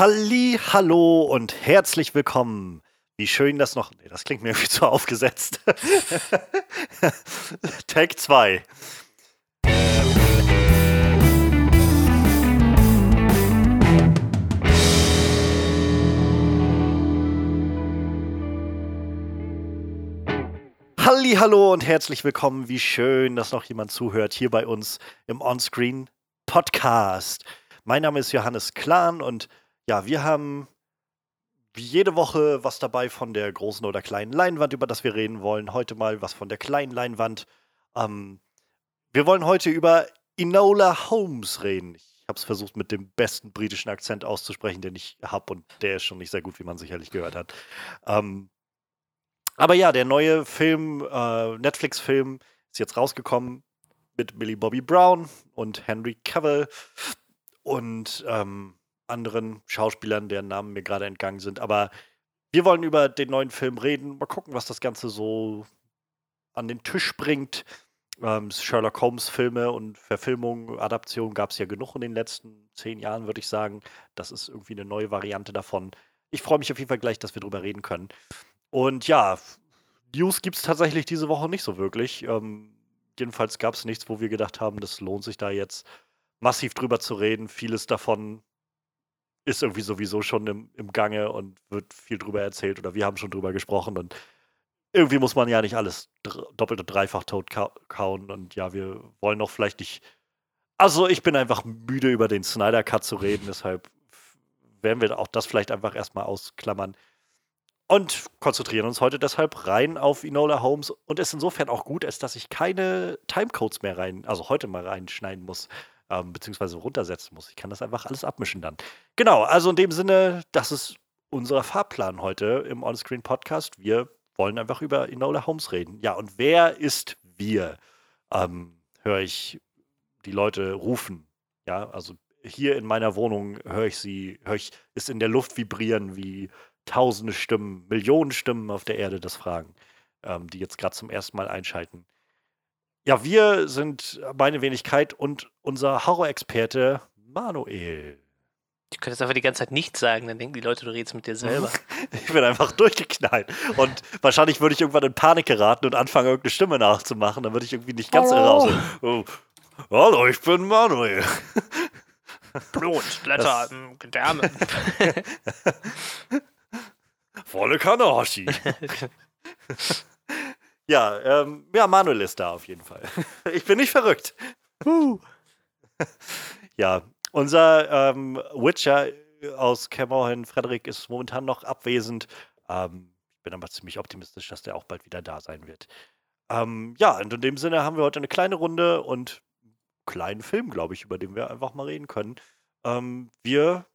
Halli, hallo und herzlich willkommen. Wie schön das noch. Nee, das klingt mir irgendwie zu aufgesetzt. Tag 2. Halli, hallo und herzlich willkommen. Wie schön, dass noch jemand zuhört hier bei uns im Onscreen Podcast. Mein Name ist Johannes Klahn und ja, wir haben wie jede Woche was dabei von der großen oder kleinen Leinwand, über das wir reden wollen. Heute mal was von der kleinen Leinwand. Ähm, wir wollen heute über Enola Holmes reden. Ich habe es versucht, mit dem besten britischen Akzent auszusprechen, den ich habe, und der ist schon nicht sehr gut, wie man sicherlich gehört hat. Ähm, aber ja, der neue Film, äh, Netflix-Film, ist jetzt rausgekommen mit Millie Bobby Brown und Henry Cavill und ähm, anderen Schauspielern, deren Namen mir gerade entgangen sind. Aber wir wollen über den neuen Film reden. Mal gucken, was das Ganze so an den Tisch bringt. Ähm, Sherlock Holmes-Filme und Verfilmungen, Adaptionen gab es ja genug in den letzten zehn Jahren, würde ich sagen. Das ist irgendwie eine neue Variante davon. Ich freue mich auf jeden Fall gleich, dass wir drüber reden können. Und ja, News gibt es tatsächlich diese Woche nicht so wirklich. Ähm, jedenfalls gab es nichts, wo wir gedacht haben, das lohnt sich da jetzt massiv drüber zu reden. Vieles davon ist irgendwie sowieso schon im, im Gange und wird viel drüber erzählt oder wir haben schon drüber gesprochen und irgendwie muss man ja nicht alles doppelt und dreifach tot kauen und ja, wir wollen doch vielleicht nicht. Also, ich bin einfach müde, über den Snyder Cut zu reden, deshalb werden wir auch das vielleicht einfach erstmal ausklammern. Und konzentrieren uns heute deshalb rein auf Enola Holmes und es insofern auch gut ist, dass ich keine Timecodes mehr rein, also heute mal reinschneiden muss, ähm, beziehungsweise runtersetzen muss. Ich kann das einfach alles abmischen dann. Genau, also in dem Sinne, das ist unser Fahrplan heute im Onscreen Podcast. Wir wollen einfach über Enola Holmes reden. Ja, und wer ist wir? Ähm, höre ich die Leute rufen. Ja, also hier in meiner Wohnung höre ich sie, höre ich es in der Luft vibrieren wie tausende Stimmen, Millionen Stimmen auf der Erde das fragen, ähm, die jetzt gerade zum ersten Mal einschalten. Ja, wir sind meine Wenigkeit und unser Horror-Experte Manuel. Ich könnte jetzt einfach die ganze Zeit nichts sagen, dann denken die Leute, du redest mit dir selber. ich bin einfach durchgeknallt. Und wahrscheinlich würde ich irgendwann in Panik geraten und anfangen, irgendeine Stimme nachzumachen. Dann würde ich irgendwie nicht ganz oh. Oh. Hallo, ich bin Manuel. Blut, Blätter, Gedärme. Volle Kanashi. Ja, ähm, ja, Manuel ist da auf jeden Fall. ich bin nicht verrückt. ja, unser ähm, Witcher aus Cameron, Frederik, ist momentan noch abwesend. Ähm, ich bin aber ziemlich optimistisch, dass der auch bald wieder da sein wird. Ähm, ja, und in dem Sinne haben wir heute eine kleine Runde und einen kleinen Film, glaube ich, über den wir einfach mal reden können. Ähm, wir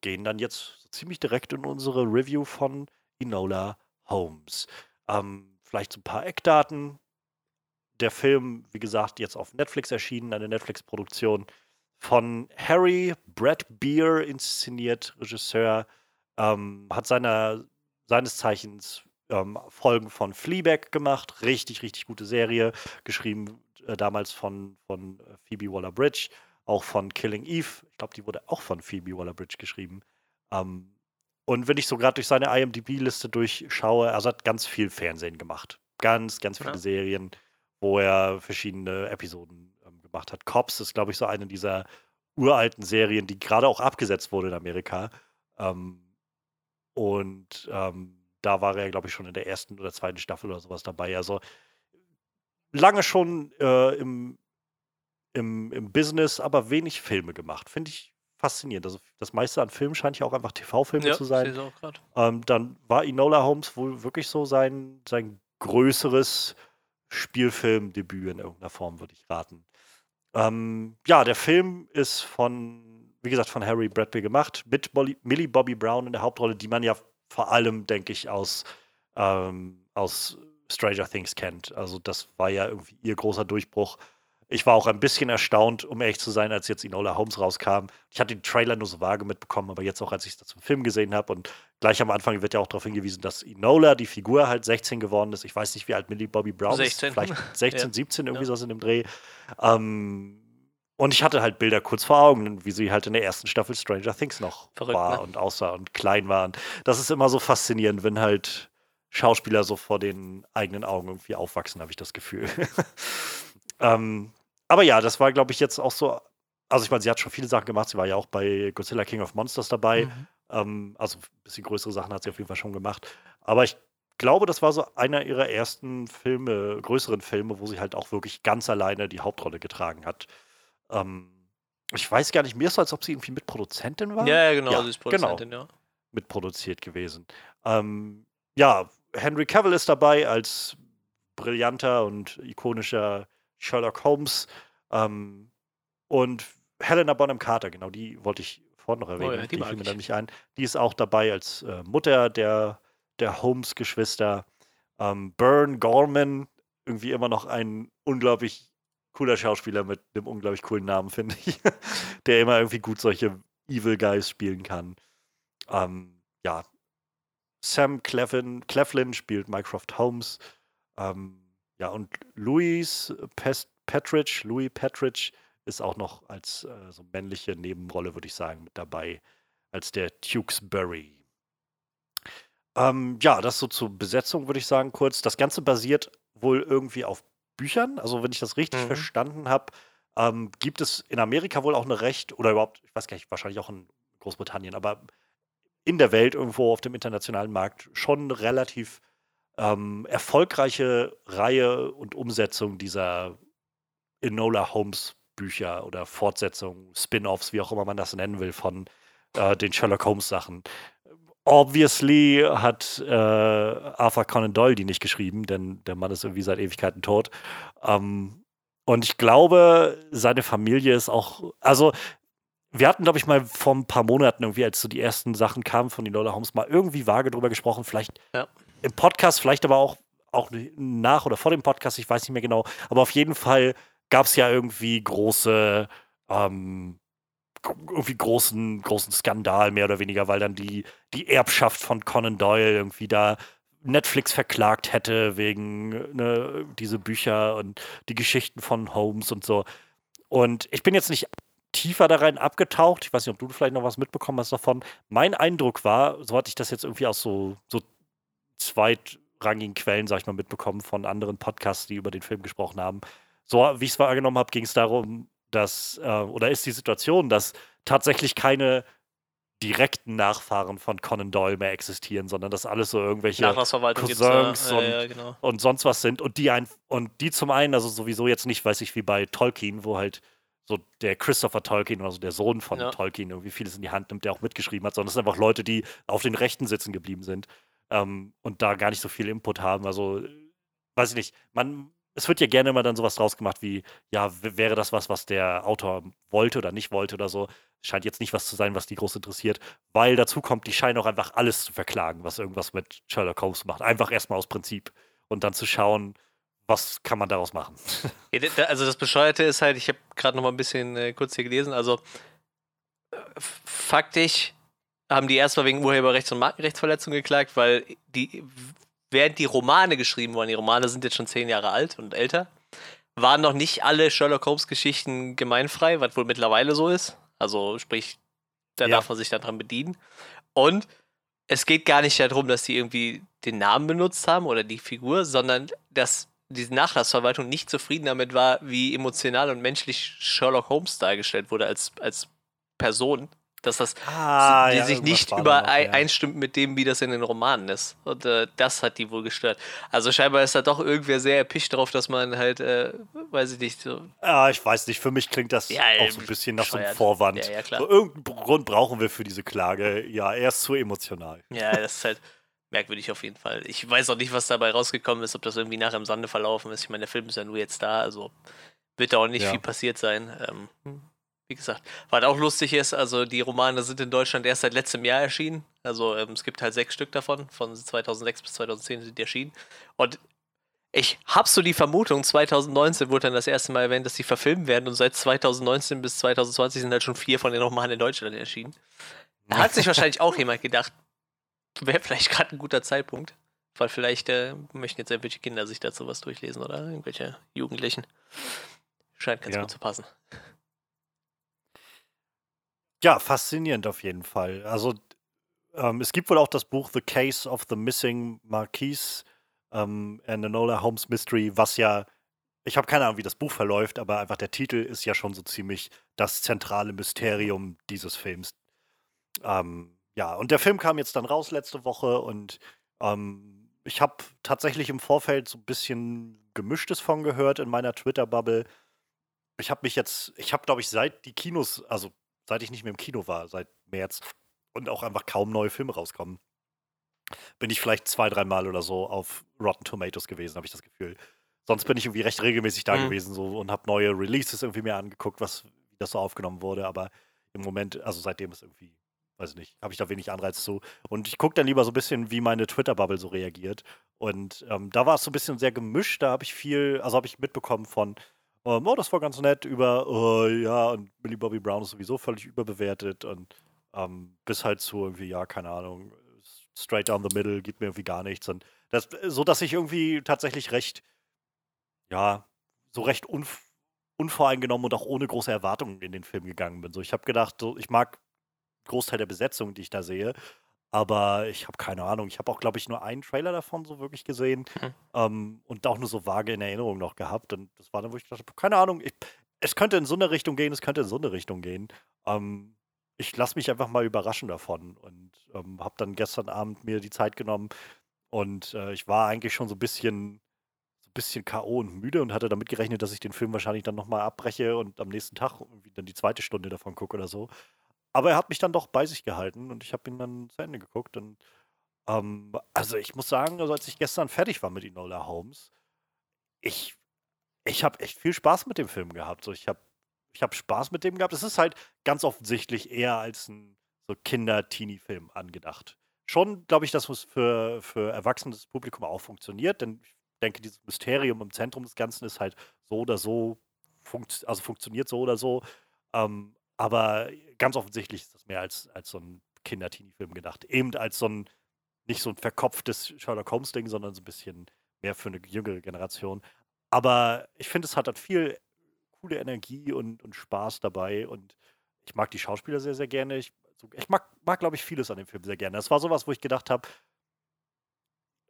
gehen dann jetzt ziemlich direkt in unsere Review von Enola Holmes. Ähm, vielleicht so ein paar Eckdaten. Der Film, wie gesagt, jetzt auf Netflix erschienen, eine Netflix-Produktion von Harry Brad Beer inszeniert, Regisseur, ähm, hat seiner, seines Zeichens ähm, Folgen von Fleabag gemacht, richtig, richtig gute Serie, geschrieben äh, damals von, von Phoebe Waller-Bridge, auch von Killing Eve, ich glaube, die wurde auch von Phoebe Waller-Bridge geschrieben. Ähm, und wenn ich so gerade durch seine IMDb-Liste durchschaue, also hat ganz viel Fernsehen gemacht. Ganz, ganz viele ja. Serien, wo er verschiedene Episoden ähm, gemacht hat. Cops ist, glaube ich, so eine dieser uralten Serien, die gerade auch abgesetzt wurde in Amerika. Ähm, und ähm, da war er, glaube ich, schon in der ersten oder zweiten Staffel oder sowas dabei. Also lange schon äh, im, im, im Business, aber wenig Filme gemacht. Finde ich faszinierend. Also das meiste an Filmen scheint ja auch einfach TV-Filme ja, zu sein. Ähm, dann war Enola Holmes wohl wirklich so sein, sein größeres Spielfilmdebüt in irgendeiner Form, würde ich raten. Ähm, ja, der Film ist von, wie gesagt, von Harry Bradbury gemacht, mit Molly, Millie Bobby Brown in der Hauptrolle, die man ja vor allem, denke ich, aus, ähm, aus Stranger Things kennt. Also das war ja irgendwie ihr großer Durchbruch. Ich war auch ein bisschen erstaunt, um ehrlich zu sein, als jetzt Enola Holmes rauskam. Ich hatte den Trailer nur so vage mitbekommen, aber jetzt auch, als ich das im Film gesehen habe und gleich am Anfang wird ja auch darauf hingewiesen, dass Enola, die Figur, halt 16 geworden ist. Ich weiß nicht, wie alt Millie Bobby Brown 16. ist. Vielleicht 16, ja. 17, irgendwie ja. so in dem Dreh. Ähm, und ich hatte halt Bilder kurz vor Augen, wie sie halt in der ersten Staffel Stranger Things noch Verrückt, war ne? und aussah und klein war. Und das ist immer so faszinierend, wenn halt Schauspieler so vor den eigenen Augen irgendwie aufwachsen, habe ich das Gefühl. ähm, aber ja, das war, glaube ich, jetzt auch so. Also, ich meine, sie hat schon viele Sachen gemacht. Sie war ja auch bei Godzilla King of Monsters dabei. Mhm. Ähm, also, ein bisschen größere Sachen hat sie auf jeden Fall schon gemacht. Aber ich glaube, das war so einer ihrer ersten Filme, größeren Filme, wo sie halt auch wirklich ganz alleine die Hauptrolle getragen hat. Ähm, ich weiß gar nicht, mir ist so, als ob sie irgendwie Mitproduzentin war. Ja, ja, genau, Ja, sie ist genau. Produzentin, ja. mitproduziert gewesen. Ähm, ja, Henry Cavill ist dabei als brillanter und ikonischer Sherlock Holmes. Ähm, und Helena Bonham Carter, genau, die wollte ich vorhin noch erwähnen. Oh ja, die die fiel mir ich. dann nicht ein. Die ist auch dabei als äh, Mutter der, der Holmes-Geschwister. Ähm, Byrne Gorman, irgendwie immer noch ein unglaublich cooler Schauspieler mit einem unglaublich coolen Namen, finde ich. der immer irgendwie gut solche Evil Guys spielen kann. Ähm, ja, Sam Cleflin, Cleflin spielt Mycroft Holmes. Ähm, ja, und Louis Pest Patridge, Louis Patridge ist auch noch als äh, so männliche Nebenrolle, würde ich sagen, mit dabei, als der Tewksbury. Ähm, ja, das so zur Besetzung, würde ich sagen, kurz. Das Ganze basiert wohl irgendwie auf Büchern. Also, wenn ich das richtig Mhm. verstanden habe, ähm, gibt es in Amerika wohl auch eine Recht, oder überhaupt, ich weiß gar nicht, wahrscheinlich auch in Großbritannien, aber in der Welt irgendwo auf dem internationalen Markt schon relativ ähm, erfolgreiche Reihe und Umsetzung dieser Enola Holmes Bücher oder Fortsetzungen, Spin-offs, wie auch immer man das nennen will, von äh, den Sherlock Holmes Sachen. Obviously hat äh, Arthur Conan Doyle die nicht geschrieben, denn der Mann ist irgendwie seit Ewigkeiten tot. Ähm, und ich glaube, seine Familie ist auch, also wir hatten, glaube ich, mal vor ein paar Monaten irgendwie, als so die ersten Sachen kamen von Enola Holmes, mal irgendwie vage drüber gesprochen, vielleicht Ja. Im Podcast, vielleicht aber auch, auch nach oder vor dem Podcast, ich weiß nicht mehr genau. Aber auf jeden Fall gab es ja irgendwie große, ähm, irgendwie großen, großen Skandal, mehr oder weniger, weil dann die, die Erbschaft von Conan Doyle irgendwie da Netflix verklagt hätte wegen ne, diese Bücher und die Geschichten von Holmes und so. Und ich bin jetzt nicht tiefer da rein abgetaucht. Ich weiß nicht, ob du vielleicht noch was mitbekommen hast davon. Mein Eindruck war, so hatte ich das jetzt irgendwie aus so, so zweitrangigen Quellen, sag ich mal, mitbekommen von anderen Podcasts, die über den Film gesprochen haben. So wie ich es wahrgenommen habe, ging es darum, dass, äh, oder ist die Situation, dass tatsächlich keine direkten Nachfahren von Conan Doyle mehr existieren, sondern dass alles so irgendwelche Cousins ja. und- ja, genau. und sonst was sind und die ein und die zum einen, also sowieso jetzt nicht, weiß ich, wie bei Tolkien, wo halt so der Christopher Tolkien, also der Sohn von Ja. Tolkien, irgendwie vieles in die Hand nimmt, der auch mitgeschrieben hat, sondern es sind einfach Leute, die auf den Rechten sitzen geblieben sind ähm, und da gar nicht so viel Input haben. Also, weiß ich nicht, man, es wird ja gerne immer dann sowas draus gemacht wie, ja, wäre das was, was der Autor wollte oder nicht wollte oder so. Scheint jetzt nicht was zu sein, was die groß interessiert, weil dazu kommt, die scheinen auch einfach alles zu verklagen, was irgendwas mit Sherlock Holmes macht. Einfach erstmal aus Prinzip und dann zu schauen, was kann man daraus machen. Also das Bescheuerte ist halt, ich habe gerade noch mal ein bisschen äh, kurz hier gelesen, also äh, faktisch haben die erstmal wegen Urheberrechts- und Markenrechtsverletzung geklagt, weil die, während die Romane geschrieben wurden, die Romane sind jetzt schon zehn Jahre alt und älter, waren noch nicht alle Sherlock Holmes-Geschichten gemeinfrei, was wohl mittlerweile so ist. Also sprich, da Ja. darf man sich dann dran bedienen. Und es geht gar nicht darum, dass die irgendwie den Namen benutzt haben oder die Figur, sondern dass diese Nachlassverwaltung nicht zufrieden damit war, wie emotional und menschlich Sherlock Holmes dargestellt wurde als, als Person. Dass das Ah, die ja, sich nicht übereinstimmt ja. mit dem, wie das in den Romanen ist. Und äh, das hat die wohl gestört. Also scheinbar ist da doch irgendwer sehr erpicht drauf, dass man halt, äh, weiß ich nicht, so. Ja, ich weiß nicht, für mich klingt das Ja, auch so ein bisschen nach so einem. Vorwand. Ja. So, irgendeinen Grund brauchen wir für diese Klage. Ja, er ist zu emotional. Ja, das ist halt merkwürdig auf jeden Fall. Ich weiß auch nicht, was dabei rausgekommen ist, ob das irgendwie nachher im Sande verlaufen ist. Ich meine, der Film ist ja nur jetzt da, also wird da auch nicht viel passiert sein. Ähm, wie gesagt, was auch lustig ist, also die Romane sind in Deutschland erst seit letztem Jahr erschienen. Also ähm, es gibt halt sechs Stück davon, von 2006 bis 2010 sind die erschienen. Und ich habe so die Vermutung, 2019 wurde dann das erste Mal erwähnt, dass die verfilmt werden und seit 2019 bis 2020 sind halt schon vier von den Romanen in Deutschland erschienen. Da hat sich wahrscheinlich auch jemand gedacht, wäre vielleicht gerade ein guter Zeitpunkt, weil vielleicht äh, möchten jetzt irgendwelche Kinder sich dazu was durchlesen oder irgendwelche Jugendlichen. Scheint ganz Ja. gut zu passen. Ja, faszinierend auf jeden Fall. Also ähm, es gibt wohl auch das Buch The Case of the Missing Marquise ähm, and Enola Holmes Mystery, was ja, ich habe keine Ahnung, wie das Buch verläuft, aber einfach der Titel ist ja schon so ziemlich das zentrale Mysterium dieses Films. Ähm, ja, und der Film kam jetzt dann raus letzte Woche und ähm, ich habe tatsächlich im Vorfeld so ein bisschen Gemischtes von gehört in meiner Twitter-Bubble. Ich habe mich jetzt, ich habe, glaube ich, seit die Kinos, also seit ich nicht mehr im Kino war, seit März und auch einfach kaum neue Filme rauskommen, bin ich vielleicht zwei, dreimal oder so auf Rotten Tomatoes gewesen, habe ich das Gefühl. Sonst bin ich irgendwie recht regelmäßig da mhm. gewesen so und habe neue Releases irgendwie mir angeguckt, was wie das so aufgenommen wurde. Aber im Moment, also seitdem ist irgendwie weiß ich nicht, habe ich da wenig Anreiz zu. Und ich gucke dann lieber so ein bisschen, wie meine Twitter-Bubble so reagiert. Und ähm, da war es so ein bisschen sehr gemischt. Da habe ich viel, also habe ich mitbekommen von, ähm, oh, das war ganz nett, über, oh, ja, und Billy Bobby Brown ist sowieso völlig überbewertet. Und ähm, bis halt zu irgendwie, ja, keine Ahnung, straight down the middle, gibt mir irgendwie gar nichts. Und das, so dass ich irgendwie tatsächlich recht, ja, so recht unv unvoreingenommen und auch ohne große Erwartungen in den Film gegangen bin. So, ich habe gedacht, so, ich mag Großteil der Besetzung, die ich da sehe. Aber ich habe keine Ahnung. Ich habe auch, glaube ich, nur einen Trailer davon so wirklich gesehen mhm. ähm, und auch nur so vage in Erinnerung noch gehabt. Und das war dann, wo ich dachte, keine Ahnung, ich, es könnte in so eine Richtung gehen, es könnte in so eine Richtung gehen. Ähm, ich lasse mich einfach mal überraschen davon und ähm, habe dann gestern Abend mir die Zeit genommen und äh, ich war eigentlich schon so ein bisschen, so ein bisschen K.O. und müde und hatte damit gerechnet, dass ich den Film wahrscheinlich dann nochmal abbreche und am nächsten Tag irgendwie dann die zweite Stunde davon gucke oder so. Aber er hat mich dann doch bei sich gehalten und ich habe ihn dann zu Ende geguckt. Und ähm, also ich muss sagen, also als ich gestern fertig war mit Enola Holmes, ich, ich habe echt viel Spaß mit dem Film gehabt. So, ich habe ich hab Spaß mit dem gehabt. Es ist halt ganz offensichtlich eher als ein so Kinder-Teenie-Film angedacht. Schon glaube ich, dass es für, für erwachsenes Publikum auch funktioniert, denn ich denke, dieses Mysterium im Zentrum des Ganzen ist halt so oder so, funkt, also funktioniert so oder so. Ähm, aber ganz offensichtlich ist das mehr als, als so ein Kinder-Teenie-Film gedacht. Eben als so ein, nicht so ein verkopftes Sherlock Holmes-Ding, sondern so ein bisschen mehr für eine jüngere Generation. Aber ich finde, es hat halt viel coole Energie und, und Spaß dabei und ich mag die Schauspieler sehr, sehr gerne. Ich, ich mag, mag glaube ich, vieles an dem Film sehr gerne. Das war sowas, wo ich gedacht habe,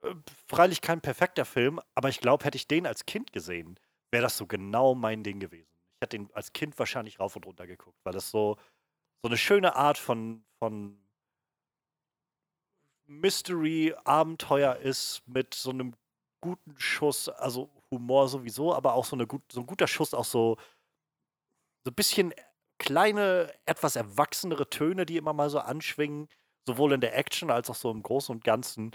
äh, freilich kein perfekter Film, aber ich glaube, hätte ich den als Kind gesehen, wäre das so genau mein Ding gewesen hätte ihn als Kind wahrscheinlich rauf und runter geguckt, weil das so, so eine schöne Art von, von Mystery-Abenteuer ist mit so einem guten Schuss, also Humor sowieso, aber auch so, eine gut, so ein guter Schuss, auch so, so ein bisschen kleine, etwas erwachsenere Töne, die immer mal so anschwingen, sowohl in der Action als auch so im Großen und Ganzen.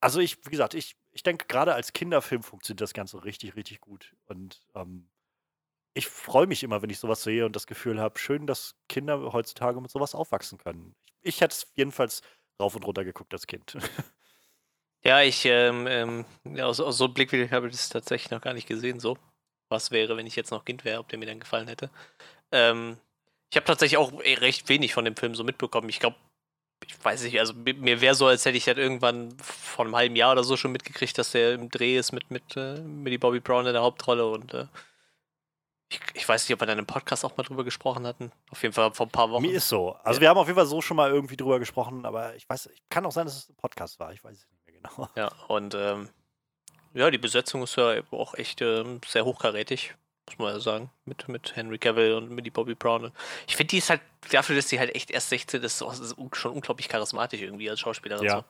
Also ich, wie gesagt, ich, ich denke, gerade als Kinderfilm funktioniert das Ganze richtig, richtig gut. Und ähm, ich freue mich immer, wenn ich sowas sehe und das Gefühl habe, schön, dass Kinder heutzutage mit sowas aufwachsen können. Ich, ich hätte es jedenfalls rauf und runter geguckt als Kind. Ja, ich, ähm, ähm, aus, aus so einem Blickwinkel habe ich das tatsächlich noch gar nicht gesehen, so. Was wäre, wenn ich jetzt noch Kind wäre, ob der mir dann gefallen hätte. Ähm, ich habe tatsächlich auch recht wenig von dem Film so mitbekommen. Ich glaube, ich weiß nicht, also mir wäre so, als hätte ich das irgendwann vor einem halben Jahr oder so schon mitgekriegt, dass der im Dreh ist mit, mit äh, Millie Bobby Brown in der Hauptrolle und äh, ich, ich, weiß nicht, ob wir da in einem Podcast auch mal drüber gesprochen hatten. Auf jeden Fall vor ein paar Wochen. Mir ist so. Also ja. wir haben auf jeden Fall so schon mal irgendwie drüber gesprochen, aber ich weiß, kann auch sein, dass es ein Podcast war. Ich weiß es nicht mehr genau. Ja, und ähm, ja, die Besetzung ist ja auch echt ähm, sehr hochkarätig, muss man ja sagen. Mit, mit Henry Cavill und Millie Bobby Brown. Ich finde, die ist halt, dafür, dass sie halt echt erst 16 ist, ist schon unglaublich charismatisch irgendwie als Schauspielerin. Ja. So.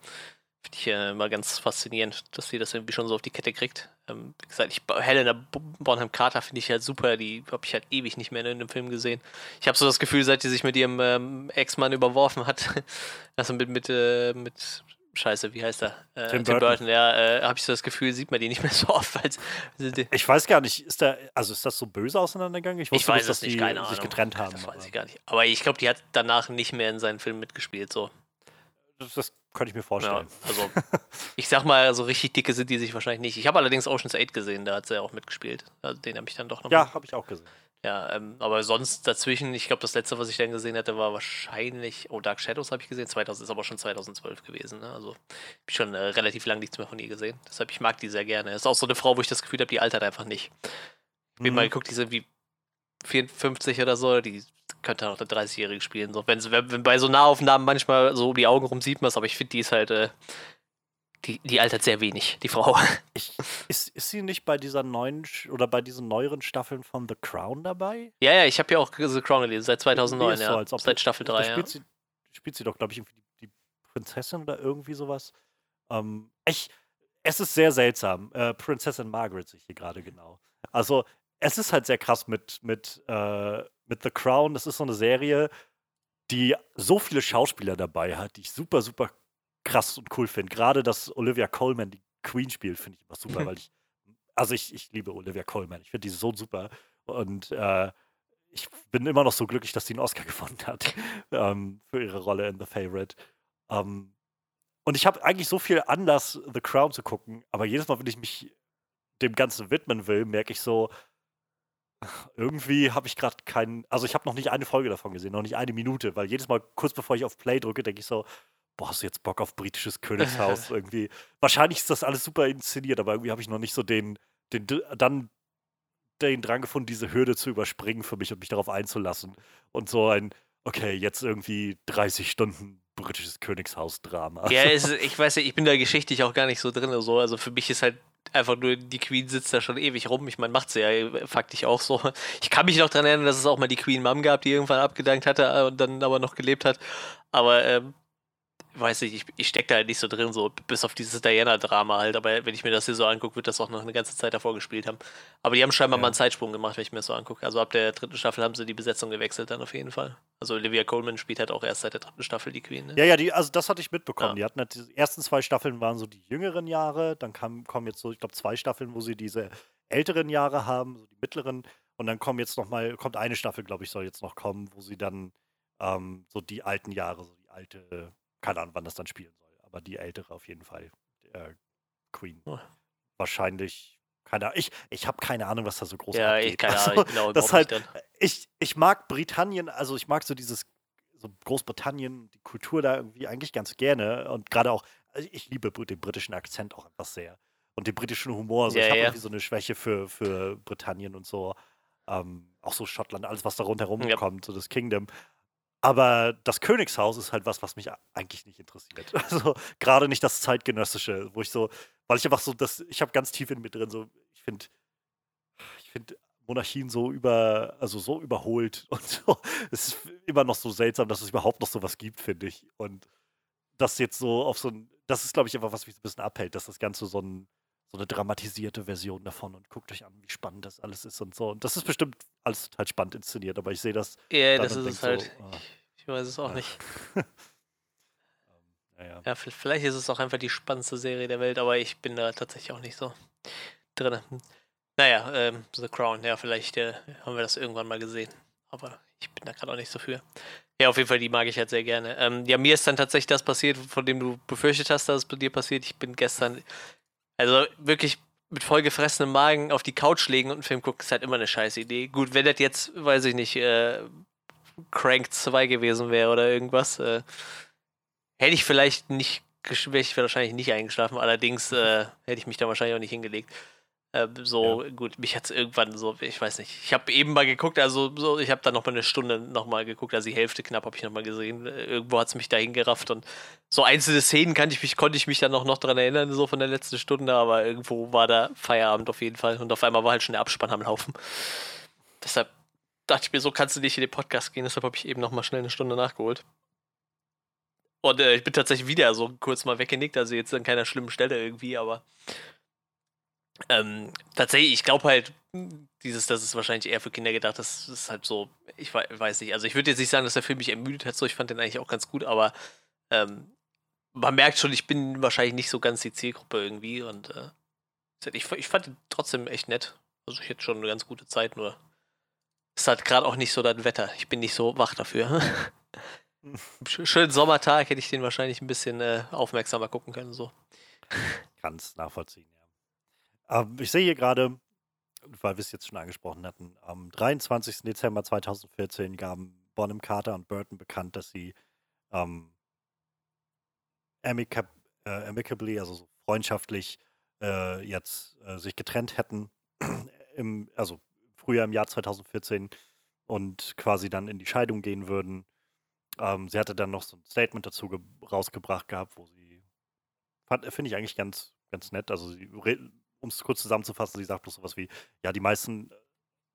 Finde ich äh, immer ganz faszinierend, dass sie das irgendwie schon so auf die Kette kriegt. Ähm, wie gesagt, ich, Helena Bonham Carter finde ich halt super. Die habe ich halt ewig nicht mehr in einem Film gesehen. Ich habe so das Gefühl, seit sie sich mit ihrem ähm, Ex-Mann überworfen hat, also mit, mit, äh, mit Scheiße, wie heißt er? Äh, Tim, Tim, Burton. Burton ja, äh, habe ich so das Gefühl, sieht man die nicht mehr so oft. Als, ich weiß gar nicht, ist da, also ist das so böse auseinandergegangen? Ich, ich weiß es nicht, keine Ahnung. sich getrennt haben. Das weiß ich gar nicht. Aber ich glaube, die hat danach nicht mehr in seinen Filmen mitgespielt, so. Das, könnte ich mir vorstellen. Ja, also, ich sag mal, so richtig dicke sind die sich wahrscheinlich nicht. Ich habe allerdings Ocean's 8 gesehen, da hat sie ja auch mitgespielt. Also, den habe ich dann doch noch. Ja, habe ich auch gesehen. Ja, ähm, aber sonst dazwischen, ich glaube, das letzte, was ich dann gesehen hatte, war wahrscheinlich, oh, Dark Shadows habe ich gesehen, 2000 ist aber schon 2012 gewesen. Ne? Also, habe ich schon äh, relativ lang nichts mehr von ihr gesehen. Deshalb, ich mag die sehr gerne. Ist auch so eine Frau, wo ich das Gefühl habe, die altert einfach nicht. Ich bin mhm. mal geguckt, die sind wie 54 oder so, die könnte auch der 30-Jährige spielen. So, wenn, wenn bei so Nahaufnahmen manchmal so um die Augen rum sieht man es, aber ich finde, die ist halt, äh, die, die altert sehr wenig, die Frau. Ich, ist, ist sie nicht bei dieser neuen oder bei diesen neueren Staffeln von The Crown dabei? Ja, ja, ich habe ja auch The Crown gelesen, seit 2009, Irgendwie ist ja. so, als ob- seit Staffel Da 3, ja. spielt, sie, spielt sie doch, glaube ich, irgendwie die, die Prinzessin oder irgendwie sowas. Ähm, ich, es ist sehr seltsam. Äh, Prinzessin Margaret sehe ich hier gerade genau. Also, es ist halt sehr krass mit, mit, äh, mit The Crown. Das ist so eine Serie, die so viele Schauspieler dabei hat, die ich super, super krass und cool finde. Gerade, dass Olivia Colman die Queen spielt, finde ich immer super, weil ich, also ich, ich liebe Olivia Colman. Ich finde die so super. Und äh, ich bin immer noch so glücklich, dass sie einen Oscar gewonnen hat ähm, für ihre Rolle in The Favorite. Ähm, und ich habe eigentlich so viel Anlass, The Crown zu gucken, aber jedes Mal, wenn ich mich dem Ganzen widmen will, merke ich so, irgendwie habe ich gerade keinen, also ich habe noch nicht eine Folge davon gesehen, noch nicht eine Minute, weil jedes Mal kurz bevor ich auf Play drücke, denke ich so, boah, hast du jetzt Bock auf britisches Königshaus irgendwie? Wahrscheinlich ist das alles super inszeniert, aber irgendwie habe ich noch nicht so den, den dann den Drang gefunden, diese Hürde zu überspringen für mich und mich darauf einzulassen. Und so ein, okay, jetzt irgendwie 30 Stunden britisches Königshaus-Drama. Ja, es, ich weiß ja, ich bin da geschichtlich auch gar nicht so drin. So. Also für mich ist halt einfach nur, die Queen sitzt da schon ewig rum. Ich meine, macht sie ja faktisch auch so. Ich kann mich noch daran erinnern, dass es auch mal die Queen Mom gab, die irgendwann abgedankt hatte äh, und dann aber noch gelebt hat. Aber ähm, weiß nicht, ich, ich stecke da halt nicht so drin, so bis auf dieses Diana-Drama halt. Aber wenn ich mir das hier so angucke, wird das auch noch eine ganze Zeit davor gespielt haben. Aber die haben scheinbar Ja. mal einen Zeitsprung gemacht, wenn ich mir das so angucke. Also ab der dritten Staffel haben sie die Besetzung gewechselt dann auf jeden Fall. Also Olivia Coleman spielt halt auch erst seit der dritten Staffel die Queen. Ne? Ja, ja, die, also das hatte ich mitbekommen. Ja. Die hatten halt die ersten zwei Staffeln waren so die jüngeren Jahre, dann kam, kommen jetzt so, ich glaube, zwei Staffeln, wo sie diese älteren Jahre haben, so die mittleren, und dann kommen jetzt noch mal, kommt eine Staffel, glaube ich, soll jetzt noch kommen, wo sie dann ähm, so die alten Jahre, so die alte, keine Ahnung, wann das dann spielen soll, aber die ältere auf jeden Fall, äh, Queen. Oh. Wahrscheinlich, keine Ahnung, ich, ich habe keine Ahnung, was da so groß Ja, abgeht. ich keine Also, Ahnung, ich bin auch das halt- ich, ich mag Britannien, also ich mag so dieses, so Großbritannien, die Kultur da irgendwie eigentlich ganz gerne und gerade auch, also ich liebe den britischen Akzent auch einfach sehr und den britischen Humor. Also Ja, ich habe ja. irgendwie so eine Schwäche für, für Britannien und so, ähm, auch so Schottland, alles was da rundherum Ja. kommt, so das Kingdom. Aber das Königshaus ist halt was, was mich eigentlich nicht interessiert. Also gerade nicht das zeitgenössische, wo ich so, weil ich einfach so, das, ich habe ganz tief in mir drin so, ich finde, ich finde Monarchien so über, also so überholt und so. Es ist immer noch so seltsam, dass es überhaupt noch sowas gibt, finde ich. Und das jetzt so auf so ein, das ist, glaube ich, einfach, was mich so ein bisschen abhält, dass das Ganze so, ein, so eine dramatisierte Version davon und guckt euch an, wie spannend das alles ist und so. Und das ist bestimmt alles total spannend inszeniert, aber ich sehe das. Ja, dann das ist es halt. so, ah. ich, ich weiß es auch Ja. nicht. Naja. Ja, vielleicht ist es auch einfach die spannendste Serie der Welt, aber ich bin da tatsächlich auch nicht so drin. Naja, ähm, The Crown, ja, vielleicht äh, haben wir das irgendwann mal gesehen. Aber ich bin da gerade auch nicht so für. Ja, auf jeden Fall, die mag ich halt sehr gerne. Ähm, ja, mir ist dann tatsächlich das passiert, von dem du befürchtet hast, dass es bei dir passiert. Ich bin gestern, also wirklich mit vollgefressenem Magen auf die Couch legen und einen Film gucken, ist halt immer eine scheiß Idee. Gut, wenn das jetzt, weiß ich nicht, äh, Crank 2 gewesen wäre oder irgendwas, äh, hätte ich vielleicht nicht, wäre ich wahrscheinlich nicht eingeschlafen, allerdings äh, hätte ich mich da wahrscheinlich auch nicht hingelegt. Ähm, so, gut, mich hat es irgendwann so, ich weiß nicht. Ich habe eben mal geguckt, also so, ich habe dann noch mal eine Stunde noch mal geguckt, also die Hälfte knapp habe ich noch mal gesehen. Äh, Irgendwo hat es mich dahin gerafft und so einzelne Szenen kann ich mich, konnte ich mich dann auch noch dran erinnern, so von der letzten Stunde, aber irgendwo war da Feierabend auf jeden Fall und auf einmal war halt schon der Abspann am Laufen. Deshalb dachte ich mir, so kannst du nicht in den Podcast gehen, deshalb habe ich eben noch mal schnell eine Stunde nachgeholt. Und äh, ich bin tatsächlich wieder so kurz mal weggenickt, also jetzt an keiner schlimmen Stelle irgendwie, aber ähm, tatsächlich, ich glaube halt, dieses, das ist wahrscheinlich eher für Kinder gedacht, das ist halt so, ich wei- weiß nicht, also ich würde jetzt nicht sagen, dass der Film mich ermüdet hat, so, ich fand den eigentlich auch ganz gut, aber ähm, man merkt schon, ich bin wahrscheinlich nicht so ganz die Zielgruppe irgendwie und äh, ich, ich fand ihn trotzdem echt nett. Also ich hätte schon eine ganz gute Zeit, nur es halt gerade auch nicht so das Wetter. Ich bin nicht so wach dafür. Sch- Schönen Sommertag hätte ich den wahrscheinlich ein bisschen äh, aufmerksamer gucken können. So. Kann es nachvollziehen, ja. Ähm, ich sehe hier gerade, weil wir es jetzt schon angesprochen hatten, am 23. Dezember 2014 gaben Bonham Carter und Burton bekannt, dass sie ähm, amicab äh, amicably, also so freundschaftlich, äh, jetzt äh, sich getrennt hätten. Im, also früher im Jahr 2014. und quasi dann in die Scheidung gehen würden. Ähm, sie hatte dann noch so ein Statement dazu rausgebracht gehabt, wo sie, finde ich eigentlich ganz, ganz nett. Also, um es kurz zusammenzufassen, sie sagt bloß sowas wie: Ja, die meisten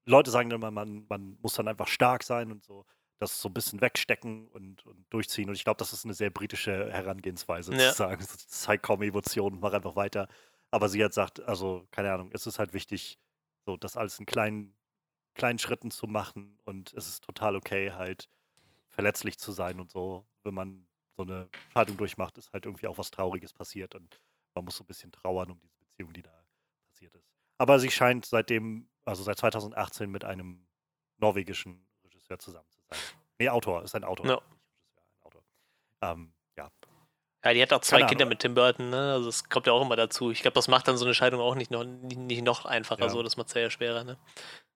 Leute sagen immer, man, man muss dann einfach stark sein und so das so ein bisschen wegstecken und, und durchziehen. Und ich glaube, das ist eine sehr britische Herangehensweise, ja. zu sagen, zeig kaum Emotionen, mach einfach weiter. Aber sie hat gesagt, also, keine Ahnung, es ist halt wichtig, so das alles in kleinen, kleinen Schritten zu machen und es ist total okay, halt verletzlich zu sein und so, wenn man so eine Scheidung durchmacht, ist halt irgendwie auch was Trauriges passiert und man muss so ein bisschen trauern um diese Beziehung, die da passiert ist. Aber sie scheint seitdem, also seit 2018 mit einem norwegischen Regisseur zusammen zu sein. Nee, Autor, ist ein Autor. No. Ein Autor. Ähm, ja. Ja, die hat auch zwei Kinder mit Tim Burton, ne? Also es kommt ja auch immer dazu. Ich glaube, das macht dann so eine Scheidung auch nicht noch, nicht noch einfacher, ja. so das macht es ja schwerer, ne?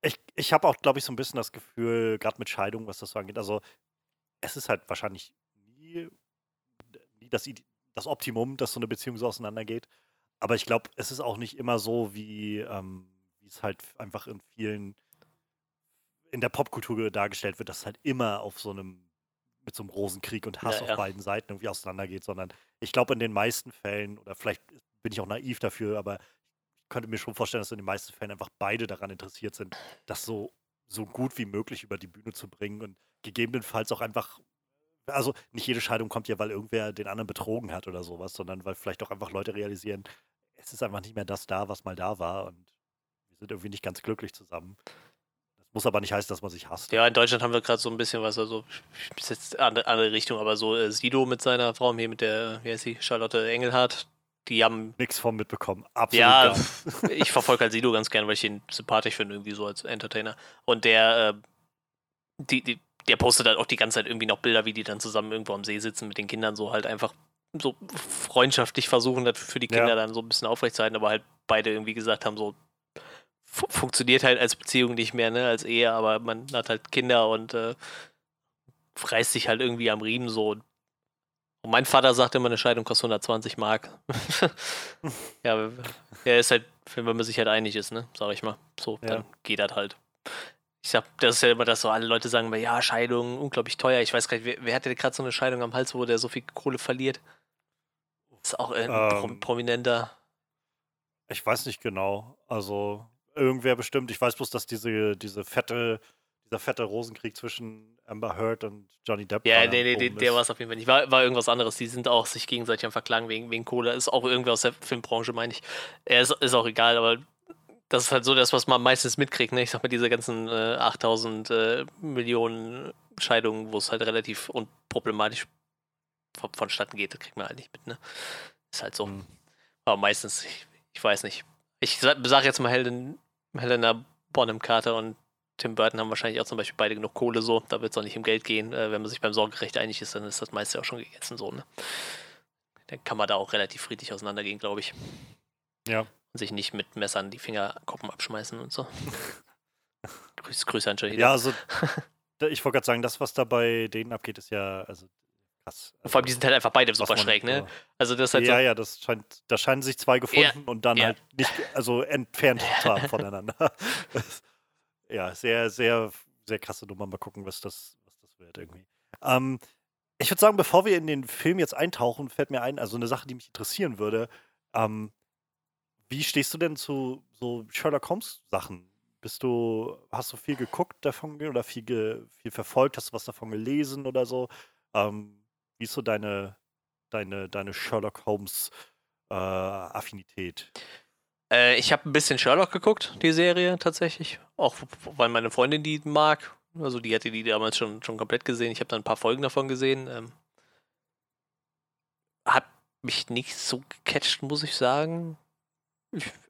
Ich, ich habe auch, glaube ich, so ein bisschen das Gefühl, gerade mit Scheidung, was das so angeht, also es ist halt wahrscheinlich nie, nie das, das Optimum, dass so eine Beziehung so auseinandergeht. Aber ich glaube, es ist auch nicht immer so, wie, ähm, es halt einfach in vielen in der Popkultur dargestellt wird, dass es halt immer auf so einem, mit so einem Rosenkrieg und Hass ja, ja. auf beiden Seiten irgendwie auseinandergeht, sondern ich glaube, in den meisten Fällen, oder vielleicht bin ich auch naiv dafür, aber ich könnte mir schon vorstellen, dass in den meisten Fällen einfach beide daran interessiert sind, das so, so gut wie möglich über die Bühne zu bringen und gegebenenfalls auch einfach also nicht jede Scheidung kommt ja, weil irgendwer den anderen betrogen hat oder sowas, sondern weil vielleicht auch einfach Leute realisieren, es ist einfach nicht mehr das da, was mal da war und wir sind irgendwie nicht ganz glücklich zusammen. Muss aber nicht heißen, dass man sich hasst. Ja, in Deutschland haben wir gerade so ein bisschen was, also ist jetzt andere, andere Richtung, aber so äh, Sido mit seiner Frau, hier mit der, wie heißt sie, Charlotte Engelhardt, die haben. Nichts von mitbekommen. Absolut. Ja, ich verfolge halt Sido ganz gern, weil ich ihn sympathisch finde, irgendwie so als Entertainer. Und der, äh, die, die, der postet halt auch die ganze Zeit irgendwie noch Bilder, wie die dann zusammen irgendwo am See sitzen mit den Kindern, so halt einfach so freundschaftlich versuchen, das für die Kinder ja. dann so ein bisschen aufrechtzuerhalten, aber halt beide irgendwie gesagt haben, so, funktioniert halt als Beziehung nicht mehr, ne, als Ehe, aber man hat halt Kinder und äh, reißt sich halt irgendwie am Riemen so. Und mein Vater sagte immer, eine Scheidung kostet 120 Mark. ja, er ist halt, wenn man sich halt einig ist, ne, sag ich mal. So, ja. dann geht das halt. Ich sag, das ist ja immer das so, alle Leute sagen ja, Scheidung, unglaublich teuer. Ich weiß gar nicht, wer, wer hatte gerade so eine Scheidung am Hals, wo der so viel Kohle verliert? Ist auch ein ähm, Prominenter. Ich weiß nicht genau. Also, irgendwer bestimmt. Ich weiß bloß, dass diese, diese fette, dieser fette Rosenkrieg zwischen Amber Heard und Johnny Depp. Ja, nee, nee, der, der war es auf jeden Fall nicht. War, war irgendwas anderes. Die sind auch sich gegenseitig am Verklagen wegen, wegen Kohle. Ist auch irgendwer aus der Filmbranche, meine ich. Äh, ist, ist auch egal, aber das ist halt so das, was man meistens mitkriegt. Ne? Ich sag mal, diese ganzen äh, 8000 äh, Millionen Scheidungen, wo es halt relativ unproblematisch von, vonstatten geht, das kriegt man halt nicht mit. Ne? Ist halt so. Mhm. Aber meistens, ich, ich weiß nicht. Ich sage jetzt mal Helden, Helena Bonham Carter und Tim Burton haben wahrscheinlich auch zum Beispiel beide genug Kohle so. Da wird es auch nicht um Geld gehen. Äh, wenn man sich beim Sorgerecht einig ist, dann ist das meiste auch schon gegessen so. Ne? Dann kann man da auch relativ friedlich auseinandergehen, glaube ich. Ja. Sich nicht mit Messern die Fingerkoppen abschmeißen und so. Grüß, Grüße an Jahida. Ja, also ich wollte gerade sagen, das, was da bei denen abgeht, ist ja, also krass. Vor allem, die sind halt einfach beide super schräg, ne? Also das halt ja, so ja, das scheint, da scheinen sich zwei gefunden ja, und dann ja. halt nicht, also entfernt zu haben voneinander. ja, sehr, sehr, sehr krasse Nummer. Mal gucken, was das, was das wird irgendwie. Ähm, ich würde sagen, bevor wir in den Film jetzt eintauchen, fällt mir ein, also eine Sache, die mich interessieren würde. Ähm, wie stehst du denn zu so Sherlock Holmes Sachen? Bist du, hast du viel geguckt davon oder viel, ge, viel verfolgt? Hast du was davon gelesen oder so? Ähm, wie ist so deine, deine, deine Sherlock Holmes äh, Affinität? Äh, ich habe ein bisschen Sherlock geguckt, die Serie tatsächlich. Auch weil meine Freundin die mag. Also die hatte die damals schon, schon komplett gesehen. Ich habe dann ein paar Folgen davon gesehen. Ähm, hat mich nicht so gecatcht, muss ich sagen.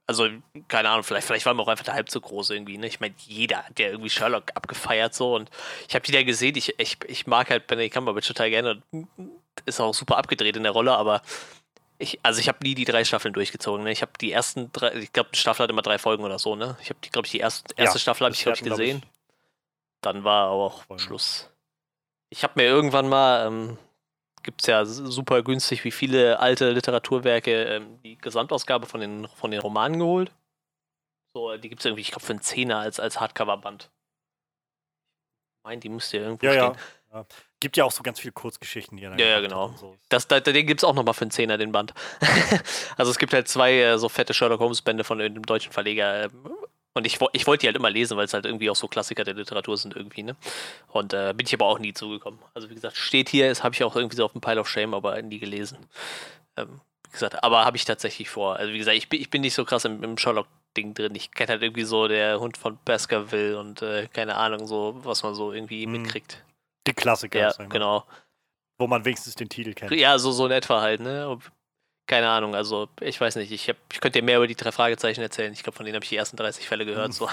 Also, keine Ahnung, vielleicht, vielleicht war mir auch einfach der halb zu groß irgendwie. Ne? Ich meine, jeder hat ja irgendwie Sherlock abgefeiert so und ich habe die da gesehen. Ich, ich, ich mag halt Benedict Cumberbatch total gerne. Ist auch super abgedreht in der Rolle, aber ich, also ich habe nie die drei Staffeln durchgezogen. Ne? Ich habe die ersten drei, ich glaube, die Staffel hat immer drei Folgen oder so. Ne? Ich habe, glaube ich, die erste, erste ja, Staffel habe ich, glaube ich, gesehen. Glaub ich. Dann war auch Voll. Schluss. Ich habe mir irgendwann mal ähm, gibt es ja super günstig wie viele alte Literaturwerke ähm, die Gesamtausgabe von den, von den Romanen geholt. So, die gibt es irgendwie, ich glaube, für einen Zehner als, als Hardcover-Band. Mein, die müsste ja irgendwo Ja, stehen. ja. ja. Gibt ja auch so ganz viele Kurzgeschichten, die er dann Ja, ja, genau. So. Das, da, den gibt es auch nochmal für einen Zehner, den Band. also es gibt halt zwei äh, so fette Sherlock Holmes-Bände von irgendeinem deutschen Verleger. Und ich, ich wollte die halt immer lesen, weil es halt irgendwie auch so Klassiker der Literatur sind irgendwie, ne? Und äh, bin ich aber auch nie zugekommen. Also wie gesagt, steht hier, das habe ich auch irgendwie so auf dem Pile of Shame, aber nie gelesen. Ähm, wie gesagt, aber habe ich tatsächlich vor. Also wie gesagt, ich bin, ich bin nicht so krass im, im Sherlock-Ding drin. Ich kenne halt irgendwie so der Hund von Baskerville und äh, keine Ahnung, so, was man so irgendwie Mhm. mitkriegt. Die Klassiker, Ja, genau. wo man wenigstens den Titel kennt. Ja, so, so in etwa halt, ne? Keine Ahnung, also ich weiß nicht. Ich, hab, ich könnte dir mehr über die drei Fragezeichen erzählen. Ich glaube, von denen habe ich die ersten 30 Fälle gehört. Mhm. So.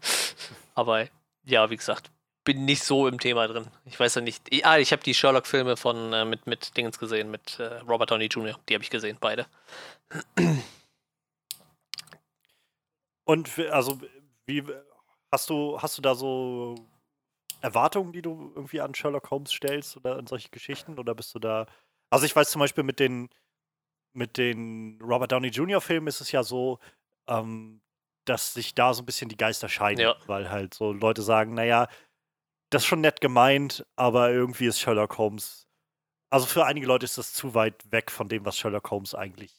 Aber ja, wie gesagt, bin nicht so im Thema drin. Ich weiß ja nicht. Ich, ah, ich habe die Sherlock-Filme von äh, mit, mit Dingens gesehen, mit äh, Robert Downey Jr. Die habe ich gesehen, beide. Und für- also, wie hast du, hast du da so Erwartungen, die du irgendwie an Sherlock Holmes stellst oder an solche Geschichten? Oder bist du da. Also ich weiß zum Beispiel mit den mit den Robert Downey Jr. Filmen ist es ja so, ähm, dass sich da so ein bisschen die Geister scheiden, Ja. weil halt so Leute sagen, naja, das ist schon nett gemeint, aber irgendwie ist Sherlock Holmes. Also für einige Leute ist das zu weit weg von dem, was Sherlock Holmes eigentlich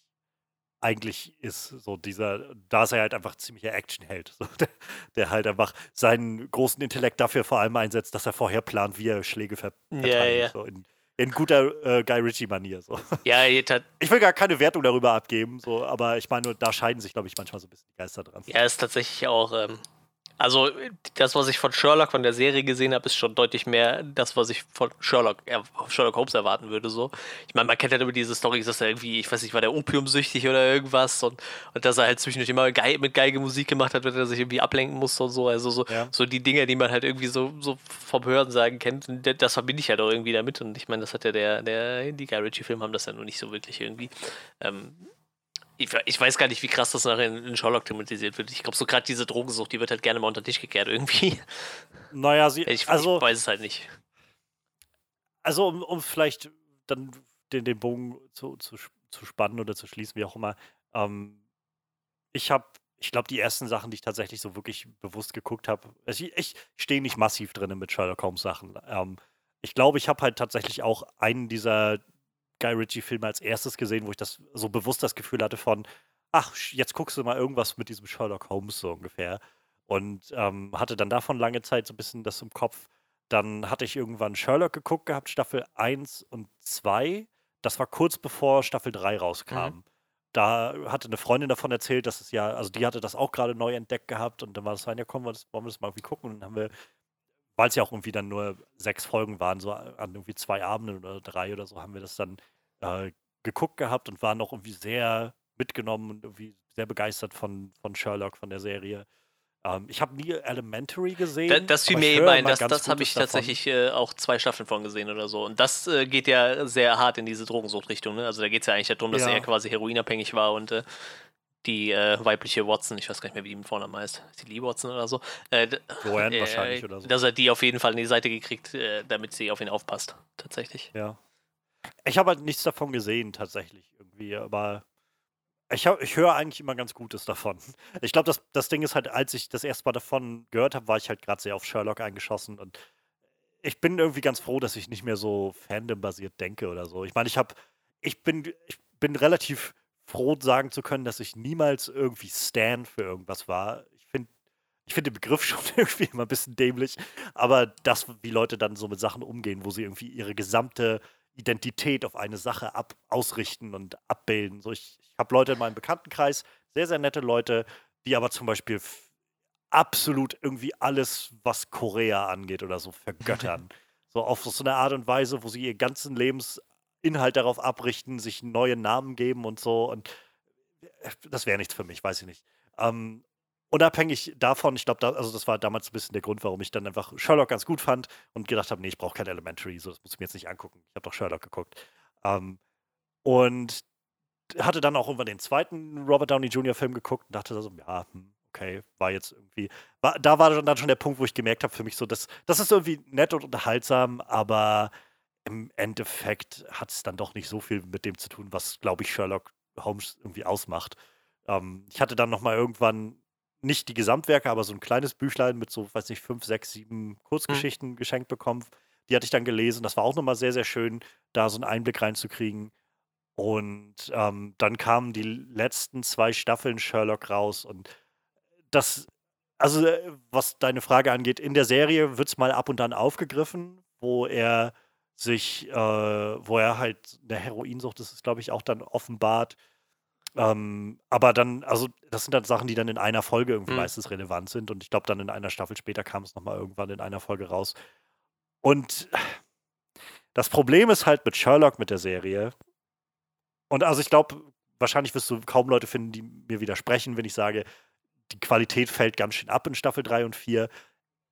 eigentlich ist. So dieser, da ist er halt einfach ziemlicher Actionheld, so, der, der halt einfach seinen großen Intellekt dafür vor allem einsetzt, dass er vorher plant, wie er Schläge ver Ja, verteidigt. ja. So in, in guter äh, Guy Ritchie-Manier. So. Ja, Ich will gar keine Wertung darüber abgeben, so, aber ich meine, da scheiden sich, glaube ich, manchmal so ein bisschen die Geister dran. ja, ist tatsächlich auch. Ähm, also, das, was ich von Sherlock, von der Serie gesehen habe, ist schon deutlich mehr das, was ich von Sherlock, äh, Sherlock Holmes erwarten würde. So. Ich meine, man kennt halt immer diese Story, dass er irgendwie, ich weiß nicht, war der opiumsüchtig oder irgendwas und, und dass er halt zwischendurch immer Gei mit Geige Musik gemacht hat, wenn er sich irgendwie ablenken musste und so. Also, so, Ja. so die Dinge, die man halt irgendwie so, so vom Hörensagen kennt, und d- das verbinde ich halt auch irgendwie damit. Und ich meine, das hat ja der, der, die Guy Ritchie-Filme haben das ja nur nicht so wirklich irgendwie. Ähm, ich, ich weiß gar nicht, wie krass das nachher in, in Sherlock thematisiert wird. Ich glaube, so gerade diese Drogensucht, die wird halt gerne mal unter den Tisch gekehrt irgendwie. Naja, sie, Ich, also, ich weiß es halt nicht. also um, um vielleicht dann den, den Bogen zu, zu, zu spannen oder zu schließen, wie auch immer. Ähm, ich habe, ich glaube, die ersten Sachen, die ich tatsächlich so wirklich bewusst geguckt habe, also ich, ich stehe nicht massiv drin mit Sherlock Holmes Sachen. Ähm, ich glaube, ich habe halt tatsächlich auch einen dieser Guy Ritchie-Filme als erstes gesehen, wo ich das so bewusst das Gefühl hatte von, ach, jetzt guckst du mal irgendwas mit diesem Sherlock Holmes so ungefähr. Und ähm, hatte dann davon lange Zeit so ein bisschen das im Kopf. Dann hatte ich irgendwann Sherlock geguckt gehabt, Staffel 1 und 2. Das war kurz bevor Staffel 3 rauskam. Da hatte eine Freundin davon erzählt, dass es ja, also die hatte das auch gerade neu entdeckt gehabt und dann war das so, ja, komm, wollen wir das mal irgendwie gucken. Und dann haben wir, weil es ja auch irgendwie dann nur sechs Folgen waren, so an irgendwie zwei Abenden oder drei oder so, haben wir das dann äh, geguckt gehabt und waren auch irgendwie sehr mitgenommen und irgendwie sehr begeistert von, von Sherlock, von der Serie. Ähm, ich habe nie Elementary gesehen. Da, das fiel mir eben ein, das, das habe ich davon. tatsächlich äh, auch zwei Staffeln von gesehen oder so. Und das äh, geht ja sehr hart in diese Drogensuchtrichtung. Ne? Also da geht es ja eigentlich darum, dass Ja. er quasi heroinabhängig war und äh, die äh, weibliche Watson, ich weiß gar nicht mehr, wie die mit Vornamen heißt, ist die Lee Watson oder so, äh, Joanne äh, wahrscheinlich oder so. dass er die auf jeden Fall an die Seite gekriegt, äh, damit sie auf ihn aufpasst. Tatsächlich. Ja. Ich habe halt nichts davon gesehen, tatsächlich irgendwie, aber ich, hab- ich höre eigentlich immer ganz Gutes davon. Ich glaube, das, das Ding ist halt, als ich das erste Mal davon gehört habe, war ich halt gerade sehr auf Sherlock eingeschossen und ich bin irgendwie ganz froh, dass ich nicht mehr so Fandom-basiert denke oder so. Ich meine, ich habe, ich bin, ich bin relativ froh, sagen zu können, dass ich niemals irgendwie Stan für irgendwas war. Ich finde ich finde den Begriff schon irgendwie immer ein bisschen dämlich, aber das, wie Leute dann so mit Sachen umgehen, wo sie irgendwie ihre gesamte Identität auf eine Sache ab ausrichten und abbilden. So, ich ich habe Leute in meinem Bekanntenkreis, sehr, sehr nette Leute, die aber zum Beispiel absolut irgendwie alles, was Korea angeht oder so, vergöttern. so auf so eine Art und Weise, wo sie ihren ganzen Lebensinhalt darauf abrichten, sich neue Namen geben und so. Und äh, das wäre nichts für mich, weiß ich nicht. Ähm, unabhängig davon, ich glaube, da, also das war damals ein bisschen der Grund, warum ich dann einfach Sherlock ganz gut fand und gedacht habe, nee, ich brauche kein Elementary, so das muss ich mir jetzt nicht angucken. Ich habe doch Sherlock geguckt. Ähm, und hatte dann auch irgendwann den zweiten Robert Downey Jr. Film geguckt und dachte so, ja, hm, okay, war jetzt irgendwie, war, da war dann schon der Punkt, wo ich gemerkt habe für mich so, das, das ist irgendwie nett und unterhaltsam, aber im Endeffekt hat es dann doch nicht so viel mit dem zu tun, was, glaube ich, Sherlock Holmes irgendwie ausmacht. Ähm, ich hatte dann noch mal irgendwann nicht die Gesamtwerke, aber so ein kleines Büchlein mit so, weiß nicht, fünf, sechs, sieben Kurzgeschichten mhm. geschenkt bekommen. Die hatte ich dann gelesen. Das war auch nochmal sehr, sehr schön, da so einen Einblick reinzukriegen. Und ähm, dann kamen die letzten zwei Staffeln Sherlock raus und das, also äh, was deine Frage angeht, in der Serie wird es mal ab und an aufgegriffen, wo er sich, äh, wo er halt eine Heroinsucht, das ist glaube ich auch dann offenbart. Ähm, aber dann, also das sind dann Sachen, die dann in einer Folge irgendwie mhm. meistens relevant sind und ich glaube dann in einer Staffel später kam es nochmal irgendwann in einer Folge raus. Und das Problem ist halt mit Sherlock, mit der Serie, und also ich glaube, wahrscheinlich wirst du kaum Leute finden, die mir widersprechen, wenn ich sage, die Qualität fällt ganz schön ab in Staffel 3 und 4.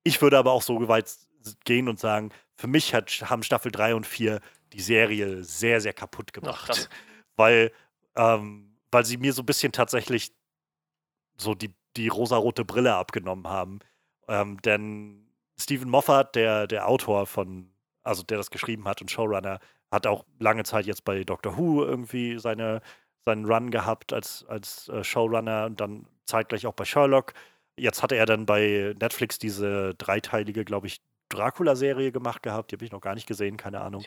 Ich würde aber auch so weit gehen und sagen, für mich hat, haben Staffel 3 und 4 die Serie sehr, sehr kaputt gemacht. Ach, weil, ähm, weil sie mir so ein bisschen tatsächlich so die, die rosarote Brille abgenommen haben. Ähm, denn Stephen Moffat, der, der Autor von, also der das geschrieben hat und Showrunner, hat auch lange Zeit jetzt bei Doctor Who irgendwie seine, seinen Run gehabt als, als äh, Showrunner und dann zeitgleich auch bei Sherlock. Jetzt hatte er dann bei Netflix diese dreiteilige, glaube ich, Dracula-Serie gemacht gehabt. Die habe ich noch gar nicht gesehen, keine Ahnung.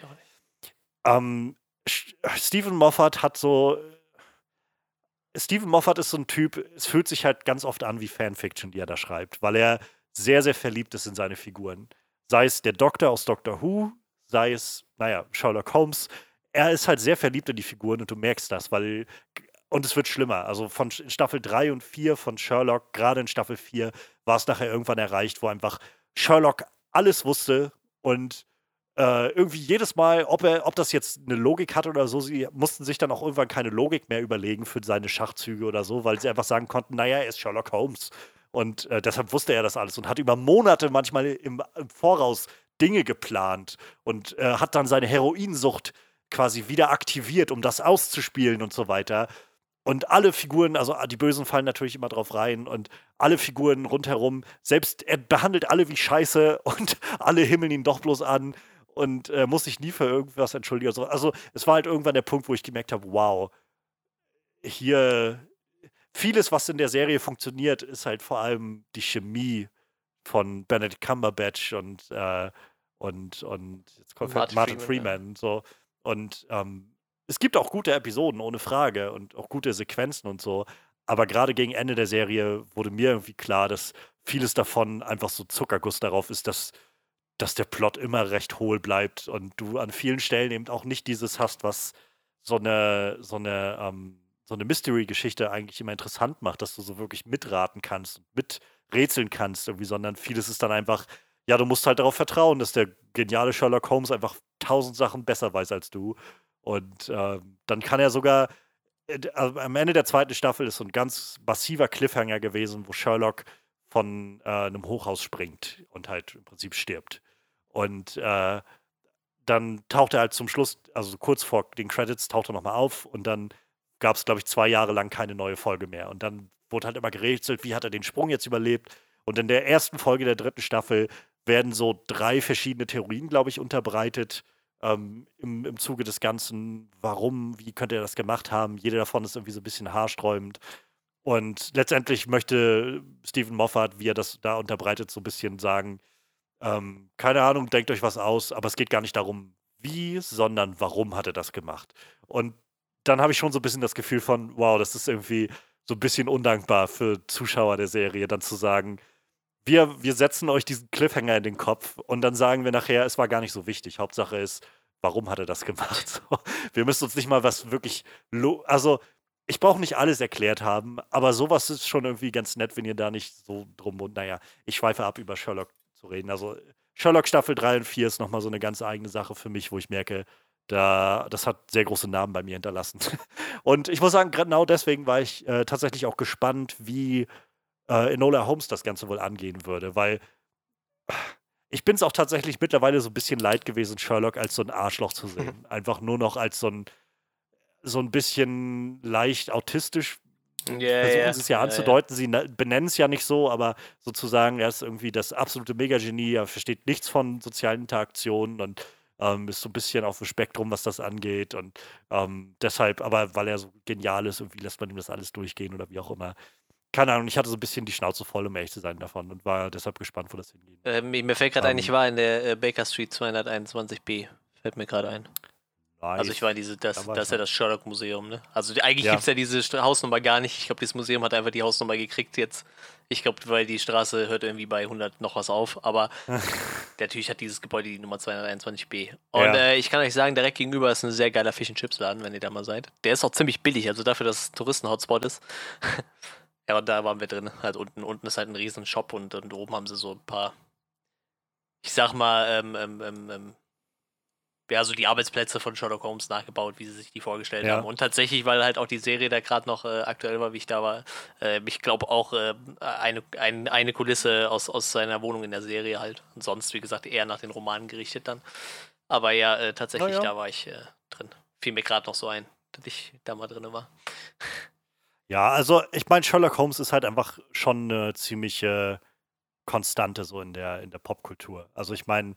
Ähm, Stephen Moffat hat so. Stephen Moffat ist so ein Typ, es fühlt sich halt ganz oft an wie Fanfiction, die er da schreibt, weil er sehr, sehr verliebt ist in seine Figuren. Sei es der Doktor aus Doctor Who, sei es, naja, Sherlock Holmes, er ist halt sehr verliebt in die Figuren und du merkst das, weil und es wird schlimmer. Also von Staffel 3 und 4 von Sherlock, gerade in Staffel 4, war es nachher irgendwann erreicht, wo einfach Sherlock alles wusste und äh, irgendwie jedes Mal, ob er, ob das jetzt eine Logik hat oder so, sie mussten sich dann auch irgendwann keine Logik mehr überlegen für seine Schachzüge oder so, weil sie einfach sagen konnten, naja, er ist Sherlock Holmes. Und äh, deshalb wusste er das alles und hat über Monate manchmal im, im Voraus Dinge geplant und äh, hat dann seine Heroinsucht quasi wieder aktiviert, um das auszuspielen und so weiter. Und alle Figuren, also die Bösen fallen natürlich immer drauf rein und alle Figuren rundherum, selbst er behandelt alle wie Scheiße und alle himmeln ihn doch bloß an und äh, muss sich nie für irgendwas entschuldigen. Also es war halt irgendwann der Punkt, wo ich gemerkt habe, wow, hier vieles, was in der Serie funktioniert, ist halt vor allem die Chemie von Benedict Cumberbatch und, äh, und, und jetzt kommt Martin, Martin Freeman. Freeman so. Und ähm, es gibt auch gute Episoden, ohne Frage, und auch gute Sequenzen und so. Aber gerade gegen Ende der Serie wurde mir irgendwie klar, dass vieles davon einfach so Zuckerguss darauf ist, dass, dass der Plot immer recht hohl bleibt und du an vielen Stellen eben auch nicht dieses hast, was so eine, so eine, ähm, so eine Mystery-Geschichte eigentlich immer interessant macht, dass du so wirklich mitraten kannst, mit rätseln kannst, irgendwie, sondern vieles ist dann einfach, ja, du musst halt darauf vertrauen, dass der geniale Sherlock Holmes einfach tausend Sachen besser weiß als du. Und äh, dann kann er sogar, äh, am Ende der zweiten Staffel ist so ein ganz massiver Cliffhanger gewesen, wo Sherlock von äh, einem Hochhaus springt und halt im Prinzip stirbt. Und äh, dann taucht er halt zum Schluss, also kurz vor den Credits, taucht er nochmal auf und dann gab es, glaube ich, zwei Jahre lang keine neue Folge mehr. Und dann wurde halt immer gerätselt, wie hat er den Sprung jetzt überlebt. Und in der ersten Folge der dritten Staffel werden so drei verschiedene Theorien, glaube ich, unterbreitet ähm, im, im Zuge des Ganzen. Warum, wie könnte er das gemacht haben? Jede davon ist irgendwie so ein bisschen haarsträubend. Und letztendlich möchte Stephen Moffat, wie er das da unterbreitet, so ein bisschen sagen, ähm, keine Ahnung, denkt euch was aus, aber es geht gar nicht darum, wie, sondern warum hat er das gemacht. Und dann habe ich schon so ein bisschen das Gefühl von, wow, das ist irgendwie so ein bisschen undankbar für Zuschauer der Serie, dann zu sagen, wir, wir setzen euch diesen Cliffhanger in den Kopf und dann sagen wir nachher, es war gar nicht so wichtig. Hauptsache ist, warum hat er das gemacht? So, wir müssen uns nicht mal was wirklich. Also, ich brauche nicht alles erklärt haben, aber sowas ist schon irgendwie ganz nett, wenn ihr da nicht so drum und naja, ich schweife ab, über Sherlock zu reden. Also, Sherlock Staffel 3 und 4 ist nochmal so eine ganz eigene Sache für mich, wo ich merke, da, das hat sehr große Namen bei mir hinterlassen. Und ich muss sagen, genau deswegen war ich äh, tatsächlich auch gespannt, wie äh, Enola Holmes das Ganze wohl angehen würde, weil ich bin es auch tatsächlich mittlerweile so ein bisschen leid gewesen, Sherlock als so ein Arschloch zu sehen. Einfach nur noch als so ein, so ein bisschen leicht autistisch. Yeah, versuchen yeah. sie es ja anzudeuten, yeah, sie benennen es ja nicht so, aber sozusagen, er ist irgendwie das absolute Megagenie, er versteht nichts von sozialen Interaktionen und ähm, ist so ein bisschen auf dem Spektrum, was das angeht. Und ähm, deshalb, aber weil er so genial ist, irgendwie lässt man ihm das alles durchgehen oder wie auch immer. Keine Ahnung, ich hatte so ein bisschen die Schnauze voll, um ehrlich zu sein davon und war deshalb gespannt, wo das hingeht. Äh, mir fällt gerade Ähm. ein, ich war in der äh, Baker Street 221b. Fällt mir gerade ein. Nice. Also ich war in diese, das, Da war das ist ja das Sherlock-Museum, ne? Also die, eigentlich Ja. gibt es ja diese St- Hausnummer gar nicht. Ich glaube, dieses Museum hat einfach die Hausnummer gekriegt jetzt. Ich glaube, weil die Straße hört irgendwie bei 100 noch was auf. Aber natürlich hat dieses Gebäude die Nummer 221b. Und Ja. äh, ich kann euch sagen, direkt gegenüber ist ein sehr geiler Fish and Chips Laden, wenn ihr da mal seid. Der ist auch ziemlich billig, also dafür, dass es ein Touristen-Hotspot ist. ja, und da waren wir drin. Halt unten, unten ist halt ein riesen Shop und, und oben haben sie so ein paar, ich sag mal, ähm, ähm, ähm, ähm, ja, so die Arbeitsplätze von Sherlock Holmes nachgebaut, wie sie sich die vorgestellt Ja. haben. Und tatsächlich, weil halt auch die Serie da gerade noch äh, aktuell war, wie ich da war, äh, ich glaube auch äh, eine, ein, eine Kulisse aus, aus seiner Wohnung in der Serie halt. Und sonst, wie gesagt, eher nach den Romanen gerichtet dann. Aber ja, äh, tatsächlich, ja. da war ich äh, drin. Fiel mir gerade noch so ein, dass ich da mal drin war. Ja, also ich meine, Sherlock Holmes ist halt einfach schon eine ziemliche Konstante so in der, in der Popkultur. Also ich meine,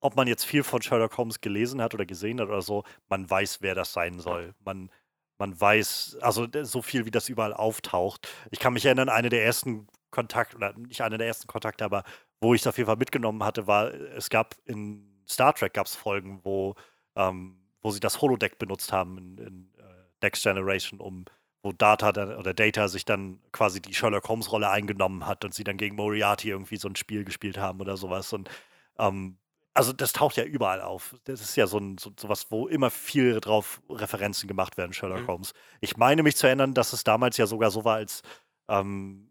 ob man jetzt viel von Sherlock Holmes gelesen hat oder gesehen hat oder so, man weiß, wer das sein soll. Man, man weiß, also so viel, wie das überall auftaucht. Ich kann mich erinnern, eine der ersten Kontakte, oder nicht eine der ersten Kontakte, aber wo ich es auf jeden Fall mitgenommen hatte, war, es gab in Star Trek gab es Folgen, wo, ähm, wo sie das Holodeck benutzt haben in, in äh, Next Generation, um wo Data dann, oder Data sich dann quasi die Sherlock Holmes Rolle eingenommen hat und sie dann gegen Moriarty irgendwie so ein Spiel gespielt haben oder sowas. Und ähm, also das taucht ja überall auf. Das ist ja so ein so, sowas, wo immer viel drauf Referenzen gemacht werden, Sherlock Mhm. Holmes. Ich meine mich zu erinnern, dass es damals ja sogar so war, als ähm,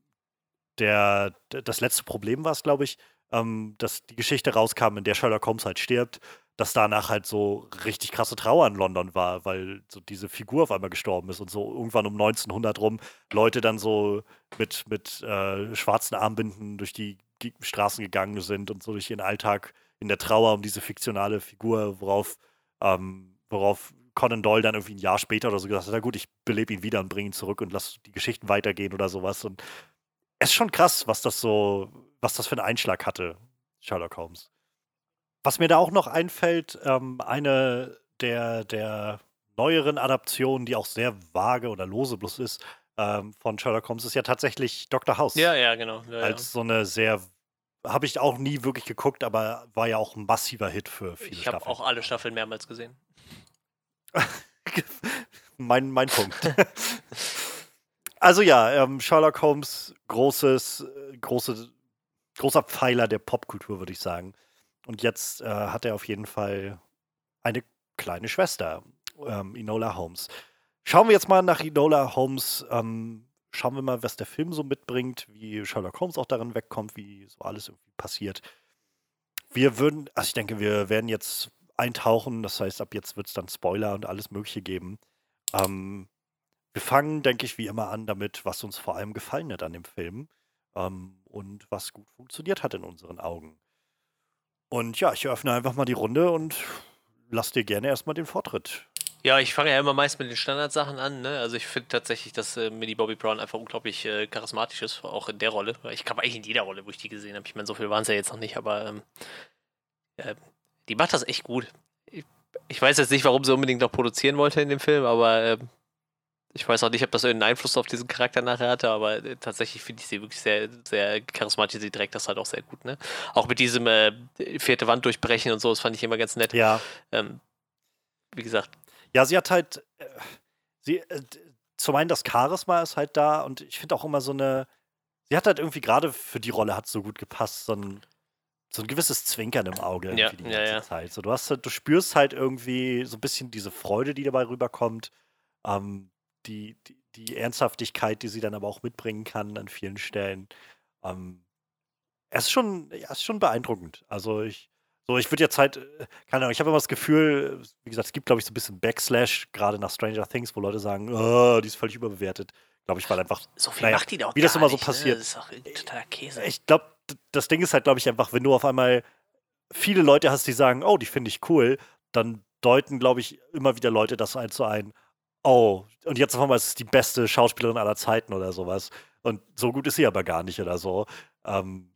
der, das letzte Problem war es, glaube ich, ähm, dass die Geschichte rauskam, in der Sherlock Holmes halt stirbt, dass danach halt so richtig krasse Trauer in London war, weil so diese Figur auf einmal gestorben ist und so irgendwann um 1900 rum Leute dann so mit, mit äh, schwarzen Armbinden durch die Straßen gegangen sind und so durch ihren Alltag in der Trauer um diese fiktionale Figur, worauf, ähm, worauf Conan Doyle dann irgendwie ein Jahr später oder so gesagt hat, na gut, ich belebe ihn wieder und bringe ihn zurück und lass die Geschichten weitergehen oder sowas. Und es ist schon krass, was das so, was das für einen Einschlag hatte, Sherlock Holmes. Was mir da auch noch einfällt, ähm, eine der, der neueren Adaptionen, die auch sehr vage oder lose bloß ist, ähm, von Sherlock Holmes, ist ja tatsächlich Dr. House. Ja, ja, genau. Ja, ja. Als so eine sehr, habe ich auch nie wirklich geguckt, aber war ja auch ein massiver Hit für viele Ich habe Staffeln. auch alle Staffeln mehrmals gesehen. mein, mein Punkt. also ja, ähm, Sherlock Holmes, großes, äh, große, großer Pfeiler der Popkultur, würde ich sagen. Und jetzt äh, hat er auf jeden Fall eine kleine Schwester, ähm, Enola Holmes. Schauen wir jetzt mal nach Enola Holmes. Ähm, schauen wir mal, was der Film so mitbringt, wie Sherlock Holmes auch darin wegkommt, wie so alles irgendwie passiert. Wir würden, also ich denke, wir werden jetzt eintauchen. Das heißt, ab jetzt wird es dann Spoiler und alles Mögliche geben. Ähm, wir fangen, denke ich, wie immer an damit, was uns vor allem gefallen hat an dem Film ähm, und was gut funktioniert hat in unseren Augen. Und ja, ich eröffne einfach mal die Runde und lass dir gerne erstmal den Vortritt. Ja, ich fange ja immer meist mit den Standardsachen an. Ne? Also ich finde tatsächlich, dass äh, Millie Bobby Brown einfach unglaublich äh, charismatisch ist, auch in der Rolle. Ich glaube eigentlich in jeder Rolle, wo ich die gesehen habe. Ich meine, so viel waren es ja jetzt noch nicht, aber ähm, äh, die macht das echt gut. Ich, ich weiß jetzt nicht, warum sie unbedingt noch produzieren wollte in dem Film, aber ähm, ich weiß auch nicht, ob das irgendeinen Einfluss auf diesen Charakter nachher hatte, aber äh, tatsächlich finde ich sie wirklich sehr, sehr charismatisch. Sie trägt das halt auch sehr gut. Ne? Auch mit diesem äh, vierte Wand durchbrechen und so, das fand ich immer ganz nett. Ja, Ähm, wie gesagt, ja, sie hat halt, äh, sie, äh, zum einen das Charisma ist halt da und ich finde auch immer so eine, sie hat halt irgendwie gerade für die Rolle hat so gut gepasst, so ein, so ein gewisses Zwinkern im Auge Ja, die ja, ganze ja. Zeit. So, du hast halt, du spürst halt irgendwie so ein bisschen diese Freude, die dabei rüberkommt, ähm, die, die, die Ernsthaftigkeit, die sie dann aber auch mitbringen kann an vielen Stellen. Ähm, es ist schon, ja, es ist schon beeindruckend. Also ich, so, ich würde jetzt halt, äh, keine Ahnung, ich habe immer das Gefühl, wie gesagt, es gibt, glaube ich, so ein bisschen Backslash, gerade nach Stranger Things, wo Leute sagen, oh, die ist völlig überbewertet. Glaube ich, weil einfach, So viel Naja, macht die da auch wie das immer so nicht, passiert. Ne? Das ist auch totaler Käse. ich glaube, das Ding ist halt, glaube ich, einfach, wenn du auf einmal viele Leute hast, die sagen, oh, die finde ich cool, dann deuten, glaube ich, immer wieder Leute das ein zu ein, oh, und jetzt auf einmal ist es die beste Schauspielerin aller Zeiten oder sowas. Und so gut ist sie aber gar nicht oder so. Ähm,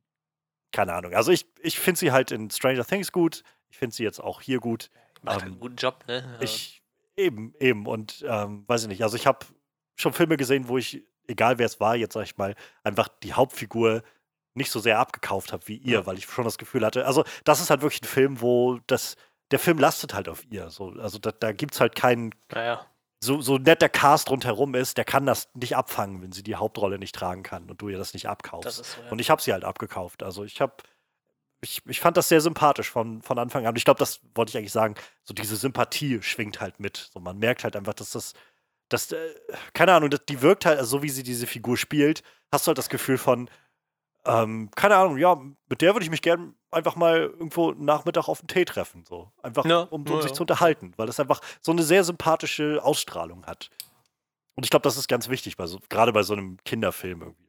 keine Ahnung. Also ich, ich finde sie halt in Stranger Things gut. Ich finde sie jetzt auch hier gut. Macht ähm, einen guten Job, ne? Ich, eben, eben. Und ähm, weiß ich nicht. Also ich habe schon Filme gesehen, wo ich egal wer es war, jetzt sag ich mal, einfach die Hauptfigur nicht so sehr abgekauft habe wie ihr, Ja. weil ich schon das Gefühl hatte, also das ist halt wirklich ein Film, wo das, der Film lastet halt auf ihr. So, also da, da gibt es halt keinen, Naja. So, so nett der Cast rundherum ist, der kann das nicht abfangen, wenn sie die Hauptrolle nicht tragen kann und du ihr das nicht abkaufst. Das so, ja. Und ich habe sie halt abgekauft. Also ich habe, ich, ich fand das sehr sympathisch von, von Anfang an. Und ich glaube, das wollte ich eigentlich sagen, so diese Sympathie schwingt halt mit. So man merkt halt einfach, dass das, dass, äh, keine Ahnung, die wirkt halt, also so wie sie diese Figur spielt, hast du halt das Gefühl von, ähm, keine Ahnung, ja, mit der würde ich mich gern einfach mal irgendwo Nachmittag auf einen Tee treffen. So. Einfach, Ja, um, um ja, sich ja. zu unterhalten, weil das einfach so eine sehr sympathische Ausstrahlung hat. Und ich glaube, das ist ganz wichtig, bei so, gerade bei so einem Kinderfilm irgendwie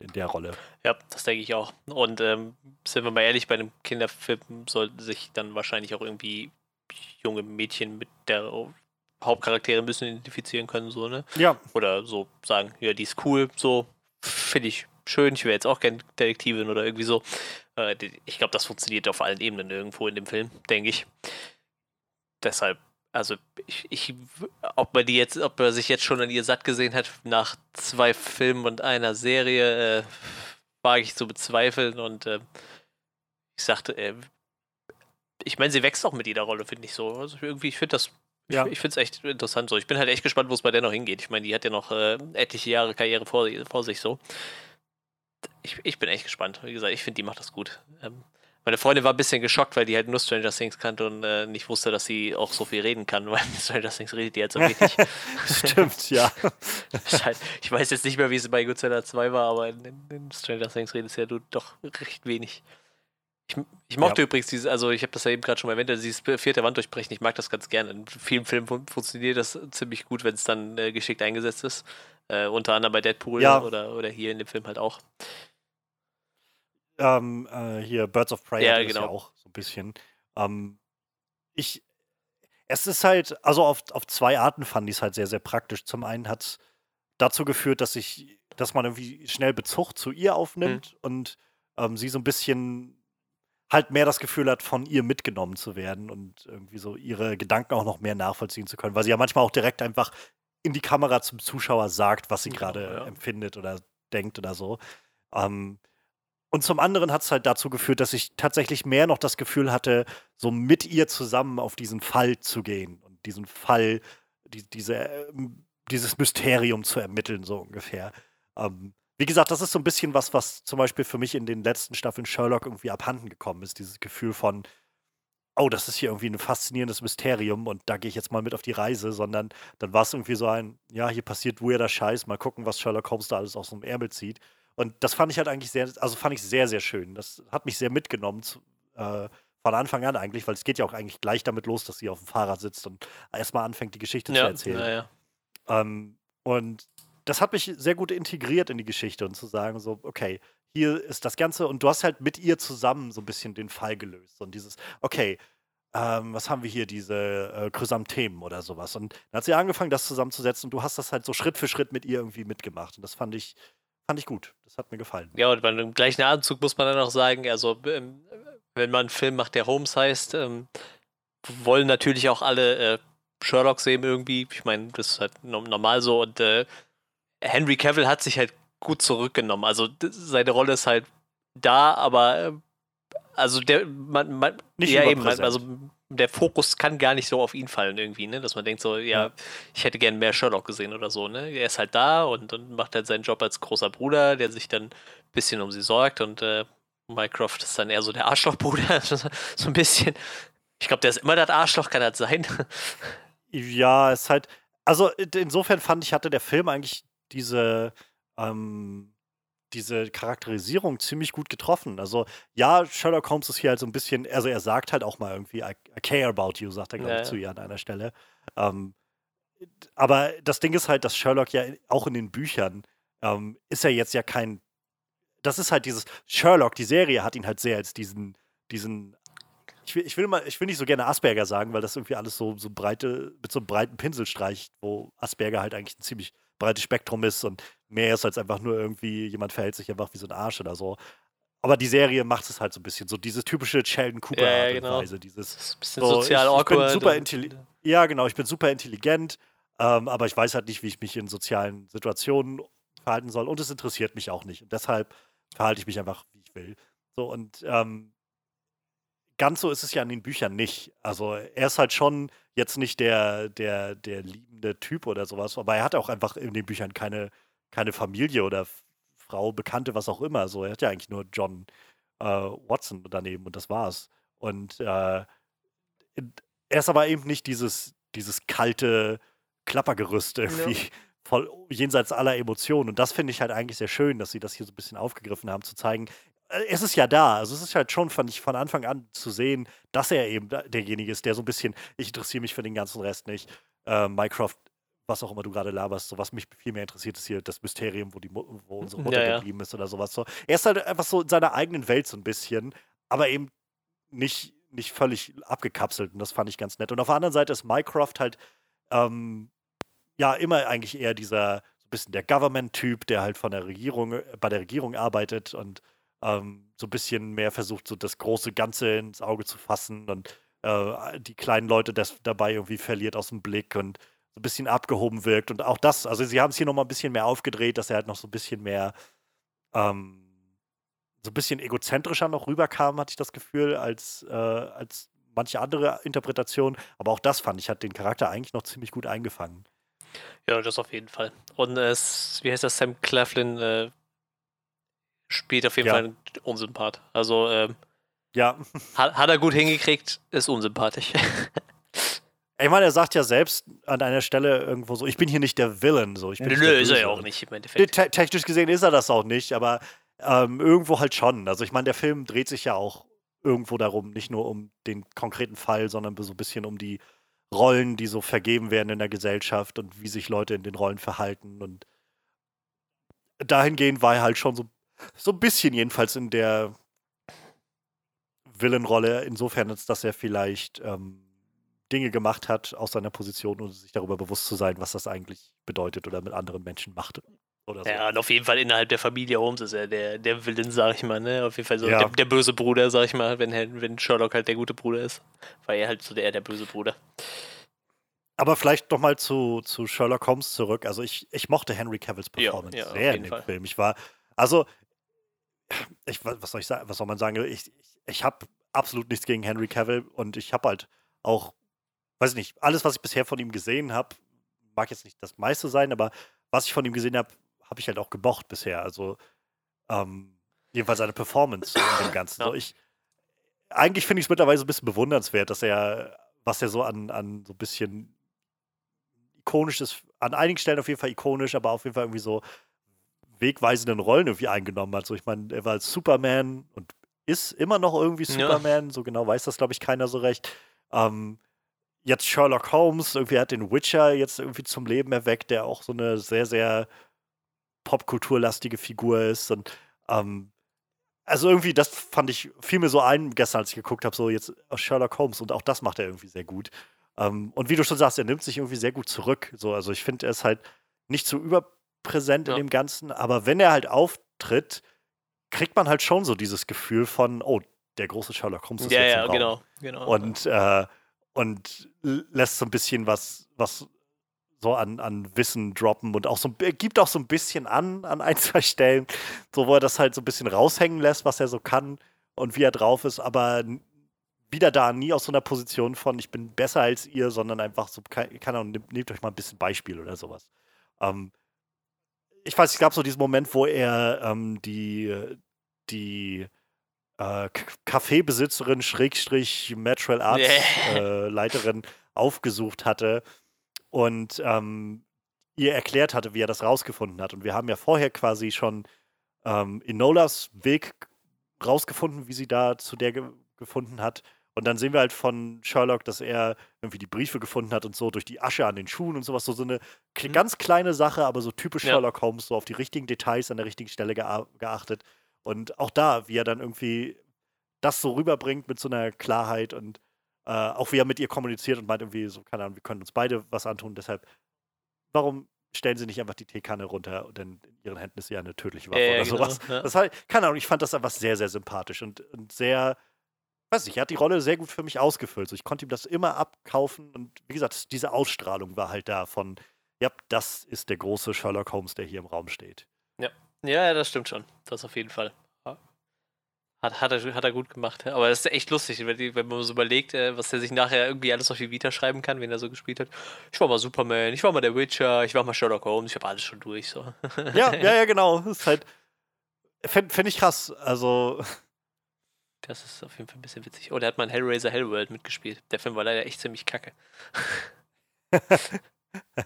in der Rolle. Ja, das denke ich auch. Und ähm, sind wir mal ehrlich, bei einem Kinderfilm sollten sich dann wahrscheinlich auch irgendwie junge Mädchen mit der Hauptcharaktere ein bisschen identifizieren können, so, ne? Ja, Oder so sagen, ja, die ist cool, so, finde ich schön, ich wäre jetzt auch gerne Detektivin oder irgendwie so. Äh, ich glaube, das funktioniert auf allen Ebenen irgendwo in dem Film, denke ich. Deshalb, also ich, ich, ob man die jetzt, ob man sich jetzt schon an ihr satt gesehen hat nach zwei Filmen und einer Serie, äh, wage ich zu bezweifeln und äh, ich sagte, äh, ich meine, sie wächst auch mit jeder Rolle, finde ich so. Also irgendwie, ich finde das, Ja. ich, ich finde es echt interessant so. Ich bin halt echt gespannt, wo es bei der noch hingeht. Ich meine, die hat ja noch äh, etliche Jahre Karriere vor, vor sich so. Ich, ich bin echt gespannt. Wie gesagt, ich finde, die macht das gut. Ähm, meine Freundin war ein bisschen geschockt, weil die halt nur Stranger Things kannte und äh, nicht wusste, dass sie auch so viel reden kann, weil in Stranger Things redet die halt so wenig. Stimmt, ja. Halt, ich weiß jetzt nicht mehr, wie es bei Godzilla 2 war, aber in, in, Stranger Things redest ja du doch recht wenig. Ich, ich mochte Ja. übrigens dieses, also ich habe das ja eben gerade schon mal erwähnt, also dieses vierte Wand durchbrechen, ich mag das ganz gerne. In vielen Filmen fun funktioniert das ziemlich gut, wenn es dann äh, geschickt eingesetzt ist. Äh, unter anderem bei Deadpool Ja. oder, oder hier in dem Film halt auch. ähm, äh, hier Birds of Prey Ja, hatte das ja genau. auch so ein bisschen. Ähm, ich, es ist halt, also auf, auf zwei Arten fand ich es halt sehr, sehr praktisch. Zum einen hat es dazu geführt, dass ich, dass man irgendwie schnell Bezug zu ihr aufnimmt und ähm, sie so ein bisschen halt mehr das Gefühl hat, von ihr mitgenommen zu werden und irgendwie so ihre Gedanken auch noch mehr nachvollziehen zu können, weil sie ja manchmal auch direkt einfach in die Kamera zum Zuschauer sagt, was sie Genau, gerade ja. empfindet oder denkt oder so. Ähm, und zum anderen hat es halt dazu geführt, dass ich tatsächlich mehr noch das Gefühl hatte, so mit ihr zusammen auf diesen Fall zu gehen und diesen Fall, die, diese, ähm, dieses Mysterium zu ermitteln, so ungefähr. Ähm, wie gesagt, das ist so ein bisschen was, was zum Beispiel für mich in den letzten Staffeln Sherlock irgendwie abhanden gekommen ist. Dieses Gefühl von, oh, das ist hier irgendwie ein faszinierendes Mysterium und da gehe ich jetzt mal mit auf die Reise, sondern dann war es irgendwie so ein, ja, hier passiert weirder Scheiß, mal gucken, was Sherlock Holmes da alles aus dem Ärmel zieht. Und das fand ich halt eigentlich sehr, also fand ich sehr, sehr schön. Das hat mich sehr mitgenommen zu, äh, von Anfang an eigentlich, weil es geht ja auch eigentlich gleich damit los, dass sie auf dem Fahrrad sitzt und erstmal anfängt, die Geschichte zu Ja, erzählen. ja, ja. Ähm, und das hat mich sehr gut integriert in die Geschichte und zu sagen, so, okay, hier ist das Ganze und du hast halt mit ihr zusammen so ein bisschen den Fall gelöst. Und dieses, okay, ähm, was haben wir hier, diese äh, Chrysanthemen oder sowas. Und dann hat sie angefangen, das zusammenzusetzen und du hast das halt so Schritt für Schritt mit ihr irgendwie mitgemacht. Und das fand ich, fand ich gut. Das hat mir gefallen. Ja, und bei dem gleichen Atemzug muss man dann auch sagen, also ähm, wenn man einen Film macht, der Holmes heißt, ähm, wollen natürlich auch alle äh, Sherlock sehen irgendwie. Ich meine, das ist halt no- normal so. Und äh, Henry Cavill hat sich halt gut zurückgenommen. Also seine Rolle ist halt da, aber äh, also der man, man Nicht ja eben, also der Fokus kann gar nicht so auf ihn fallen irgendwie, ne? Dass man denkt so, ja, Ja. ich hätte gern mehr Sherlock gesehen oder so, ne? Er ist halt da und, und macht halt seinen Job als großer Bruder, der sich dann ein bisschen um sie sorgt und äh, Mycroft ist dann eher so der Arschlochbruder, so ein bisschen. Ich glaube, der ist immer das Arschloch, kann das sein? Ja, es ist halt, also in- insofern fand ich, hatte der Film eigentlich diese, ähm, diese Charakterisierung ziemlich gut getroffen. Also, ja, Sherlock Holmes ist hier halt so ein bisschen, also er sagt halt auch mal irgendwie, I, I care about you, sagt er, glaube Ja, ich, ja. zu ihr an einer Stelle. Ähm, aber das Ding ist halt, dass Sherlock ja auch in den Büchern ähm, ist er jetzt ja kein, das ist halt dieses, Sherlock, die Serie hat ihn halt sehr als diesen, diesen ich will, ich will mal, ich will nicht so gerne Asperger sagen, weil das irgendwie alles so, so breite, mit so einem breiten Pinsel streicht, wo Asperger halt eigentlich ein ziemlich breites Spektrum ist und mehr ist als einfach nur irgendwie, jemand verhält sich einfach wie so ein Arsch oder so. Aber die Serie macht es halt so ein bisschen, so diese typische Sheldon Cooper Ja, ja, genau. Weise, dieses bisschen So, sozial ich- ich bin super ja, genau, ich bin super intelligent, ähm, aber ich weiß halt nicht, wie ich mich in sozialen Situationen verhalten soll und es interessiert mich auch nicht. Und deshalb verhalte ich mich einfach, wie ich will. So, und ähm, ganz so ist es ja in den Büchern nicht. Also er ist halt schon jetzt nicht der, der, der liebende Typ oder sowas, aber er hat auch einfach in den Büchern keine, keine Familie oder Frau, Bekannte, was auch immer. So, er hat ja eigentlich nur John äh, Watson daneben und das war's. Und äh, er ist aber eben nicht dieses, dieses kalte Klappergerüst irgendwie. Ja. Voll jenseits aller Emotionen. Und das finde ich halt eigentlich sehr schön, dass sie das hier so ein bisschen aufgegriffen haben, zu zeigen, äh, es ist ja da. Also es ist halt schon, fand ich, von Anfang an zu sehen, dass er eben derjenige ist, der so ein bisschen, ich interessiere mich für den ganzen Rest nicht. Äh, Minecraft, was auch immer du gerade laberst, so was mich viel mehr interessiert, ist hier das Mysterium, wo, die, wo unsere Mutter ja, geblieben ist oder sowas. So. Er ist halt einfach so in seiner eigenen Welt so ein bisschen, aber eben nicht, nicht völlig abgekapselt. Und das fand ich ganz nett. Und auf der anderen Seite ist Minecraft halt ähm, ja immer eigentlich eher dieser so ein bisschen der Government-Typ, der halt von der Regierung, äh, bei der Regierung arbeitet und ähm, so ein bisschen mehr versucht, so das große Ganze ins Auge zu fassen und äh, die kleinen Leute das dabei irgendwie verliert aus dem Blick und so ein bisschen abgehoben wirkt. Und auch das, also sie haben es hier nochmal ein bisschen mehr aufgedreht, dass er halt noch so ein bisschen mehr, ähm, so ein bisschen egozentrischer noch rüberkam, hatte ich das Gefühl, als, äh, als manche andere Interpretation. Aber auch das fand ich, hat den Charakter eigentlich noch ziemlich gut eingefangen. Ja, das auf jeden Fall. Und es, wie heißt das, Sam Claflin äh, spielt auf jeden ja. Fall einen Unsympath. Also, ähm, ja. Hat, hat er gut hingekriegt, ist unsympathisch. Ich meine, er sagt ja selbst an einer Stelle irgendwo so, ich bin hier nicht der Villain. So. Ich bin Nö, ist er ja auch nicht im Endeffekt. Te technisch gesehen ist er das auch nicht, aber ähm, irgendwo halt schon. Also ich meine, der Film dreht sich ja auch irgendwo darum, nicht nur um den konkreten Fall, sondern so ein bisschen um die Rollen, die so vergeben werden in der Gesellschaft und wie sich Leute in den Rollen verhalten. Und dahingehend war er halt schon so, so ein bisschen jedenfalls in der Villain-Rolle, insofern, als dass er vielleicht ähm, Dinge gemacht hat aus seiner Position, ohne sich darüber bewusst zu sein, was das eigentlich bedeutet oder mit anderen Menschen macht. Oder so. Ja, und auf jeden Fall innerhalb der Familie Holmes ist er der, der Villain, sag ich mal, ne? Auf jeden Fall so ja. der, der, böse Bruder, sag ich mal, wenn, wenn Sherlock halt der gute Bruder ist. War er halt so der, der böse Bruder. Aber vielleicht nochmal zu, zu Sherlock Holmes zurück. Also ich, ich mochte Henry Cavills Performance ja, ja, sehr in dem Fall. Film. Ich war, also, ich, was soll ich sagen, was soll man sagen? Ich, ich, ich habe absolut nichts gegen Henry Cavill und ich habe halt auch weiß ich nicht, alles, was ich bisher von ihm gesehen habe, mag jetzt nicht das meiste sein, aber was ich von ihm gesehen habe, habe ich halt auch gemocht bisher. Also ähm, jedenfalls seine Performance in dem Ganzen. Ja. So, ich, eigentlich finde ich es mittlerweile so ein bisschen bewundernswert, dass er, was er so an, an so ein bisschen ikonisch ist, an einigen Stellen auf jeden Fall ikonisch, aber auf jeden Fall irgendwie so wegweisenden Rollen irgendwie eingenommen hat. So, ich meine, er war als Superman und ist immer noch irgendwie Superman, ja. so genau weiß das, glaube ich, keiner so recht. Ähm, jetzt Sherlock Holmes, irgendwie hat den Witcher jetzt irgendwie zum Leben erweckt, der auch so eine sehr, sehr popkulturlastige Figur ist. Und ähm, also irgendwie, das fand ich, fiel mir so ein gestern, als ich geguckt habe, so jetzt Sherlock Holmes und auch das macht er irgendwie sehr gut. Ähm, und wie du schon sagst, er nimmt sich irgendwie sehr gut zurück. So, also ich finde, er ist halt nicht so überpräsent ja. in dem Ganzen, aber wenn er halt auftritt, kriegt man halt schon so dieses Gefühl von, oh, der große Sherlock Holmes ist ja, jetzt ja, im Raum. genau, genau. Und äh, und lässt so ein bisschen was, was so an, an Wissen droppen und auch so gibt auch so ein bisschen an an ein, zwei Stellen, so wo er das halt so ein bisschen raushängen lässt, was er so kann und wie er drauf ist, aber wieder da nie aus so einer Position von ich bin besser als ihr, sondern einfach so, keine Ahnung, nehmt, nehmt euch mal ein bisschen Beispiel oder sowas. Ähm, ich weiß, es gab so diesen Moment, wo er ähm, die, die äh, Kaffeebesitzerin, Schrägstrich, Material Arts yeah. äh, Leiterin aufgesucht hatte und ähm, ihr erklärt hatte, wie er das rausgefunden hat. Und wir haben ja vorher quasi schon ähm, Enolas Weg rausgefunden, wie sie da zu der ge gefunden hat. Und dann sehen wir halt von Sherlock, dass er irgendwie die Briefe gefunden hat und so durch die Asche an den Schuhen und sowas. So, so eine mhm. ganz kleine Sache, aber so typisch ja. Sherlock Holmes, so auf die richtigen Details an der richtigen Stelle geachtet. Und auch da, wie er dann irgendwie das so rüberbringt mit so einer Klarheit und äh, auch wie er mit ihr kommuniziert und meint irgendwie so, keine Ahnung, wir können uns beide was antun, deshalb, warum stellen sie nicht einfach die Teekanne runter, denn in ihren Händen ist ja eine tödliche Waffe äh, oder genau, sowas. Ja. Das halt, keine Ahnung, ich fand das einfach sehr, sehr sympathisch und, und sehr, weiß nicht, er hat die Rolle sehr gut für mich ausgefüllt. So, ich konnte ihm das immer abkaufen und wie gesagt, diese Ausstrahlung war halt da von, ja, das ist der große Sherlock Holmes, der hier im Raum steht. Ja, das stimmt schon. Das auf jeden Fall. Hat, hat, er, hat er gut gemacht. Aber das ist echt lustig, wenn, die, wenn man so überlegt, äh, was er sich nachher irgendwie alles auf die Vita schreiben kann, wenn er so gespielt hat. Ich war mal Superman, ich war mal der Witcher, ich war mal Sherlock Holmes, ich habe alles schon durch. So. Ja, ja, ja, genau. Das ist halt. Fände fänd ich krass. Also. Das ist auf jeden Fall ein bisschen witzig. Oh, der hat mal in Hellraiser Hellworld mitgespielt. Der Film war leider echt ziemlich kacke.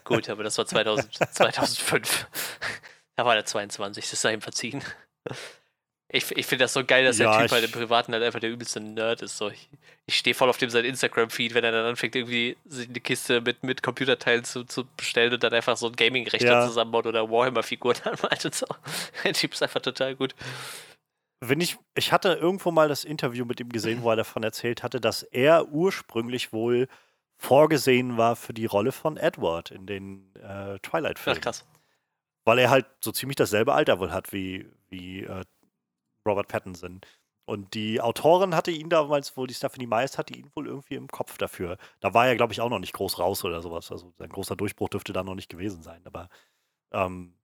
Gut, aber das war 2000, 2005. Da war der 22, das sei ihm verziehen. Ich, ich finde das so geil, dass Ja, der Typ halt im Privaten halt einfach der übelste Nerd ist. So, ich ich stehe voll auf dem sein Instagram-Feed, wenn er dann anfängt, irgendwie eine Kiste mit, mit Computerteilen zu, zu bestellen und dann einfach so einen Gaming-Rechner Ja. zusammenbaut oder Warhammer-Figuren anmalt und so. Der Typ ist einfach total gut. Wenn ich, ich hatte irgendwo mal das Interview mit ihm gesehen, wo er davon erzählt hatte, dass er ursprünglich wohl vorgesehen war für die Rolle von Edward in den äh, Ach, Twilight-Filmen. krass. Weil er halt so ziemlich dasselbe Alter wohl hat wie, wie äh, Robert Pattinson. Und die Autorin hatte ihn damals wohl, die Stephanie Meist hatte ihn wohl irgendwie im Kopf dafür. Da war er, glaube ich, auch noch nicht groß raus oder sowas. Also sein großer Durchbruch dürfte da noch nicht gewesen sein. Aber ähm,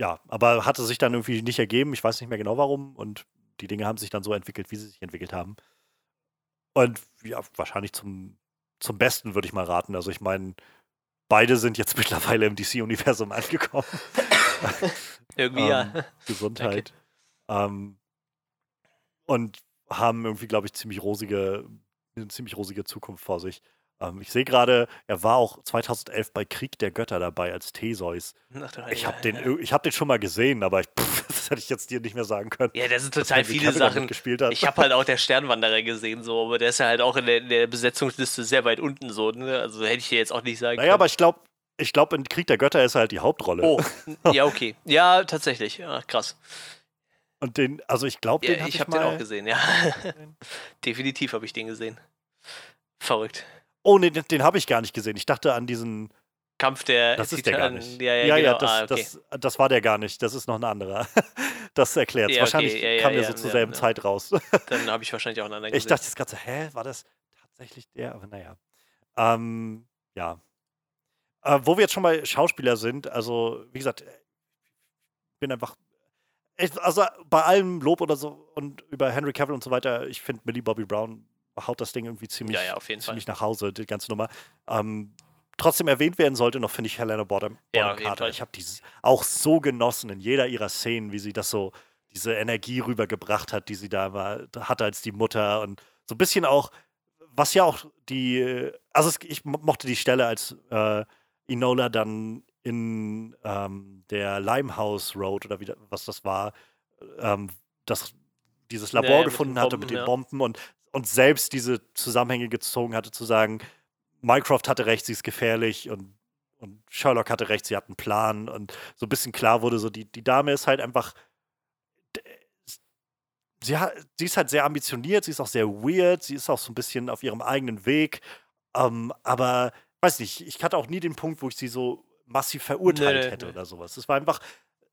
ja, aber hatte sich dann irgendwie nicht ergeben. Ich weiß nicht mehr genau warum. Und die Dinge haben sich dann so entwickelt, wie sie sich entwickelt haben. Und ja, wahrscheinlich zum, zum Besten würde ich mal raten. Also ich meine, beide sind jetzt mittlerweile im DC-Universum angekommen. Irgendwie Ähm, ja. Gesundheit. Ähm, und haben irgendwie, glaube ich, ziemlich rosige, eine ziemlich rosige Zukunft vor sich. Ähm, ich sehe gerade, er war auch 2011 bei Krieg der Götter dabei als Theseus. Ach, Ich habe den, ich hab den schon mal gesehen, aber ich, pff, das hätte ich jetzt dir nicht mehr sagen können. Ja, da sind total viele Sachen. mitgespielt hat. Ich habe halt auch der Sternwanderer gesehen, so, aber der ist ja halt auch in der, in der Besetzungsliste sehr weit unten, so, ne? Also hätte ich dir jetzt auch nicht sagen naja, aber ich glaube, ich glaube, in Krieg der Götter ist er halt die Hauptrolle. Oh, ja, okay. Ja, tatsächlich. Ja, krass. Und den, also ich glaube, Ja, den hab ich ich, habe mal. den auch gesehen, ja. Definitiv habe ich den gesehen. Verrückt. Oh, nee, den, den habe ich gar nicht gesehen. Ich dachte an diesen. Kampf der Das ist der gar nicht. Ja, ja, genau. das, ah, okay. das, das war der gar nicht. Das ist noch ein anderer. Das erklärt Ja, okay, Wahrscheinlich ja, ja, kam der ja, so zur ja, selben ja. Zeit raus. Dann habe ich wahrscheinlich auch einen anderen Ich gesehen. dachte jetzt gerade so, hä, war das tatsächlich der? Aber naja. Ähm, ja. Äh, wo wir jetzt schon bei Schauspieler sind, also wie gesagt, ich bin einfach. Ich, also bei allem Lob oder so und über Henry Cavill und so weiter, ich finde Millie Bobby Brown haut das Ding irgendwie ziemlich, Ja, ja, jeden Fall. ziemlich nach Hause, die ganze Nummer. Ähm, trotzdem erwähnt werden sollte noch, finde ich, Helena Bonham, Ja, Carter. Ich habe die auch so genossen in jeder ihrer Szenen, wie sie das so, diese Energie rübergebracht hat, die sie da war, hatte als die Mutter und so ein bisschen auch, was ja auch die, also es, ich mo- mochte die Stelle, als äh, Enola dann in ähm, der Limehouse Road oder wie, was das war, ähm, das, dieses Labor ja, mit den gefunden hatte Bomben, mit den ja. Bomben und, und selbst diese Zusammenhänge gezogen hatte, zu sagen, Mycroft hatte recht, sie ist gefährlich und, und Sherlock hatte recht, sie hat einen Plan und so ein bisschen klar wurde, so die, die Dame ist halt einfach, sie, hat, sie ist halt sehr ambitioniert, sie ist auch sehr weird, sie ist auch so ein bisschen auf ihrem eigenen Weg, ähm, aber weiß nicht, ich hatte auch nie den Punkt, wo ich sie so massiv verurteilt Nee, hätte nee. oder sowas. Es war einfach,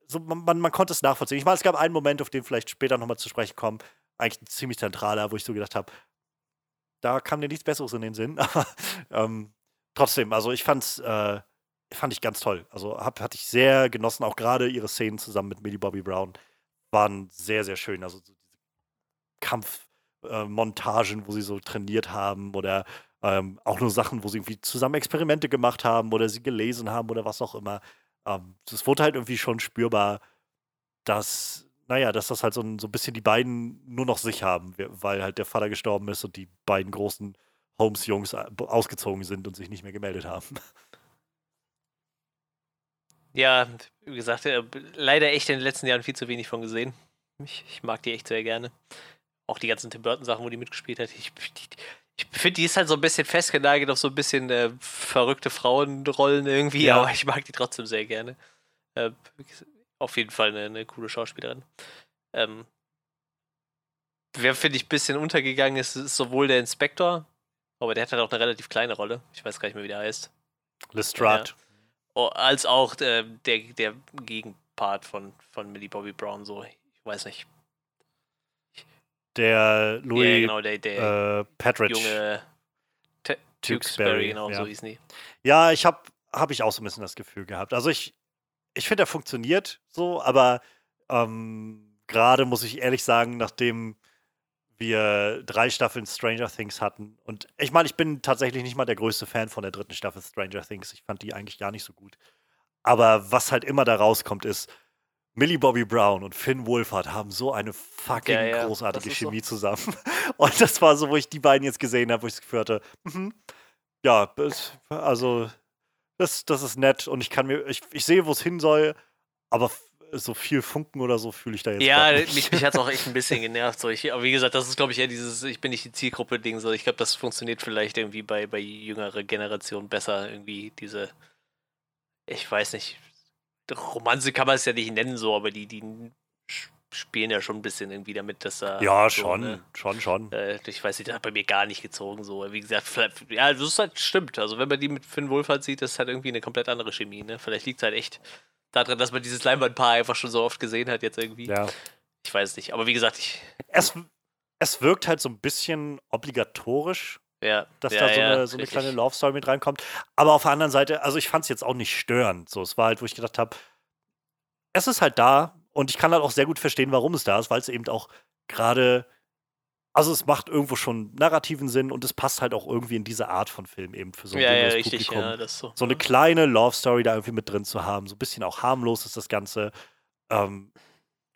so, man, man, man konnte es nachvollziehen. Ich meine, es gab einen Moment, auf den vielleicht später nochmal zu sprechen kommen, eigentlich ein ziemlich zentraler, wo ich so gedacht habe, da kam dir nichts Besseres in den Sinn. Aber ähm, trotzdem, also ich fand's, äh, fand ich ganz toll. Also hab, hatte ich sehr genossen, auch gerade ihre Szenen zusammen mit Millie Bobby Brown waren sehr, sehr schön. Also so diese Kampfmontagen, äh, wo sie so trainiert haben oder ähm, auch nur Sachen, wo sie irgendwie zusammen Experimente gemacht haben oder sie gelesen haben oder was auch immer. Ähm, Es wurde halt irgendwie schon spürbar, dass, naja, dass das halt so ein, so ein bisschen die beiden nur noch sich haben, weil halt der Vater gestorben ist und die beiden großen Holmes-Jungs äh, ausgezogen sind und sich nicht mehr gemeldet haben. Ja, wie gesagt, äh, leider echt in den letzten Jahren viel zu wenig von gesehen. Ich, ich mag die echt sehr gerne. Auch die ganzen Tim Burton-Sachen, wo die mitgespielt hat. Ich, die, ich finde, die ist halt so ein bisschen festgenagelt auf so ein bisschen äh, verrückte Frauenrollen irgendwie, Ja. aber ich mag die trotzdem sehr gerne. Äh, auf jeden Fall eine, eine coole Schauspielerin. Ähm, wer, finde ich, ein bisschen untergegangen ist, ist sowohl der Inspektor, aber der hat halt auch eine relativ kleine Rolle. Ich weiß gar nicht mehr, wie der heißt. Lestrade. Oh, als auch äh, der, der Gegenpart von, von Millie Bobby Brown, so, ich weiß nicht. Der Louis ja, genau, der, der äh, Patridge. junge Te- Tewksbury, genau, ja. so hieß nie. Ja, ich habe hab ich auch so ein bisschen das Gefühl gehabt. Also ich, ich finde, er funktioniert so, aber Ähm, Gerade muss ich ehrlich sagen, nachdem wir drei Staffeln Stranger Things hatten. Und ich meine, ich bin tatsächlich nicht mal der größte Fan von der dritten Staffel Stranger Things. Ich fand die eigentlich gar nicht so gut. Aber was halt immer da rauskommt, ist, Millie Bobby Brown und Finn Wolfhard haben so eine fucking Ja, ja, großartige Chemie zusammen. Und das war so, wo ich die beiden jetzt gesehen habe, wo ich das Gefühl hatte, mhm, ja, es- also das, das ist nett und ich kann mir, ich, ich sehe, wo es hin soll, aber so viel Funken oder so fühle ich da jetzt Ja, nicht. mich, mich hat es auch echt ein bisschen genervt. So. Ich, aber wie gesagt, das ist, glaube ich, eher dieses, ich bin nicht die Zielgruppe-Ding. So. Ich glaube, das funktioniert vielleicht irgendwie bei, bei jüngerer Generation besser. Irgendwie diese, ich weiß nicht, Romanze kann man es ja nicht nennen, so, aber die, die spielen ja schon ein bisschen irgendwie damit, dass da. Ja, so, schon, ne, schon, schon. äh, ich weiß nicht, das hat bei mir gar nicht gezogen. So. Wie gesagt, ja, das ist halt stimmt. Also, wenn man die mit Finn Wolfhard sieht, das ist halt irgendwie eine komplett andere Chemie. Ne? Vielleicht liegt es halt echt daran, dass man dieses Leinwandpaar einfach schon so oft gesehen hat, jetzt irgendwie. Ja. Ich weiß nicht. Aber wie gesagt, ich. Es, es wirkt halt so ein bisschen obligatorisch, Ja, dass ja, da so ja, eine, so eine kleine Love Story mit reinkommt. Aber auf der anderen Seite, also ich fand es jetzt auch nicht störend. So, es war halt, wo ich gedacht habe, es ist halt da und ich kann halt auch sehr gut verstehen, warum es da ist, weil es eben auch gerade, also es macht irgendwo schon narrativen Sinn und es passt halt auch irgendwie in diese Art von Film eben für so ein Ja, ja, richtig. Publikum. Ja, so. so eine kleine Love Story da irgendwie mit drin zu haben, so ein bisschen auch harmlos ist das Ganze. Ähm,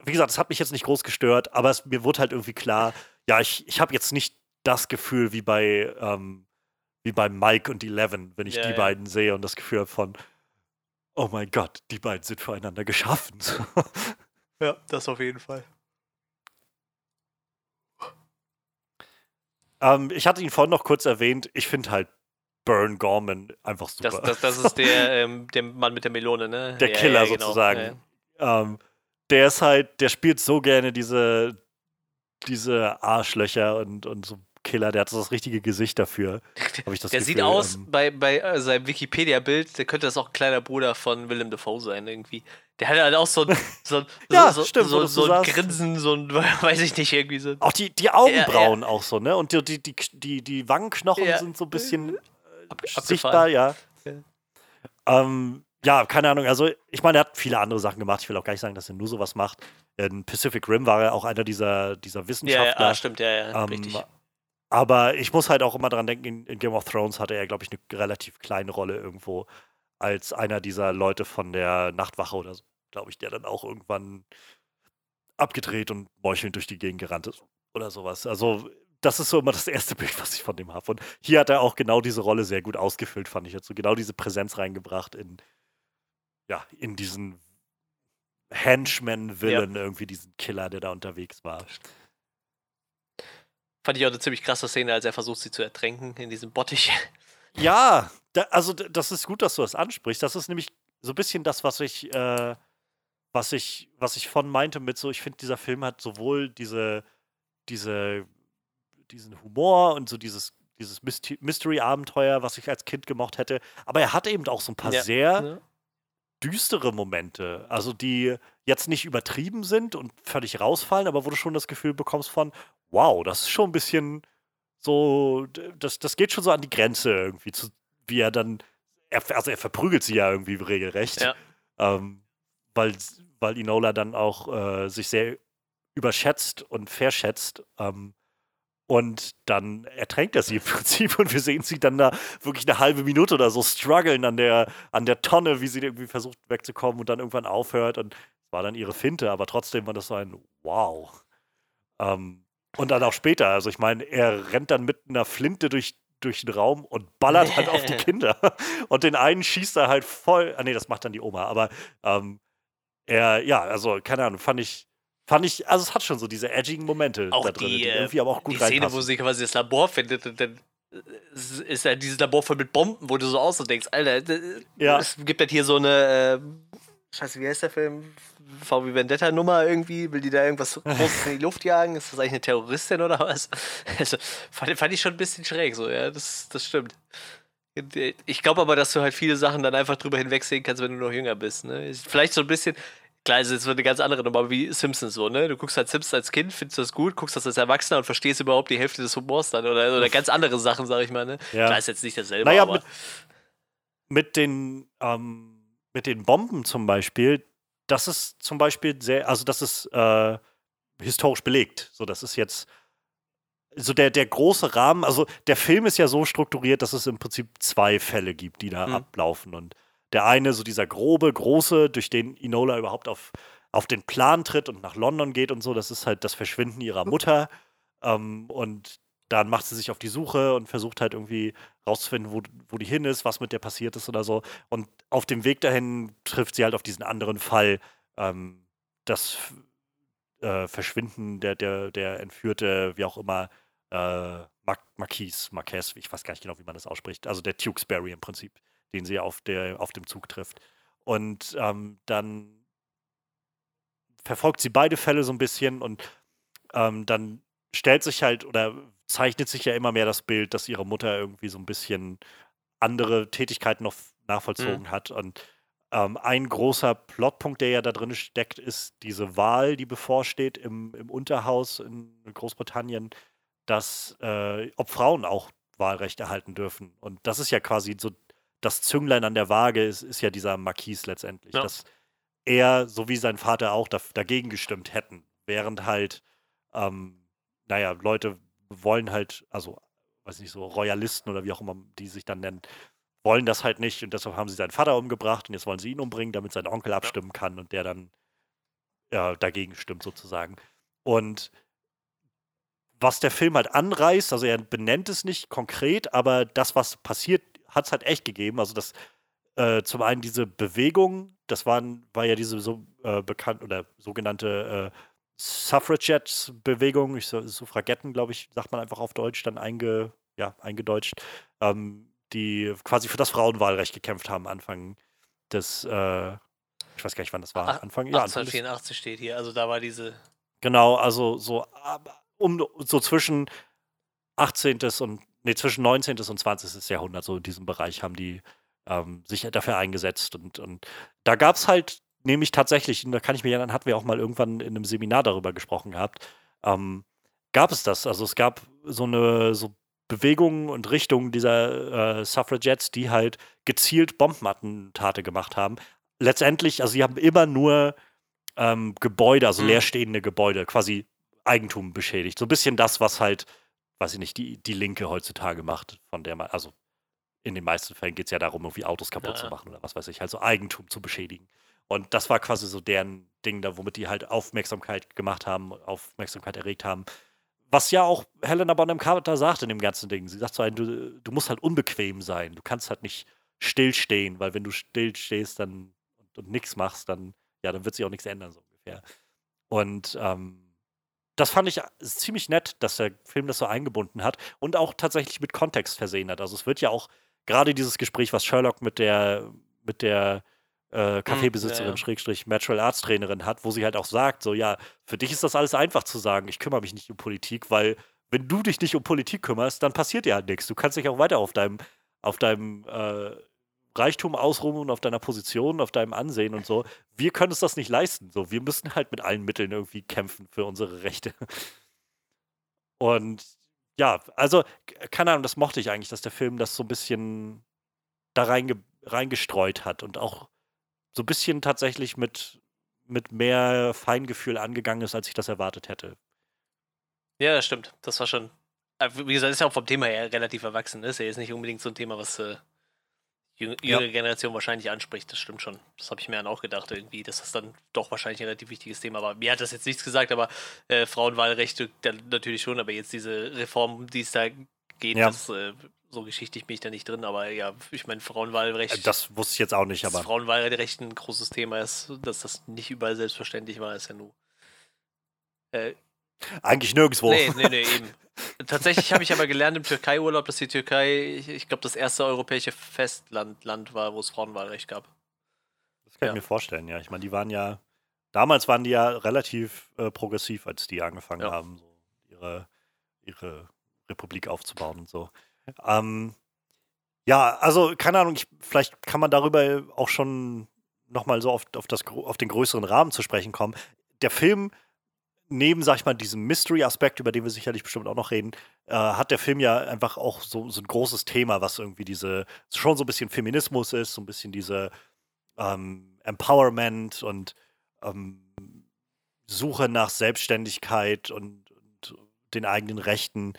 wie gesagt, es hat mich jetzt nicht groß gestört, aber es, mir wurde halt irgendwie klar, ja, ich, ich habe jetzt nicht das Gefühl wie bei, ähm, wie bei Mike und Eleven, wenn ich Ja, die ja. beiden sehe und das Gefühl habe von, oh mein Gott, die beiden sind füreinander geschaffen. Ja, das auf jeden Fall. ähm, ich hatte ihn vorhin noch kurz erwähnt, ich finde halt Burn Gorman einfach super. Das, das, das ist der, ähm, der Mann mit der Melone, ne? Der ja, Killer genau. sozusagen. Ähm, der ist halt, der spielt so gerne diese, diese Arschlöcher und, und so Killer, der hat so das richtige Gesicht dafür. Der sieht Gefühl, aus, ähm, bei, bei äh, seinem Wikipedia-Bild, der könnte das auch ein kleiner Bruder von Willem Dafoe sein, irgendwie. Der hat halt auch so ein, so, ein- Ja, so, stimmt, so, so ein. Grinsen, so ein, weiß ich nicht, irgendwie so. Auch die, die Augenbrauen auch so, ne? Und die, die, die, die, die Wangenknochen Ja. sind so ein bisschen Ab, sichtbar, ja. Ja. Ähm, ja, keine Ahnung. Also, ich meine, er hat viele andere Sachen gemacht. Ich will auch gar nicht sagen, dass er nur sowas macht. In Pacific Rim war er auch einer dieser, dieser Ja, Wissenschaftler. ja, ah, stimmt, ja, ja, Ähm, richtig. Aber ich muss halt auch immer dran denken, in, Game of Thrones hatte er, glaube ich, eine relativ kleine Rolle irgendwo als einer dieser Leute von der Nachtwache oder so, glaube ich, der dann auch irgendwann abgedreht und meuchelnd durch die Gegend gerannt ist oder sowas. Also das ist so immer das erste Bild, was ich von dem habe. Und hier hat er auch genau diese Rolle sehr gut ausgefüllt, fand ich jetzt so genau diese Präsenz reingebracht in, ja, in diesen Henchman-Villain, irgendwie diesen Killer, der da unterwegs war. Fand ich auch eine ziemlich krasse Szene, als er versucht, sie zu ertränken in diesem Bottich. Ja, da, also das ist gut, dass du das ansprichst. Das ist nämlich so ein bisschen das, was ich, äh, was ich, was ich von meinte mit so, ich finde, dieser Film hat sowohl diese, diese, diesen Humor und so dieses, dieses Mystery-Abenteuer, was ich als Kind gemocht hätte, aber er hat eben auch so ein paar Ja. sehr Ne? düstere Momente, also die jetzt nicht übertrieben sind und völlig rausfallen, aber wo du schon das Gefühl bekommst von, wow, das ist schon ein bisschen so, das, das geht schon so an die Grenze irgendwie, zu, wie er dann, er, also er verprügelt sie ja irgendwie regelrecht, Ja. ähm, weil, weil Inola dann auch äh, sich sehr überschätzt und verschätzt ähm, und dann ertränkt er sie im Prinzip und wir sehen sie dann da wirklich eine halbe Minute oder so strugglen an der, an der Tonne, wie sie irgendwie versucht wegzukommen und dann irgendwann aufhört. Und es war dann ihre Finte, aber trotzdem war das so ein Wow. Ähm, und dann auch später, also ich meine, er rennt dann mit einer Flinte durch, durch den Raum und ballert halt auf die Kinder. Und den einen schießt er halt voll. Ah, nee, das macht dann die Oma, aber ähm, er, ja, also keine Ahnung, fand ich. Fand ich, also es hat schon so diese edgigen Momente Auch da drin, die, die, äh, irgendwie aber auch gut die Szene, wo reinpassen. sie quasi das Labor findet und dann äh, ist ja dieses Labor voll mit Bomben, wo du so aus und denkst, Alter, Ja. es gibt halt hier so eine, äh, scheiße, wie heißt der Film? VW Vendetta-Nummer irgendwie, will die da irgendwas Großes in die Luft jagen? Ist das eigentlich eine Terroristin oder was? Also, fand, fand ich schon ein bisschen schräg, so, ja, das, das stimmt. Ich glaube aber, dass du halt viele Sachen dann einfach drüber hinwegsehen kannst, wenn du noch jünger bist. Ne? Vielleicht so ein bisschen, klar, es ist eine ganz andere Nummer, wie Simpsons so, ne? Du guckst halt Simpsons als Kind, findest das gut, guckst das als Erwachsener und verstehst überhaupt die Hälfte des Humors dann oder, oder ganz andere Sachen, sag ich mal, ne? Ja. Klar, ist jetzt nicht dasselbe, Naja, aber. mit, mit den, ähm, mit den Bomben zum Beispiel, das ist zum Beispiel sehr, also das ist äh, historisch belegt. So, das ist jetzt so der, der große Rahmen, also der Film ist ja so strukturiert, dass es im Prinzip zwei Fälle gibt, die da mhm. ablaufen. Und der eine, so dieser grobe, große, durch den Inola überhaupt auf, auf den Plan tritt und nach London geht und so, das ist halt das Verschwinden ihrer Mutter. Ähm, und dann macht sie sich auf die Suche und versucht halt irgendwie rauszufinden, wo, wo die hin ist, was mit der passiert ist oder so. Und auf dem Weg dahin trifft sie halt auf diesen anderen Fall, ähm, das äh, Verschwinden der, der, der Entführte, wie auch immer, äh, Mar Marquis, Marquez, ich weiß gar nicht genau, wie man das ausspricht, also der Tewksbury im Prinzip, den sie auf, der, auf dem Zug trifft. Und ähm, dann verfolgt sie beide Fälle so ein bisschen und ähm, dann stellt sich halt oder zeichnet sich ja immer mehr das Bild, dass ihre Mutter irgendwie so ein bisschen andere Tätigkeiten noch nachvollzogen mhm. hat. Und ähm, ein großer Plotpunkt, der ja da drin steckt, ist diese Wahl, die bevorsteht im, im Unterhaus in Großbritannien, dass äh, ob Frauen auch Wahlrecht erhalten dürfen. Und das ist ja quasi so das Zünglein an der Waage, ist, ist ja dieser Marquis letztendlich. Ja. Dass er, so wie sein Vater auch, da, dagegen gestimmt hätten. Während halt, ähm, naja, Leute wollen halt, also, weiß nicht, so Royalisten oder wie auch immer die sich dann nennen, wollen das halt nicht und deshalb haben sie seinen Vater umgebracht und jetzt wollen sie ihn umbringen, damit sein Onkel abstimmen kann und der dann ja, dagegen stimmt sozusagen. Und was der Film halt anreißt, also er benennt es nicht konkret, aber das, was passiert, hat es halt echt gegeben. Also das äh, zum einen diese Bewegung, das waren, war ja diese so äh, bekannt oder sogenannte äh, Suffragettes-Bewegung, so, Suffragetten, glaube ich, sagt man einfach auf Deutsch, dann einge, ja, eingedeutscht, ähm, die quasi für das Frauenwahlrecht gekämpft haben Anfang des, äh, ich weiß gar nicht, wann das war. Anfang, ja, 1884 steht hier, also da war diese. Genau, also so um so zwischen 18. und nee, zwischen 19. und 20. Jahrhundert, so in diesem Bereich haben die ähm, sich dafür eingesetzt. Und, und da gab es halt nämlich tatsächlich, und da kann ich mir erinnern, hatten wir auch mal irgendwann in einem Seminar darüber gesprochen gehabt, ähm, gab es das. Also es gab so eine so Bewegungen und Richtungen dieser äh, Suffragettes, die halt gezielt Bombenattentate gemacht haben. Letztendlich, also sie haben immer nur ähm, Gebäude, also mhm. leerstehende Gebäude, quasi Eigentum beschädigt. So ein bisschen das, was halt, weiß ich nicht, die, die Linke heutzutage macht, von der man, also in den meisten Fällen geht es ja darum, irgendwie Autos kaputt ja. zu machen oder was weiß ich, also Eigentum zu beschädigen. Und das war quasi so deren Ding da, womit die halt Aufmerksamkeit gemacht haben, Aufmerksamkeit erregt haben. Was ja auch Helena Bonham Carter sagt in dem ganzen Ding. Sie sagt so, du, du musst halt unbequem sein. Du kannst halt nicht stillstehen, weil wenn du stillstehst dann, und, und nichts machst, dann, ja, dann wird sich auch nichts ändern, so ungefähr. Und ähm, das fand ich ziemlich nett, dass der Film das so eingebunden hat und auch tatsächlich mit Kontext versehen hat. Also es wird ja auch gerade dieses Gespräch, was Sherlock mit der, mit der äh, Kaffeebesitzerin, ja, ja. Schrägstrich, Natural Arts Trainerin hat, wo sie halt auch sagt, so ja, für dich ist das alles einfach zu sagen, ich kümmere mich nicht um Politik, weil wenn du dich nicht um Politik kümmerst, dann passiert ja nichts. Du kannst dich auch weiter auf deinem, auf deinem äh, Reichtum ausruhen und auf deiner Position, auf deinem Ansehen und so. Wir können uns das nicht leisten. So, wir müssen halt mit allen Mitteln irgendwie kämpfen für unsere Rechte. Und ja, also, keine Ahnung, das mochte ich eigentlich, dass der Film das so ein bisschen da reinge reingestreut hat und auch so ein bisschen tatsächlich mit, mit mehr Feingefühl angegangen ist, als ich das erwartet hätte. Ja, das stimmt. Das war schon. Äh, wie gesagt, ist ja auch vom Thema her relativ erwachsen. Ist ja jetzt nicht unbedingt so ein Thema, was äh, jüngere ja. Generation wahrscheinlich anspricht. Das stimmt schon. Das habe ich mir dann auch gedacht, irgendwie, dass das dann doch wahrscheinlich ein relativ wichtiges Thema war. Mir hat das jetzt nichts gesagt, aber äh, Frauenwahlrechte natürlich schon, aber jetzt diese Reform, die es da geht, ja. das, äh, so geschichtlich bin ich da nicht drin, aber ja, ich meine, Frauenwahlrecht. Äh, das wusste ich jetzt auch nicht, aber. Frauenwahlrecht ein großes Thema ist, dass das nicht überall selbstverständlich war, ist ja nur. Äh, Eigentlich nirgendwo. Nee, nee, nee, eben. Tatsächlich habe ich aber gelernt im Türkei-Urlaub, dass die Türkei, ich, ich glaube, das erste europäische Festland Land war, wo es Frauenwahlrecht gab. Das kann ja. ich mir vorstellen, ja. Ich meine, die waren ja, damals waren die ja relativ äh, progressiv, als die angefangen ja. haben, so ihre, ihre Republik aufzubauen und so. Ähm, ja, also keine Ahnung, ich, vielleicht kann man darüber auch schon nochmal so auf, auf, das, auf den größeren Rahmen zu sprechen kommen. Der Film neben, sag ich mal, diesem Mystery-Aspekt, über den wir sicherlich bestimmt auch noch reden, äh, hat der Film ja einfach auch so, so ein großes Thema, was irgendwie diese, schon so ein bisschen Feminismus ist, so ein bisschen diese ähm, Empowerment und ähm, Suche nach Selbstständigkeit und, und, den eigenen Rechten,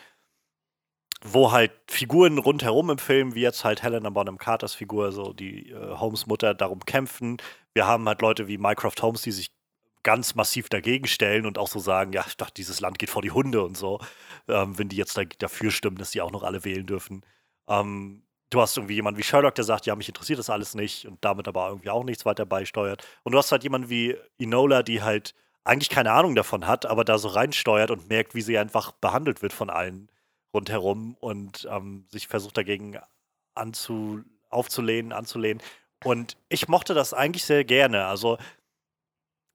wo halt Figuren rundherum im Film, wie jetzt halt Helena Bonham Carters Figur, so die äh, Holmes Mutter, darum kämpfen. Wir haben halt Leute wie Mycroft Holmes, die sich ganz massiv dagegen stellen und auch so sagen, ja, ich dachte, dieses Land geht vor die Hunde und so, ähm, wenn die jetzt da, dafür stimmen, dass die auch noch alle wählen dürfen. Ähm, du hast irgendwie jemanden wie Sherlock, der sagt, ja, mich interessiert das alles nicht und damit aber irgendwie auch nichts weiter beisteuert. Und du hast halt jemanden wie Enola, die halt eigentlich keine Ahnung davon hat, aber da so reinsteuert und merkt, wie sie einfach behandelt wird von allen rundherum und ähm, sich versucht dagegen anzu, aufzulehnen, anzulehnen. Und ich mochte das eigentlich sehr gerne. Also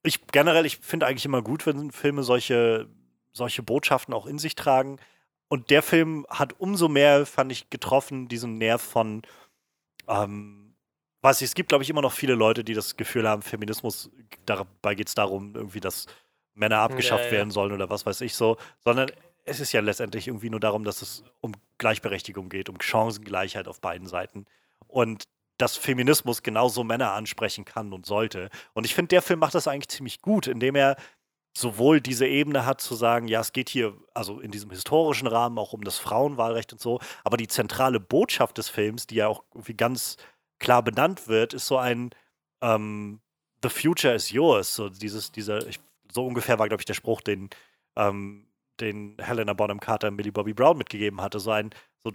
ich generell, ich finde eigentlich immer gut, wenn Filme solche, solche Botschaften auch in sich tragen. Und der Film hat umso mehr, fand ich, getroffen, diesen Nerv von, ähm, weiß ich, es gibt, glaube ich, immer noch viele Leute, die das Gefühl haben, Feminismus, dabei geht es darum, irgendwie, dass Männer abgeschafft ja, ja. werden sollen oder was weiß ich so, sondern es ist ja letztendlich irgendwie nur darum, dass es um Gleichberechtigung geht, um Chancengleichheit auf beiden Seiten. Und dass Feminismus genauso Männer ansprechen kann und sollte. Und ich finde, der Film macht das eigentlich ziemlich gut, indem er sowohl diese Ebene hat zu sagen, ja, es geht hier also in diesem historischen Rahmen auch um das Frauenwahlrecht und so, aber die zentrale Botschaft des Films, die ja auch irgendwie ganz klar benannt wird, ist so ein ähm, The future is yours. So dieses, dieser, ich, so ungefähr war, glaube ich, der Spruch, den, ähm, den Helena Bonham Carter Millie Bobby Brown mitgegeben hatte. So ein, so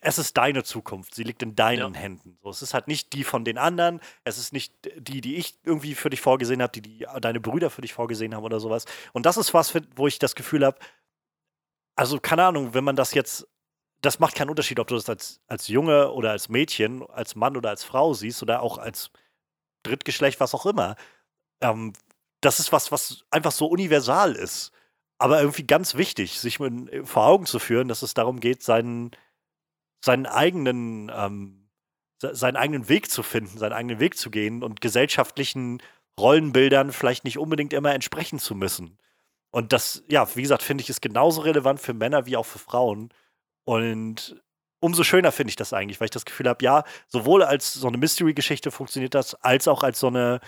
es ist deine Zukunft, sie liegt in deinen ja. Händen. So, es ist halt nicht die von den anderen, es ist nicht die, die ich irgendwie für dich vorgesehen habe, die, die deine Brüder für dich vorgesehen haben oder sowas. Und das ist was, wo ich das Gefühl habe, also keine Ahnung, wenn man das jetzt, das macht keinen Unterschied, ob du das als, als Junge oder als Mädchen, als Mann oder als Frau siehst oder auch als Drittgeschlecht, was auch immer. Ähm, das ist was, was einfach so universal ist. Aber irgendwie ganz wichtig, sich mit, vor Augen zu führen, dass es darum geht, seinen, seinen eigenen, ähm, seinen eigenen Weg zu finden, seinen eigenen Weg zu gehen und gesellschaftlichen Rollenbildern vielleicht nicht unbedingt immer entsprechen zu müssen. Und das, ja, wie gesagt, finde ich, ist genauso relevant für Männer wie auch für Frauen. Und umso schöner finde ich das eigentlich, weil ich das Gefühl habe, ja, sowohl als so eine Mystery-Geschichte funktioniert das, als auch als so eine,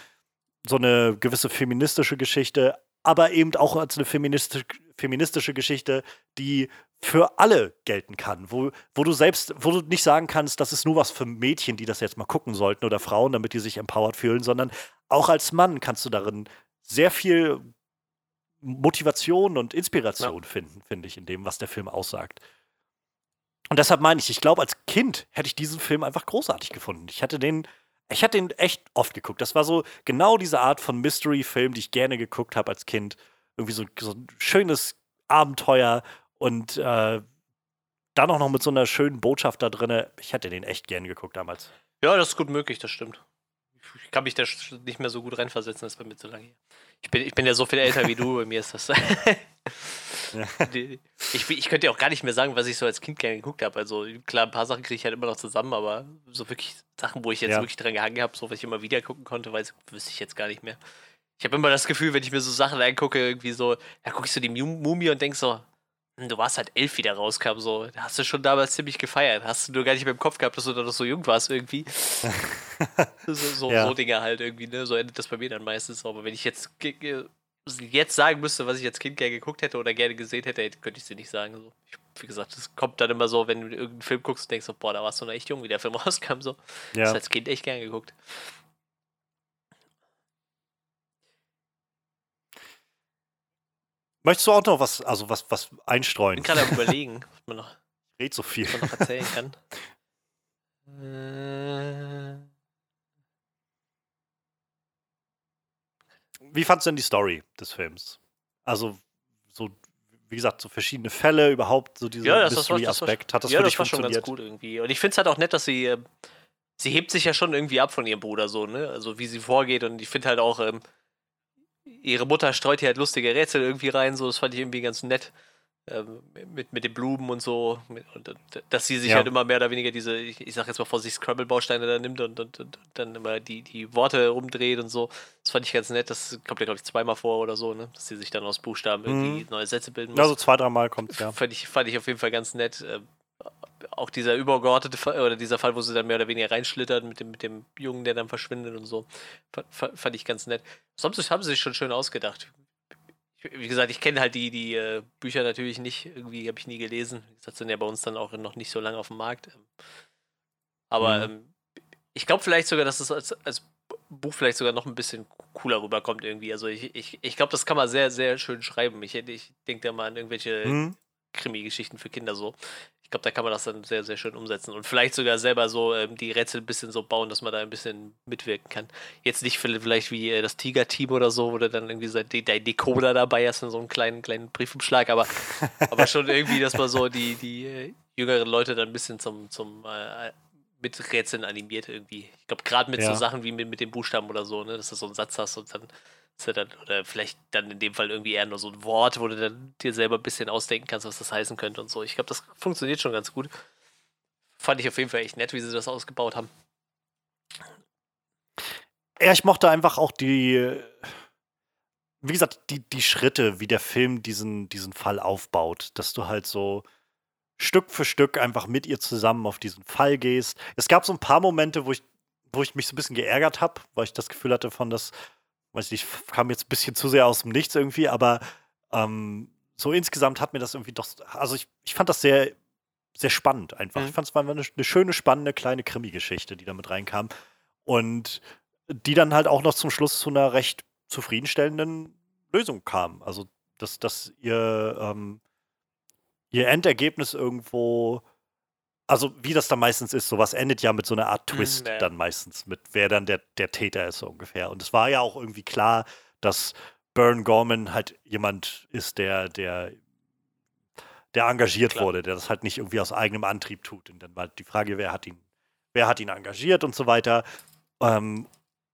so eine gewisse feministische Geschichte, aber eben auch als eine feministische, feministische Geschichte, die für alle gelten kann, wo, wo du selbst, wo du nicht sagen kannst, das ist nur was für Mädchen, die das jetzt mal gucken sollten oder Frauen, damit die sich empowered fühlen, sondern auch als Mann kannst du darin sehr viel Motivation und Inspiration ja. finden, finde ich, in dem, was der Film aussagt. Und deshalb meine ich, ich glaube, als Kind hätte ich diesen Film einfach großartig gefunden. Ich hatte den, ich hatte den echt oft geguckt. Das war so genau diese Art von Mystery-Film, die ich gerne geguckt habe als Kind. Irgendwie so, so ein schönes Abenteuer und äh, dann auch noch mit so einer schönen Botschaft da drin. Ich hätte den echt gern geguckt damals. Ja, das ist gut möglich, das stimmt. Ich kann mich da nicht mehr so gut reinversetzen, das ist bei mir zu lange. Ich bin, ich bin ja so viel älter wie du, bei mir ist das. ich, ich könnte ja auch gar nicht mehr sagen, was ich so als Kind gerne geguckt habe. Also klar, ein paar Sachen kriege ich halt immer noch zusammen, aber so wirklich Sachen, wo ich jetzt ja. wirklich dran gehangen habe, so was ich immer wieder gucken konnte, weiß, wüsste ich jetzt gar nicht mehr. Ich habe immer das Gefühl, wenn ich mir so Sachen angucke, irgendwie so, da gucke ich so die Mumie und denke so, du warst halt elf, wie der rauskam, so. Da hast du schon damals ziemlich gefeiert. Hast du nur gar nicht mehr im Kopf gehabt, dass du da noch so jung warst irgendwie. so, so, ja. so, Dinge halt irgendwie, ne? So endet das bei mir dann meistens. Aber wenn ich jetzt, jetzt sagen müsste, was ich als Kind gerne geguckt hätte oder gerne gesehen hätte, könnte ich es dir nicht sagen. So. Ich, wie gesagt, es kommt dann immer so, wenn du irgendeinen Film guckst und denkst so, boah, da warst du noch echt jung, wie der Film rauskam, so. Ja. Das als Kind echt gerne geguckt. Möchtest du auch noch was, also was, was einstreuen? Ich bin gerade am überlegen, was man noch, Red so viel. Was man noch erzählen kann. Äh. Wie fandest du denn die Story des Films? Also, so, wie gesagt, so verschiedene Fälle, überhaupt so dieser ja, Mystery-Aspekt. Hat das ja, für dich das war schon ganz gut irgendwie. Und ich finde es halt auch nett, dass sie, äh, sie hebt sich ja schon irgendwie ab von ihrem Bruder so, ne? Also wie sie vorgeht und ich finde halt auch, ähm, ihre Mutter streut hier halt lustige Rätsel irgendwie rein, so, das fand ich irgendwie ganz nett. Ähm, mit, mit den Blumen und so. Und, dass sie sich ja. halt immer mehr oder weniger diese, ich, ich sag jetzt mal vor sich Scrabble-Bausteine da nimmt und, und, und, dann immer die, die Worte rumdreht und so. Das fand ich ganz nett. Das kommt ja, glaube ich, zweimal vor oder so, ne? Dass sie sich dann aus Buchstaben irgendwie mhm. neue Sätze bilden muss. Ja, so zwei, dreimal kommt ja. Fand ich, fand ich auf jeden Fall ganz nett. Ähm, auch dieser übergeordnete Fall, oder dieser Fall, wo sie dann mehr oder weniger reinschlittert mit dem, mit dem Jungen, der dann verschwindet und so, fand ich ganz nett. Sonst haben sie sich schon schön ausgedacht. Wie gesagt, ich kenne halt die, die äh, Bücher natürlich nicht, irgendwie habe ich nie gelesen. Gesagt, sind ja bei uns dann auch noch nicht so lange auf dem Markt. Aber mhm. ähm, ich glaube vielleicht sogar, dass es als, als Buch vielleicht sogar noch ein bisschen cooler rüberkommt irgendwie. Also ich, ich, ich glaube, das kann man sehr, sehr schön schreiben. Ich, ich denke da mal an irgendwelche mhm. Krimi-Geschichten für Kinder so. Ich glaube, da kann man das dann sehr, sehr schön umsetzen und vielleicht sogar selber so ähm, die Rätsel ein bisschen so bauen, dass man da ein bisschen mitwirken kann. Jetzt nicht vielleicht wie äh, das Tiger-Team oder so, wo du dann irgendwie so der Decoder dabei hast in so einem kleinen, kleinen Briefumschlag, aber, aber schon irgendwie, dass man so die, die äh, jüngeren Leute dann ein bisschen zum, zum äh, mit Rätseln animiert irgendwie. Ich glaube, gerade mit ja. so Sachen wie mit, mit dem Buchstaben oder so, ne, dass du so einen Satz hast und dann dann, oder vielleicht dann in dem Fall irgendwie eher nur so ein Wort, wo du dann dir selber ein bisschen ausdenken kannst, was das heißen könnte und so. Ich glaube, das funktioniert schon ganz gut. Fand ich auf jeden Fall echt nett, wie sie das ausgebaut haben. Ja, ich mochte einfach auch die, wie gesagt, die, die Schritte, wie der Film diesen, diesen Fall aufbaut, dass du halt so Stück für Stück einfach mit ihr zusammen auf diesen Fall gehst. Es gab so ein paar Momente, wo ich, wo ich mich so ein bisschen geärgert habe, weil ich das Gefühl hatte von, dass weiß nicht, kam jetzt ein bisschen zu sehr aus dem Nichts irgendwie, aber ähm, so insgesamt hat mir das irgendwie doch, also ich, ich fand das sehr, sehr spannend einfach. Mhm. Ich fand es war eine, eine, schöne, spannende kleine Krimi-Geschichte, die da mit reinkam. Und die dann halt auch noch zum Schluss zu einer recht zufriedenstellenden Lösung kam. Also, dass, dass ihr, ähm, ihr Endergebnis irgendwo also wie das dann meistens ist, sowas endet ja mit so einer Art mhm, Twist nee. dann meistens, mit wer dann der, der Täter ist so ungefähr. Und es war ja auch irgendwie klar, dass Bern Gorman halt jemand ist, der, der, der engagiert klar. wurde, der das halt nicht irgendwie aus eigenem Antrieb tut. Und dann war die Frage, wer hat ihn, wer hat ihn engagiert und so weiter. Ähm,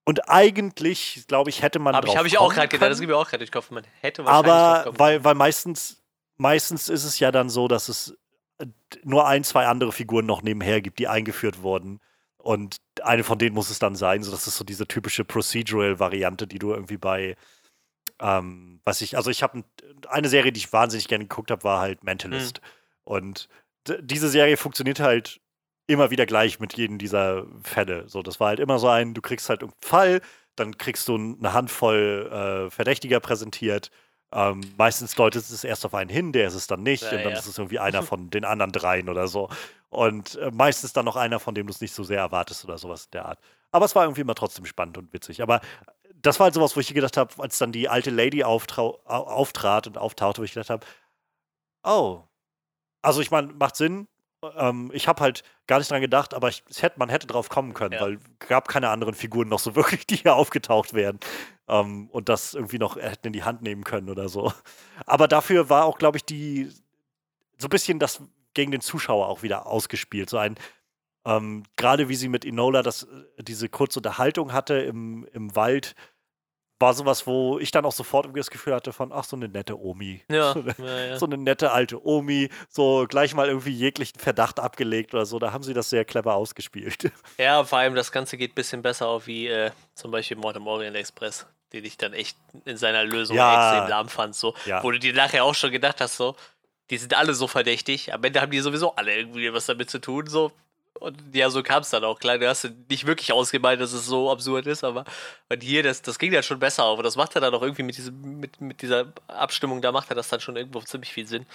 und eigentlich, glaube ich, hätte man. Habe ich, hab ich auch gerade gedacht, das gibt mir auch gerade durch Kopf. Man hätte wahrscheinlich. Aber weil, weil meistens, meistens ist es ja dann so, dass es nur ein, zwei andere Figuren noch nebenher gibt, die eingeführt wurden. Und eine von denen muss es dann sein. So, das ist so diese typische Procedural-Variante, die du irgendwie bei, ähm, was ich, also ich habe eine Serie, die ich wahnsinnig gerne geguckt habe, war halt Mentalist. Mhm. Und diese Serie funktioniert halt immer wieder gleich mit jedem dieser Fälle. So, das war halt immer so ein, du kriegst halt einen Fall, dann kriegst du eine Handvoll äh, Verdächtiger präsentiert ähm, meistens deutet es erst auf einen hin, der ist es dann nicht. Ja, und dann ja. ist es irgendwie einer von den anderen dreien oder so. Und äh, meistens dann noch einer, von dem du es nicht so sehr erwartest oder sowas in der Art. Aber es war irgendwie immer trotzdem spannend und witzig. Aber das war halt sowas, wo ich gedacht habe, als dann die alte Lady auftrat und auftauchte, wo ich gedacht habe, oh. Also ich meine, macht Sinn, ähm, ich habe halt gar nicht dran gedacht, aber ich, hätte, man hätte drauf kommen können, ja. weil es gab keine anderen Figuren noch so wirklich, die hier aufgetaucht wären ähm, und das irgendwie noch hätten in die Hand nehmen können oder so. Aber dafür war auch, glaube ich, die so ein bisschen das gegen den Zuschauer auch wieder ausgespielt. So ein, ähm, gerade wie sie mit Enola das, äh, diese kurze Unterhaltung hatte im, im Wald, war sowas, wo ich dann auch sofort irgendwie das Gefühl hatte von, ach, so eine nette Omi. Ja, so, eine, ja, ja. so eine nette alte Omi, so gleich mal irgendwie jeglichen Verdacht abgelegt oder so. Da haben sie das sehr clever ausgespielt. Ja, vor allem das Ganze geht ein bisschen besser auf wie äh, zum Beispiel Mord im Orient Express, den ich dann echt in seiner Lösung extrem lahm fand. So, Wo du dir nachher auch schon gedacht hast, so, die sind alle so verdächtig. Am Ende haben die sowieso alle irgendwie was damit zu tun. So, und ja, so kam es dann auch. Klar, du hast nicht wirklich ausgemalt, dass es so absurd ist, aber und hier, das, das ging dann schon besser auf. Und das macht er dann auch irgendwie mit, diesem, mit, mit dieser Abstimmung, da macht er das dann schon irgendwo ziemlich viel Sinn.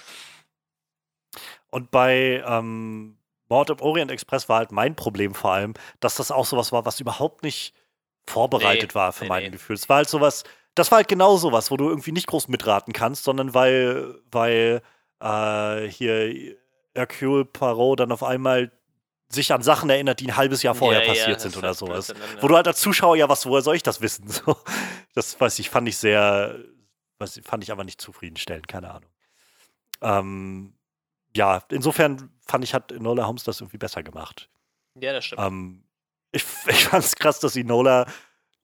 Und bei ähm, Mord im Orient Express war halt mein Problem vor allem, dass das auch sowas war, was überhaupt nicht vorbereitet nee, war für nee, mein nee. Gefühl. Es war halt sowas, das war halt genau sowas, wo du irgendwie nicht groß mitraten kannst, sondern weil, weil äh, hier Hercule Poirot dann auf einmal sich an Sachen erinnert, die ein halbes Jahr vorher ja, passiert ja, sind oder sowas. Dann, ja. Wo du halt als Zuschauer ja was, woher soll ich das wissen? So, das weiß ich, fand ich sehr, was, fand ich aber nicht zufriedenstellend, keine Ahnung. Ähm, ja, insofern fand ich, hat Enola Holmes das irgendwie besser gemacht. Ja, das stimmt. Ähm, ich, ich fand es krass, dass Enola,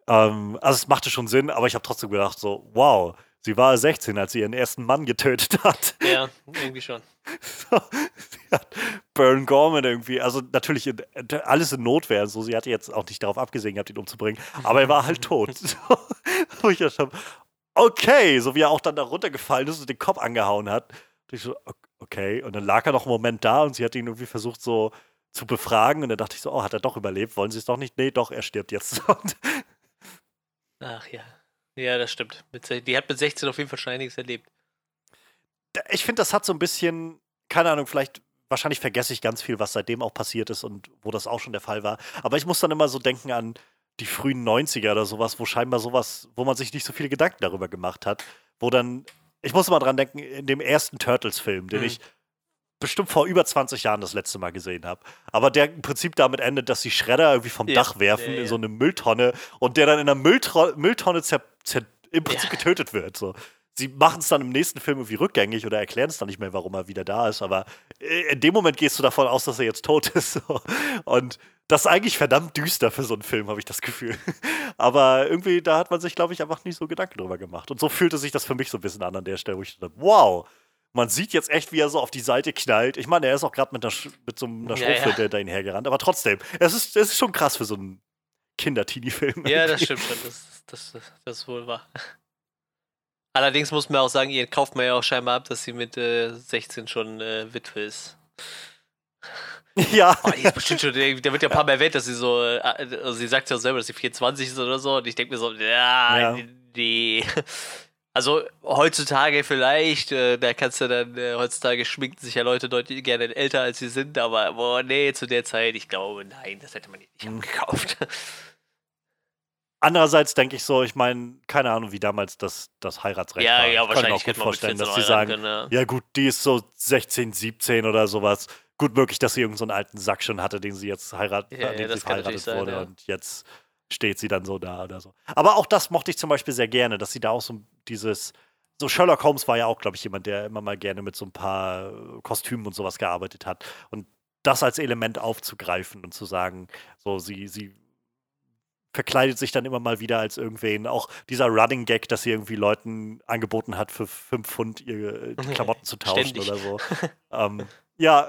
ähm, also es machte schon Sinn, aber ich habe trotzdem gedacht, so, wow, Sie war 16, als sie ihren ersten Mann getötet hat. Ja, irgendwie schon. So, sie hat Burn Gorman irgendwie, also natürlich in, alles in Notwehr. So, sie hatte jetzt auch nicht darauf abgesehen gehabt, ihn umzubringen, aber er war halt tot. So, wo ich ja schon, okay, so wie er auch dann da runtergefallen ist und den Kopf angehauen hat. Und ich so, okay. Und dann lag er noch einen Moment da und sie hat ihn irgendwie versucht so zu befragen und dann dachte ich so, oh, hat er doch überlebt? Wollen sie es doch nicht? Nee, doch, er stirbt jetzt. Ach ja. Ja, das stimmt. Die hat mit 16 auf jeden Fall schon einiges erlebt. Ich finde, das hat so ein bisschen, keine Ahnung, vielleicht wahrscheinlich vergesse ich ganz viel, was seitdem auch passiert ist und wo das auch schon der Fall war. Aber ich muss dann immer so denken an die frühen 90er oder sowas, wo scheinbar sowas, wo man sich nicht so viele Gedanken darüber gemacht hat, wo dann, ich muss immer dran denken, in dem ersten Turtles-Film, den mhm. ich bestimmt vor über 20 Jahren das letzte Mal gesehen habe. Aber der im Prinzip damit endet, dass sie Schredder irgendwie vom ja, Dach werfen ja, in so eine Mülltonne und der dann in einer Mülltro Mülltonne zer zer im Prinzip getötet wird. So sie machen es dann im nächsten Film irgendwie rückgängig oder erklären es dann nicht mehr, warum er wieder da ist. Aber äh, in dem Moment gehst du davon aus, dass er jetzt tot ist. Und das ist eigentlich verdammt düster für so einen Film, habe ich das Gefühl. Aber irgendwie, da hat man sich, glaube ich, einfach nicht so Gedanken drüber gemacht. Und so fühlte sich das für mich so ein bisschen an an der Stelle, wo ich dachte, wow, man sieht jetzt echt, wie er so auf die Seite knallt. Ich meine, er ist auch gerade mit, mit so einer Schrotflinte ja, ja. dahin hergerannt. Aber trotzdem, es ist, es ist schon krass für so einen Kinder-Teenie-Film. Ja, das stimmt schon. Das, das, das ist wohl wahr. Allerdings muss man auch sagen, ihr kauft man ja auch scheinbar ab, dass sie mit äh, 16 schon äh, Witwe ist. Ja. Oh, die ist bestimmt schon, der wird ja ein paar Mal erwähnt, dass sie so, äh, also sie sagt ja selber, dass sie 24 ist oder so, und ich denke mir so, ja, ja. nee. Also heutzutage vielleicht, äh, da kannst du dann, äh, heutzutage schminken sich ja Leute deutlich gerne älter als sie sind, aber boah, nee, zu der Zeit, ich glaube, nein, das hätte man nicht hm. gekauft. Andererseits denke ich so, ich meine, keine Ahnung, wie damals das, das Heiratsrecht ja, war. Ja, ich wahrscheinlich kann mir auch gut vorstellen, dass sie sagen, können, ja. ja. gut, die ist so 16, 17 oder sowas. Gut möglich, dass sie irgendeinen so alten Sack schon hatte, den sie jetzt heirat, ja, ja, sie verheiratet wurde sein, und jetzt steht sie dann so da oder so. Aber auch das mochte ich zum Beispiel sehr gerne, dass sie da auch so dieses so Sherlock Holmes war ja auch, glaube ich, jemand, der immer mal gerne mit so ein paar Kostümen und sowas gearbeitet hat. Und das als Element aufzugreifen und zu sagen, so sie, sie verkleidet sich dann immer mal wieder als irgendwen. Auch dieser Running Gag, dass sie irgendwie Leuten angeboten hat, für 5 Pfund ihre die Klamotten zu tauschen Ständig. oder so. ähm, ja,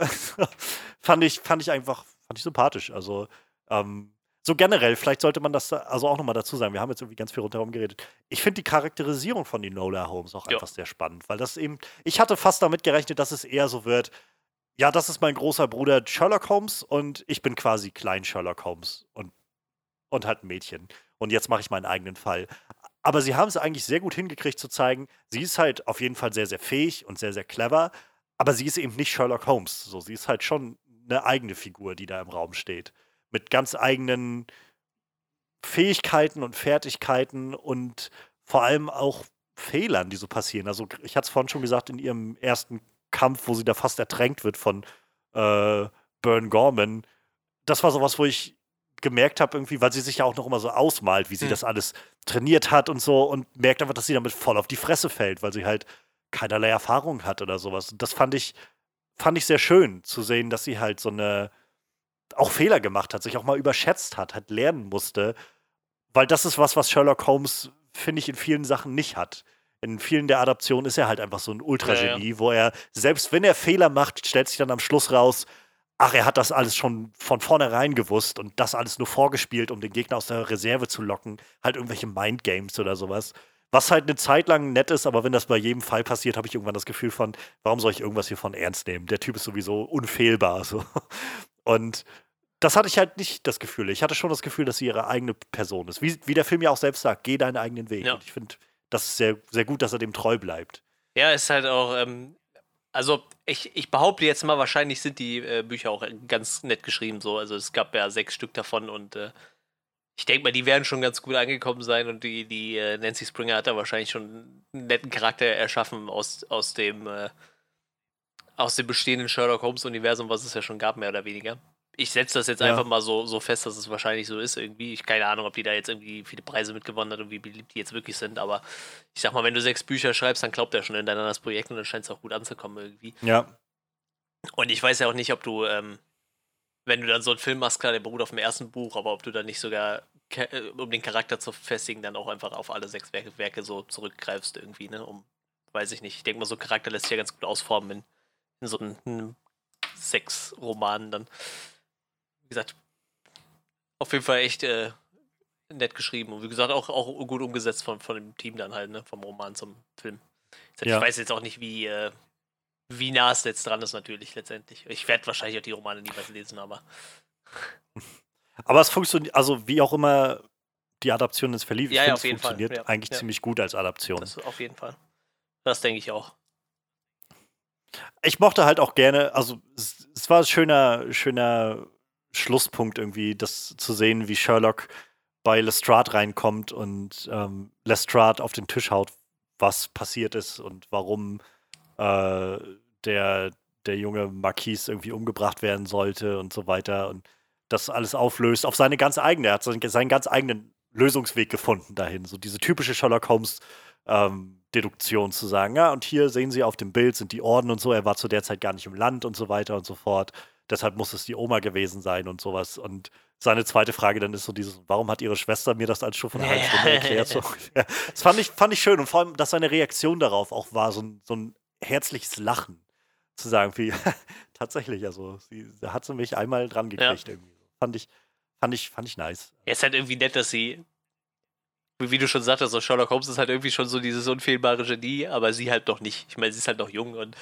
fand ich, fand ich einfach, fand ich sympathisch. Also, ähm, so generell, vielleicht sollte man das also auch nochmal dazu sagen. Wir haben jetzt irgendwie ganz viel rundherum geredet. Ich finde die Charakterisierung von Enola Holmes auch ja. einfach sehr spannend, weil das eben, ich hatte fast damit gerechnet, dass es eher so wird, ja, das ist mein großer Bruder Sherlock Holmes und ich bin quasi klein Sherlock Holmes. Und und halt ein Mädchen. Und jetzt mache ich meinen eigenen Fall. Aber sie haben es eigentlich sehr gut hingekriegt zu zeigen, sie ist halt auf jeden Fall sehr, sehr fähig und sehr, sehr clever, aber sie ist eben nicht Sherlock Holmes. So, sie ist halt schon eine eigene Figur, die da im Raum steht. Mit ganz eigenen Fähigkeiten und Fertigkeiten und vor allem auch Fehlern, die so passieren. Also, ich hatte es vorhin schon gesagt, in ihrem ersten Kampf, wo sie da fast ertränkt wird von äh, Burn Gorman. Das war sowas, wo ich gemerkt habe, irgendwie, weil sie sich ja auch noch immer so ausmalt, wie sie mhm. das alles trainiert hat und so und merkt einfach, dass sie damit voll auf die Fresse fällt, weil sie halt keinerlei Erfahrung hat oder sowas. Und das fand ich, fand ich sehr schön zu sehen, dass sie halt so eine auch Fehler gemacht hat, sich auch mal überschätzt hat, halt lernen musste, weil das ist was, was Sherlock Holmes, finde ich, in vielen Sachen nicht hat. In vielen der Adaptionen ist er halt einfach so ein Ultragenie, ja, ja. wo er, selbst wenn er Fehler macht, stellt sich dann am Schluss raus, ach, er hat das alles schon von vornherein gewusst und das alles nur vorgespielt, um den Gegner aus der Reserve zu locken. Halt irgendwelche Mindgames oder sowas. Was halt eine Zeit lang nett ist, aber wenn das bei jedem Fall passiert, habe ich irgendwann das Gefühl von, warum soll ich irgendwas hiervon ernst nehmen? Der Typ ist sowieso unfehlbar. So. Und das hatte ich halt nicht das Gefühl. Ich hatte schon das Gefühl, dass sie ihre eigene Person ist. Wie, wie der Film ja auch selbst sagt, geh deinen eigenen Weg. Ja. Und ich finde, das ist sehr, sehr gut, dass er dem treu bleibt. Ja, ist halt auch, ähm, also ich, ich behaupte jetzt mal, wahrscheinlich sind die äh, Bücher auch ganz nett geschrieben so. Also es gab ja sechs Stück davon und äh, ich denke mal, die werden schon ganz gut angekommen sein und die, die äh, Nancy Springer hat da wahrscheinlich schon einen netten Charakter erschaffen aus, aus dem äh, aus dem bestehenden Sherlock Holmes Universum, was es ja schon gab, mehr oder weniger ich setze das jetzt ja. einfach mal so, so fest, dass es wahrscheinlich so ist irgendwie. Ich keine Ahnung, ob die da jetzt irgendwie viele Preise mitgewonnen hat und wie beliebt die jetzt wirklich sind, aber ich sag mal, wenn du sechs Bücher schreibst, dann glaubt er schon in dein anderes Projekt und dann scheint es auch gut anzukommen irgendwie. Ja. Und ich weiß ja auch nicht, ob du, ähm, wenn du dann so einen Film machst, klar, der beruht auf dem ersten Buch, aber ob du dann nicht sogar, äh, um den Charakter zu festigen, dann auch einfach auf alle sechs Werke, Werke so zurückgreifst irgendwie, ne? Um, weiß ich nicht. Ich denke mal, so ein Charakter lässt sich ja ganz gut ausformen in, in so einem, einem sechs Romanen dann wie gesagt, auf jeden Fall echt äh, nett geschrieben und wie gesagt auch, auch gut umgesetzt von, von dem Team dann halt, ne? Vom Roman zum Film. Ich, ja. weiß jetzt auch nicht, wie, äh, wie nah es jetzt dran ist, natürlich letztendlich. Ich werde wahrscheinlich auch die Romane niemals lesen, aber. Aber es funktioniert, also wie auch immer die Adaption ins verlief, ja, ich ja, finde, es funktioniert ja, eigentlich ziemlich gut als Adaption. Das auf jeden Fall. Das denke ich auch. Ich mochte halt auch gerne, also es, es war ein schöner, schöner Schlusspunkt irgendwie, das zu sehen, wie Sherlock bei Lestrade reinkommt und ähm, Lestrade auf den Tisch haut, was passiert ist und warum äh, der, der junge Marquis irgendwie umgebracht werden sollte und so weiter und das alles auflöst auf seine ganz eigene, er hat seinen, ganz eigenen Lösungsweg gefunden dahin, so diese typische Sherlock Holmes ähm, Deduktion zu sagen, ja, und hier sehen Sie auf dem Bild sind die Orden und so, er war zu der Zeit gar nicht im Land und so weiter und so fort. Deshalb muss es die Oma gewesen sein und sowas. Und seine zweite Frage dann ist so dieses, warum hat ihre Schwester mir das als schon von einer halben Stunde erklärt? So, ja. Das fand ich, fand ich schön und vor allem, dass seine Reaktion darauf auch war, so ein, so ein herzliches Lachen. Zu sagen, wie, tatsächlich, also, sie, da hat sie mich einmal dran gekriegt Ja. irgendwie. Fand ich, fand ich, fand ich nice. Ja, ist halt irgendwie nett, dass sie, wie du schon sagtest, so Sherlock Holmes ist halt irgendwie schon so dieses unfehlbare Genie, aber sie halt noch nicht. Ich meine, sie ist halt noch jung und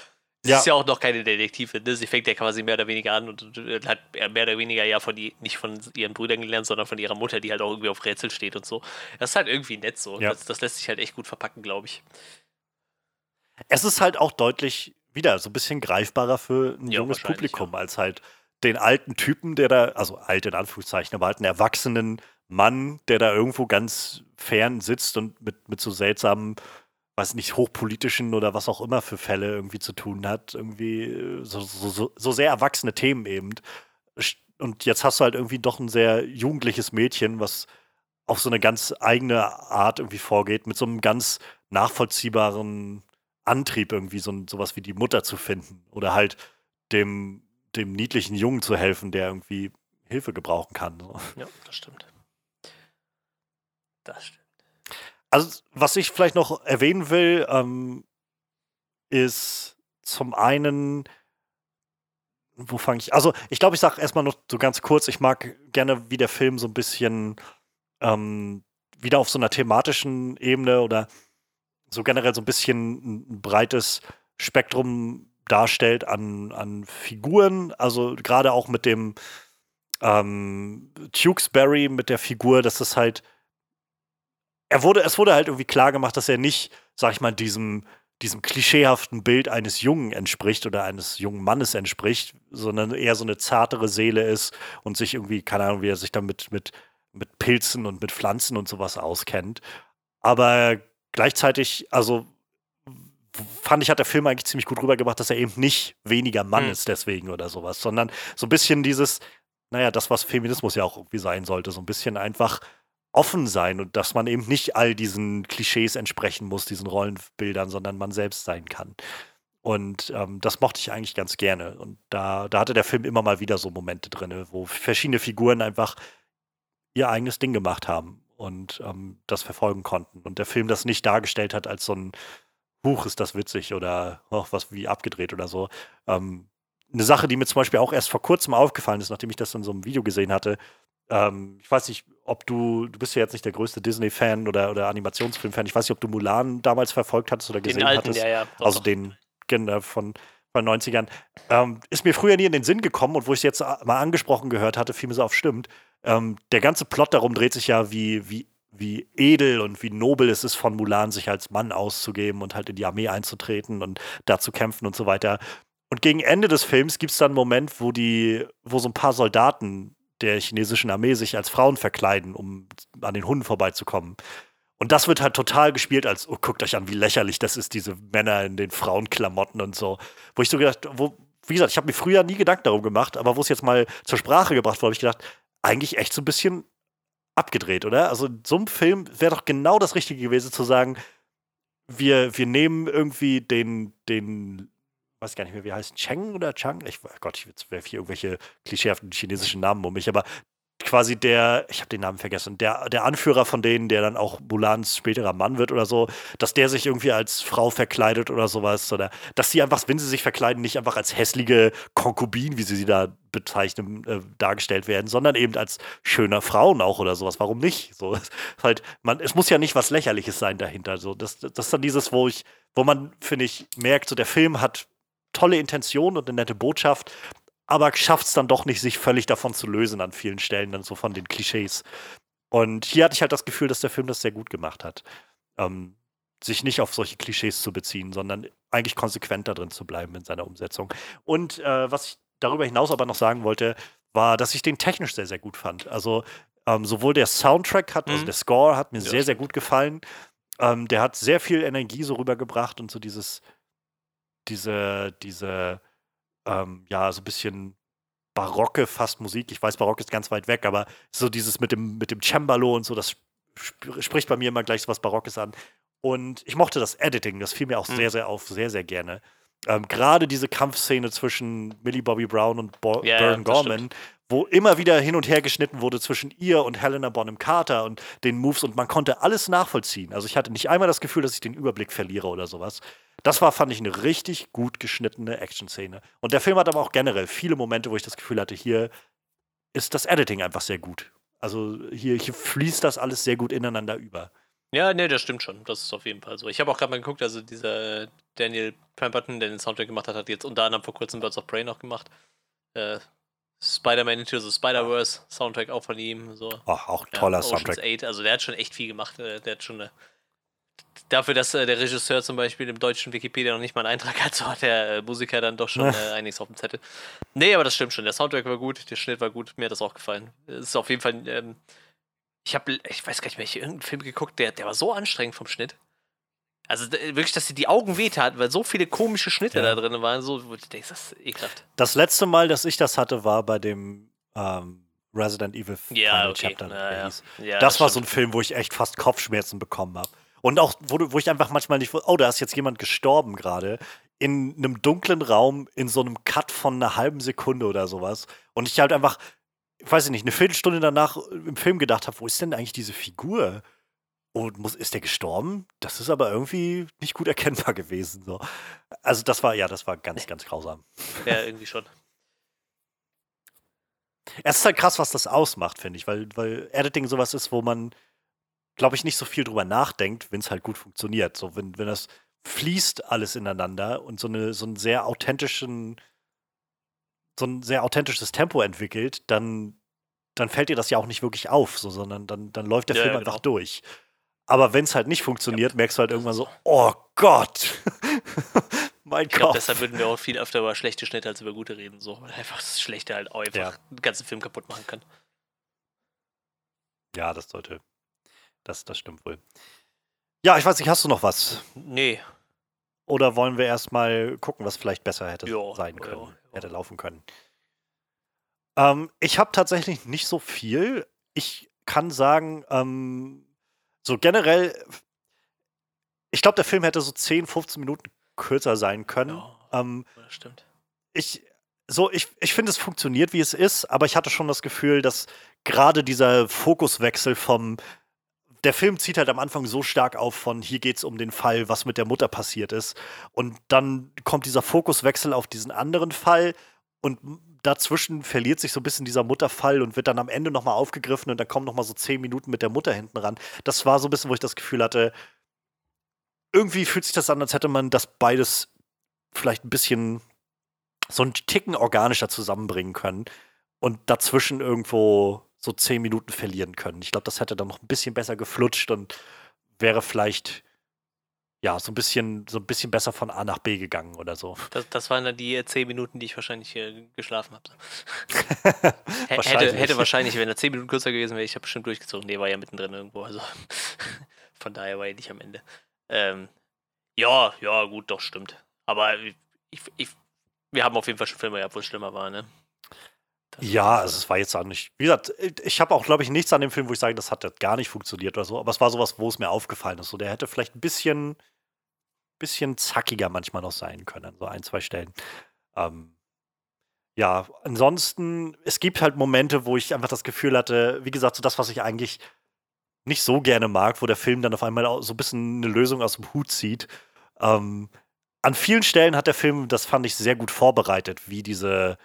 sie Ja. ist ja auch noch keine Detektivin. Ne? Sie fängt ja quasi mehr oder weniger an und, hat mehr oder weniger ja von die, nicht von ihren Brüdern gelernt, sondern von ihrer Mutter, die halt auch irgendwie auf Rätsel steht und so. Das ist halt irgendwie nett so. Ja. Das, das lässt sich halt echt gut verpacken, glaube ich. Es ist halt auch deutlich wieder so ein bisschen greifbarer für ein Ja, junges Publikum als halt den alten Typen, der da, also alt in Anführungszeichen, aber halt einen erwachsenen Mann, der da irgendwo ganz fern sitzt und mit, mit so seltsamen, weiß nicht, hochpolitischen oder was auch immer für Fälle irgendwie zu tun hat. Irgendwie äh, so, so, so, so sehr erwachsene Themen eben. Und jetzt hast du halt irgendwie doch ein sehr jugendliches Mädchen, was auf so eine ganz eigene Art irgendwie vorgeht, mit so einem ganz nachvollziehbaren Antrieb irgendwie so sowas wie die Mutter zu finden oder halt dem, dem niedlichen Jungen zu helfen, der irgendwie Hilfe gebrauchen kann. So. Ja, das stimmt. Das stimmt. Also, was ich vielleicht noch erwähnen will, ähm, ist zum einen, wo fange ich? Also, ich glaube, ich sage erstmal noch so ganz kurz, ich mag gerne, wie der Film so ein bisschen ähm, wieder auf so einer thematischen Ebene oder so generell so ein bisschen ein breites Spektrum darstellt an, an Figuren. Also gerade auch mit dem ähm, Tewksbury, mit der Figur, dass es halt er wurde, es wurde halt irgendwie klar gemacht, dass er nicht, sag ich mal, diesem, diesem klischeehaften Bild eines Jungen entspricht oder eines jungen Mannes entspricht, sondern eher so eine zartere Seele ist und sich irgendwie, keine Ahnung, wie er sich damit mit, mit Pilzen und mit Pflanzen und sowas auskennt. Aber gleichzeitig, also fand ich, hat der Film eigentlich ziemlich gut rübergebracht, dass er eben nicht weniger Mann Hm. ist deswegen oder sowas, sondern so ein bisschen dieses, naja, das, was Feminismus ja auch irgendwie sein sollte, so ein bisschen einfach offen sein und dass man eben nicht all diesen Klischees entsprechen muss, diesen Rollenbildern, sondern man selbst sein kann. Und ähm, das mochte ich eigentlich ganz gerne. Und da, da hatte der Film immer mal wieder so Momente drin, wo verschiedene Figuren einfach ihr eigenes Ding gemacht haben und ähm, das verfolgen konnten. Und der Film das nicht dargestellt hat als so ein Huch, ist das witzig oder oh, was wie abgedreht oder so. Ähm, eine Sache, die mir zum Beispiel auch erst vor kurzem aufgefallen ist, nachdem ich das in so einem Video gesehen hatte, ähm, ich weiß nicht, ob du, du bist ja jetzt nicht der größte Disney-Fan oder, oder Animationsfilm-Fan, ich weiß nicht, ob du Mulan damals verfolgt hattest oder gesehen Den alten, hattest. ja, ja. doch, also doch. den genau, von, von den 90ern. Ähm, ist mir früher nie in den Sinn gekommen und wo ich es jetzt mal angesprochen gehört hatte, fiel mir so auf, stimmt. Ähm, der ganze Plot darum dreht sich ja, wie, wie, wie edel und wie nobel es ist, von Mulan sich als Mann auszugeben und halt in die Armee einzutreten und da zu kämpfen und so weiter. Und gegen Ende des Films gibt es dann einen Moment, wo die, wo so ein paar Soldaten der chinesischen Armee sich als Frauen verkleiden, um an den Hunden vorbeizukommen. Und das wird halt total gespielt als, oh, guckt euch an, wie lächerlich das ist, diese Männer in den Frauenklamotten und so. Wo ich so gedacht, wo, wie gesagt, ich habe mir früher nie Gedanken darum gemacht, aber wo es jetzt mal zur Sprache gebracht wurde, habe ich gedacht, eigentlich echt so ein bisschen abgedreht, oder? Also in so einem Film wäre doch genau das Richtige gewesen, zu sagen, wir, wir nehmen irgendwie den, den, weiß gar nicht mehr, wie heißt, Cheng oder Chang? Ich, oh Gott, ich werfe hier irgendwelche klischeehaften chinesischen Namen um mich, aber quasi der, ich habe den Namen vergessen, der, der Anführer von denen, der dann auch Mulans späterer Mann wird oder so, dass der sich irgendwie als Frau verkleidet oder sowas, oder dass sie einfach, wenn sie sich verkleiden, nicht einfach als hässliche Konkubin, wie sie sie da bezeichnen, äh, dargestellt werden, sondern eben als schöner Frauen auch oder sowas. Warum nicht? So, halt, man, es muss ja nicht was Lächerliches sein dahinter. So, das, das ist dann dieses, wo ich, wo man, finde ich, merkt, so der Film hat tolle Intention und eine nette Botschaft, aber schafft es dann doch nicht, sich völlig davon zu lösen an vielen Stellen, dann so von den Klischees. Und hier hatte ich halt das Gefühl, dass der Film das sehr gut gemacht hat. Ähm, sich nicht auf solche Klischees zu beziehen, sondern eigentlich konsequent da drin zu bleiben in seiner Umsetzung. Und äh, was ich darüber hinaus aber noch sagen wollte, war, dass ich den technisch sehr, sehr gut fand. Also ähm, sowohl der Soundtrack hat, also Mhm. der Score hat mir Ja, sehr, sehr gut gefallen. Ähm, der hat sehr viel Energie so rübergebracht und so dieses, diese, diese, ähm, ja, so ein bisschen barocke fast Musik. Ich weiß, Barock ist ganz weit weg, aber so dieses mit dem, mit dem Cembalo und so, das sp spricht bei mir immer gleich so was Barockes an. Und ich mochte das Editing, das fiel mir auch Mhm. sehr, sehr auf, sehr, sehr gerne. Ähm, Gerade diese Kampfszene zwischen Millie Bobby Brown und Bo Baron das Gorman, wo immer wieder hin und her geschnitten wurde zwischen ihr und Helena Bonham Carter und den Moves und man konnte alles nachvollziehen. Also ich hatte nicht einmal das Gefühl, dass ich den Überblick verliere oder sowas. Das war, fand ich, eine richtig gut geschnittene Action-Szene. Und der Film hat aber auch generell viele Momente, wo ich das Gefühl hatte, hier ist das Editing einfach sehr gut. Also hier, hier fließt das alles sehr gut ineinander über. Ja, nee, das stimmt schon. Das ist auf jeden Fall so. Ich habe auch gerade mal geguckt, also dieser Daniel Pemberton, der den Soundtrack gemacht hat, hat jetzt unter anderem vor kurzem Birds of Prey noch gemacht. Äh, Spider-Man Into the Spider-Verse, Soundtrack auch von ihm. So. Oh, auch Ja, toller Ocean's Soundtrack. 8, also der hat schon echt viel gemacht. äh, Der hat schon eine. Dafür, dass äh, der Regisseur zum Beispiel im deutschen Wikipedia noch nicht mal einen Eintrag hat, so hat der äh, Musiker dann doch schon äh, einiges auf dem Zettel. Nee, aber das stimmt schon. Der Soundtrack war gut, der Schnitt war gut, mir hat das auch gefallen. Es ist auf jeden Fall. Ähm, ich habe, ich weiß gar nicht mehr, ich irgendeinen Film geguckt, der, der war so anstrengend vom Schnitt. Also wirklich, dass dir die Augen wehtaten, weil so viele komische Schnitte Ja. da drin waren, so, wo du denkst, das ist ekelhaft. Das letzte Mal, dass ich das hatte, war bei dem ähm, Resident Evil Ja, Final okay. Chapter. Ja, ja. Ja, das war so stimmt. ein Film, wo ich echt fast Kopfschmerzen bekommen habe. Und auch, wo, wo ich einfach manchmal nicht, oh, da ist jetzt jemand gestorben gerade. In einem dunklen Raum, in so einem Cut von einer halben Sekunde oder sowas. Und ich halt einfach, ich weiß nicht, eine Viertelstunde danach im Film gedacht habe, wo ist denn eigentlich diese Figur? Und muss, ist der gestorben? Das ist aber irgendwie nicht gut erkennbar gewesen. So. Also das war, ja, das war ganz, ganz grausam. Ja, irgendwie schon. Es ist halt krass, was das ausmacht, finde ich, weil, weil Editing sowas ist, wo man, glaube ich, nicht so viel drüber nachdenkt, wenn es halt gut funktioniert. So, wenn, wenn das fließt alles ineinander und so, eine, so einen sehr authentischen, so ein sehr authentisches Tempo entwickelt, dann, dann fällt dir das ja auch nicht wirklich auf, so, sondern dann, dann läuft der Ja, Film ja, einfach genau. durch. Aber wenn es halt nicht funktioniert, merkst du halt irgendwann so, oh Gott, mein Ich glaube, Gott. deshalb würden wir auch viel öfter über schlechte Schnitte als über gute reden. So, weil einfach das Schlechte halt auch einfach Ja. den ganzen Film kaputt machen kann. Ja, das sollte, das, das stimmt wohl. Ja, ich weiß nicht, hast du noch was? Nee, Oder wollen wir erstmal gucken, was vielleicht besser hätte Ja, sein können, ja. hätte laufen können? Ähm, ich habe tatsächlich nicht so viel. Ich kann sagen, ähm, so generell, ich glaube, der Film hätte so 10, 15 Minuten kürzer sein können. ja, Ähm, das stimmt. ich, so, ich, ich finde, es funktioniert, wie es ist, aber ich hatte schon das Gefühl, dass gerade dieser Fokuswechsel vom der Film zieht halt am Anfang so stark auf von hier geht's um den Fall, was mit der Mutter passiert ist. Und dann kommt dieser Fokuswechsel auf diesen anderen Fall und dazwischen verliert sich so ein bisschen dieser Mutterfall und wird dann am Ende nochmal aufgegriffen und dann kommen nochmal so zehn Minuten mit der Mutter hinten ran. Das war so ein bisschen, wo ich das Gefühl hatte, irgendwie fühlt sich das an, als hätte man das beides vielleicht ein bisschen so einen Ticken organischer zusammenbringen können und dazwischen irgendwo so zehn Minuten verlieren können. Ich glaube, das hätte dann noch ein bisschen besser geflutscht und wäre vielleicht ja so ein bisschen so ein bisschen besser von A nach B gegangen oder so. Das, das waren dann die äh, 10 Minuten, die ich wahrscheinlich äh, geschlafen habe. Hätte, Wahrscheinlich. hätte wahrscheinlich, wenn er 10 Minuten kürzer gewesen wäre, ich habe bestimmt durchgezogen. Nee, war ja mittendrin irgendwo. Also von daher war er nicht am Ende. Ähm, ja, ja, gut, doch, stimmt. Aber ich, ich, wir haben auf jeden Fall schon Filme gehabt, wo es schlimmer war, ne? Das Ja, also es war jetzt auch nicht. Wie gesagt, ich habe auch, glaube ich, nichts an dem Film, wo ich sage, das hat jetzt gar nicht funktioniert oder so. Aber es war sowas, wo es mir aufgefallen ist. So, der hätte vielleicht ein bisschen, bisschen zackiger manchmal noch sein können, so ein, zwei Stellen. Ähm, ja, ansonsten, es gibt halt Momente, wo ich einfach das Gefühl hatte, wie gesagt, so das, was ich eigentlich nicht so gerne mag, wo der Film dann auf einmal so ein bisschen eine Lösung aus dem Hut zieht. Ähm, an vielen Stellen hat der Film, das fand ich sehr gut vorbereitet, wie diese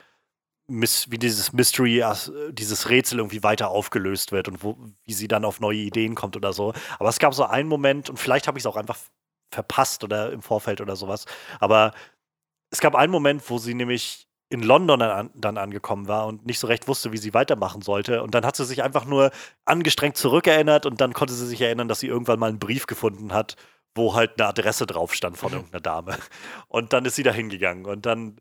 wie dieses Mystery, äh, dieses Rätsel irgendwie weiter aufgelöst wird und wo, wie sie dann auf neue Ideen kommt oder so. Aber es gab so einen Moment, und vielleicht habe ich es auch einfach verpasst oder im Vorfeld oder sowas, aber es gab einen Moment, wo sie nämlich in London dann, angekommen war und nicht so recht wusste, wie sie weitermachen sollte. Und dann hat sie sich einfach nur angestrengt zurückerinnert und dann konnte sie sich erinnern, dass sie irgendwann mal einen Brief gefunden hat, wo halt eine Adresse drauf stand von mhm. irgendeiner Dame. Und dann ist sie da hingegangen. Und dann,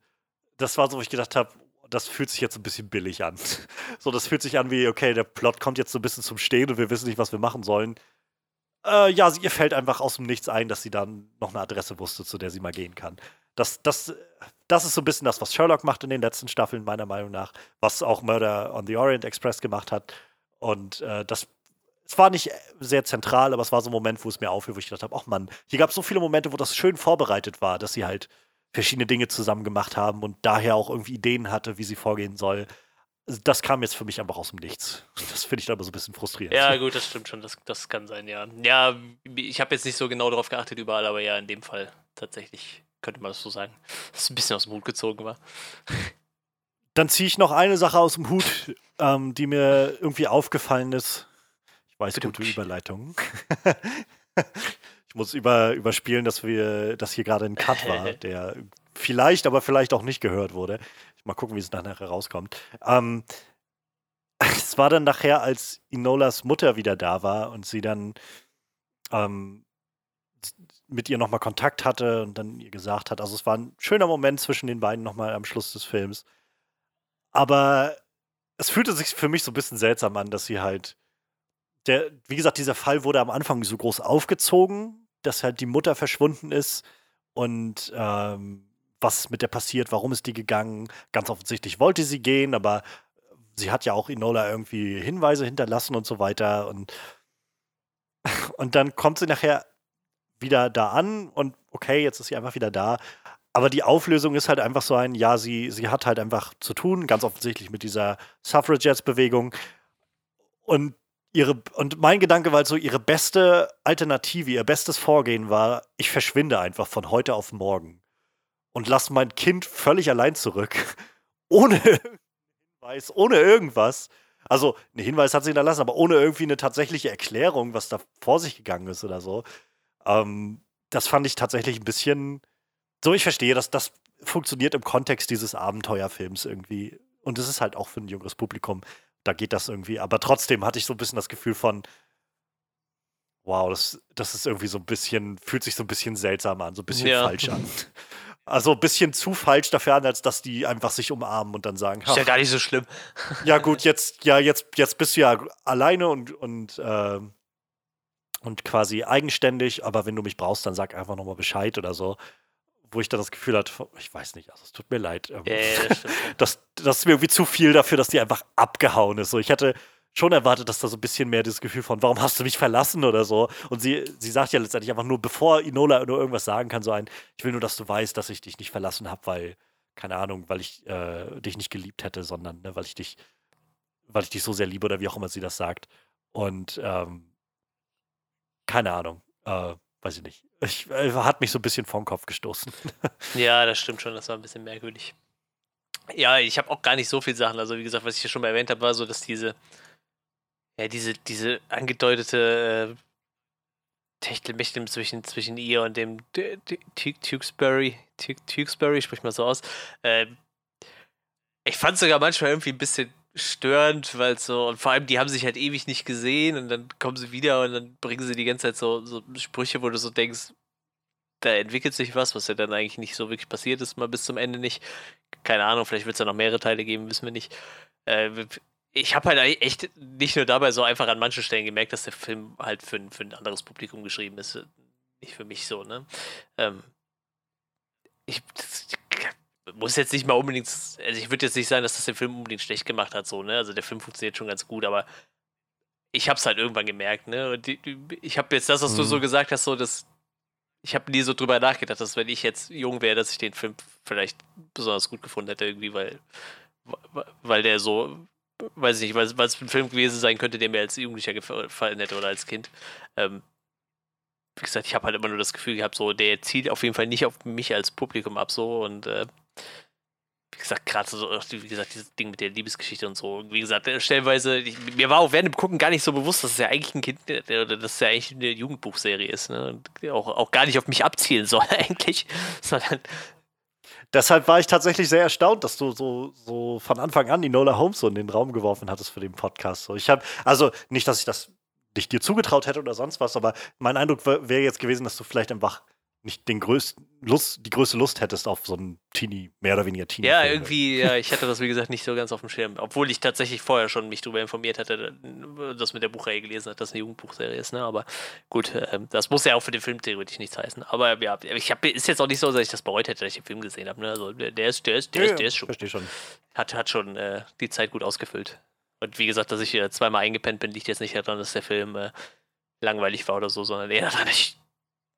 das war so, wo ich gedacht habe, das fühlt sich jetzt ein bisschen billig an. So, das fühlt sich an wie, okay, der Plot kommt jetzt so ein bisschen zum Stehen und wir wissen nicht, was wir machen sollen. Äh, ja, ihr fällt einfach aus dem Nichts ein, dass sie dann noch eine Adresse wusste, zu der sie mal gehen kann. Das, das, das ist so ein bisschen das, was Sherlock macht in den letzten Staffeln, meiner Meinung nach, was auch Murder on the Orient Express gemacht hat. Und äh, das es war nicht sehr zentral, aber es war so ein Moment, wo es mir auffiel, wo ich gedacht habe, ach Mann, hier gab es so viele Momente, wo das schön vorbereitet war, dass sie halt verschiedene Dinge zusammen gemacht haben und daher auch irgendwie Ideen hatte, wie sie vorgehen soll. Das kam jetzt für mich einfach aus dem Nichts. Das finde ich aber so ein bisschen frustrierend. Ja, gut, das stimmt schon. Das, das kann sein, ja. Ja, ich habe jetzt nicht so genau darauf geachtet überall, aber ja, in dem Fall tatsächlich könnte man das so sagen, dass es ein bisschen aus dem Hut gezogen war. Dann ziehe ich noch eine Sache aus dem Hut, ähm, die mir irgendwie aufgefallen ist. Ich weiß gute Überleitungen. ich muss über, überspielen, dass wir, dass hier gerade ein Cut war, der vielleicht, aber vielleicht auch nicht gehört wurde. Mal gucken, wie es nachher rauskommt. Ähm, es war dann nachher, als Inolas Mutter wieder da war und sie dann ähm, mit ihr nochmal Kontakt hatte und dann ihr gesagt hat. Also es war ein schöner Moment zwischen den beiden nochmal am Schluss des Films. Aber es fühlte sich für mich so ein bisschen seltsam an, dass sie halt. Der, wie gesagt, dieser Fall wurde am Anfang so groß aufgezogen, dass halt die Mutter verschwunden ist und ähm, was mit der passiert, warum ist die gegangen. Ganz offensichtlich wollte sie gehen, aber sie hat ja auch Inola irgendwie Hinweise hinterlassen und so weiter. Und, und dann kommt sie nachher wieder da an und okay, jetzt ist sie einfach wieder da. Aber die Auflösung ist halt einfach so ein, ja, sie, sie hat halt einfach zu tun, ganz offensichtlich mit dieser Suffragettes-Bewegung. Und ihre, und mein Gedanke war halt so, ihre beste Alternative, ihr bestes Vorgehen war, ich verschwinde einfach von heute auf morgen und lasse mein Kind völlig allein zurück. Ohne Hinweis, ohne irgendwas. Also, einen Hinweis hat sie hinterlassen, aber ohne irgendwie eine tatsächliche Erklärung, was da vor sich gegangen ist oder so. Ähm, das fand ich tatsächlich ein bisschen. So, ich verstehe, dass das funktioniert im Kontext dieses Abenteuerfilms irgendwie. Und es ist halt auch für ein jüngeres Publikum. Da geht das irgendwie. Aber trotzdem hatte ich so ein bisschen das Gefühl von, wow, das, das ist irgendwie so ein bisschen, fühlt sich so ein bisschen seltsam an, so ein bisschen ja. falsch an. Also ein bisschen zu falsch dafür an, als dass die einfach sich umarmen und dann sagen, ist ja gar nicht so schlimm. Ja, gut, jetzt, ja, jetzt, jetzt bist du ja alleine und, und äh, und quasi eigenständig, aber wenn du mich brauchst, dann sag einfach nochmal Bescheid oder so. Wo ich dann das Gefühl hatte, ich weiß nicht, also es tut mir leid. Ähm, ja, das, das, das, ist mir irgendwie zu viel dafür, dass die einfach abgehauen ist. So, ich hätte schon erwartet, dass da so ein bisschen mehr das Gefühl von, warum hast du mich verlassen oder so. Und sie, sie sagt ja letztendlich einfach nur, bevor Inola nur irgendwas sagen kann, so ein, ich will nur, dass du weißt, dass ich dich nicht verlassen habe, weil, keine Ahnung, weil ich äh, dich nicht geliebt hätte, sondern ne, weil ich dich, weil ich dich so sehr liebe oder wie auch immer sie das sagt. Und ähm, keine Ahnung. Äh, weiß ich nicht. Ich, äh, hat mich so ein bisschen vom Kopf gestoßen. ja, das stimmt schon. Das war ein bisschen merkwürdig. Ja, ich habe auch gar nicht so viele Sachen. Also, wie gesagt, was ich ja schon mal erwähnt habe, war so, dass diese, ja, diese, diese angedeutete äh, Techtelmechtel zwischen, zwischen ihr und dem Tewksbury, Tewksbury, sprich mal so aus. Äh, ich fand sogar manchmal irgendwie ein bisschen störend, weil so, und vor allem, die haben sich halt ewig nicht gesehen und dann kommen sie wieder und dann bringen sie die ganze Zeit so, so Sprüche, wo du so denkst, da entwickelt sich was, was ja dann eigentlich nicht so wirklich passiert ist, mal bis zum Ende nicht. Keine Ahnung, vielleicht wird es ja noch mehrere Teile geben, wissen wir nicht. Äh, ich habe halt echt nicht nur dabei so einfach an manchen Stellen gemerkt, dass der Film halt für, für ein anderes Publikum geschrieben ist. Nicht für mich so, ne? Ähm, ich, muss jetzt nicht mal unbedingt, also ich würde jetzt nicht sagen, dass das den Film unbedingt schlecht gemacht hat, so, ne? Also der Film funktioniert schon ganz gut, aber ich habe es halt irgendwann gemerkt, ne? Und die, ich habe jetzt das, was mhm. du so gesagt hast, so, dass ich habe nie so drüber nachgedacht, dass wenn ich jetzt jung wäre, dass ich den Film vielleicht besonders gut gefunden hätte, irgendwie, weil, weil der so, weiß ich nicht, weil, weil es ein Film gewesen sein könnte, der mir als Jugendlicher gefallen hätte oder als Kind. Ähm, wie gesagt, ich habe halt immer nur das Gefühl gehabt, so, der zielt auf jeden Fall nicht auf mich als Publikum ab, so und äh, wie gesagt, gerade so, wie gesagt, dieses Ding mit der Liebesgeschichte und so. Wie gesagt, äh, stellenweise, ich, mir war auch während dem Gucken gar nicht so bewusst, dass es ja eigentlich ein Kind, äh, oder dass es ja eigentlich eine Jugendbuchserie ist, ne? Auch, auch gar nicht auf mich abzielen soll, eigentlich. Sondern. deshalb war ich tatsächlich sehr erstaunt, dass du so, so von Anfang an die Nola Holmes so in den Raum geworfen hattest für den Podcast. So, ich habe, also nicht, dass ich das nicht dir zugetraut hätte oder sonst was, aber mein Eindruck wäre jetzt gewesen, dass du vielleicht einfach nicht den größten Lust, die größte Lust hättest auf so einen Teenie, mehr oder weniger Teenie. Ja, irgendwie, ja, ich hatte das wie gesagt nicht so ganz auf dem Schirm, obwohl ich tatsächlich vorher schon mich darüber informiert hatte, dass mit der Buchreihe gelesen hat, dass es eine Jugendbuchserie ist, ne? Aber gut, äh, das muss ja auch für den Film theoretisch nichts heißen. Aber ja, ich hab, ist jetzt auch nicht so, dass ich das bereut hätte, dass ich den Film gesehen habe. Ne? Also der, der ist, der ist, der, ja, ist, der ist schon. Verstehe schon. Hat, hat schon äh, die Zeit gut ausgefüllt. Und wie gesagt, dass ich äh, zweimal eingepennt bin, liegt jetzt nicht daran, dass der Film äh, langweilig war oder so, sondern eher daran, ich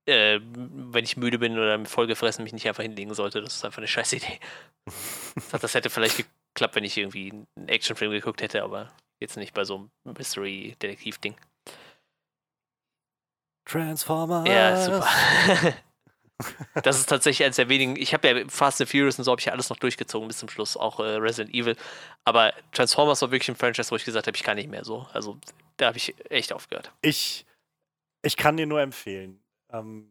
äh, wenn ich müde bin oder vollgefressen mich nicht einfach hinlegen sollte. Das ist einfach eine scheiß Idee. das hätte vielleicht geklappt, wenn ich irgendwie einen Actionfilm geguckt hätte, aber jetzt nicht bei so einem Mystery-Detektiv-Ding. Transformers. Ja, super. das ist tatsächlich eines der wenigen. Ich habe ja Fast and Furious und so habe ich ja alles noch durchgezogen bis zum Schluss, auch äh, Resident Evil. Aber Transformers war wirklich ein Franchise, wo ich gesagt habe, ich kann nicht mehr so. Also da habe ich echt aufgehört. Ich, ich kann dir nur empfehlen. Ähm,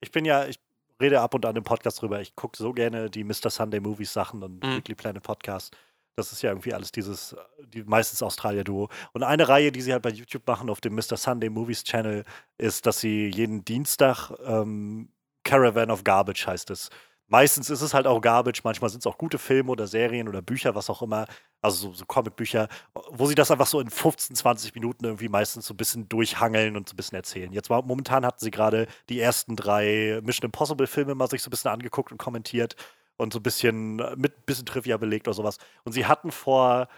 ich bin ja, ich rede ab und an im Podcast drüber. Ich gucke so gerne die Mr. Sunday Movies Sachen und mhm. Weekly Planet Podcast. Das ist ja irgendwie alles dieses, die, meistens Australier-Duo. Und eine Reihe, die sie halt bei YouTube machen auf dem Mr. Sunday Movies Channel, ist, dass sie jeden Dienstag ähm, Caravan of Garbage heißt es meistens ist es halt auch Garbage, manchmal sind es auch gute Filme oder Serien oder Bücher, was auch immer, also so, so Comicbücher, wo sie das einfach so in 15, 20 Minuten irgendwie meistens so ein bisschen durchhangeln und so ein bisschen erzählen. Jetzt war, momentan hatten sie gerade die ersten drei Mission Impossible Filme mal sich so ein bisschen angeguckt und kommentiert und so ein bisschen mit ein bisschen Trivia belegt oder sowas. Und sie hatten vor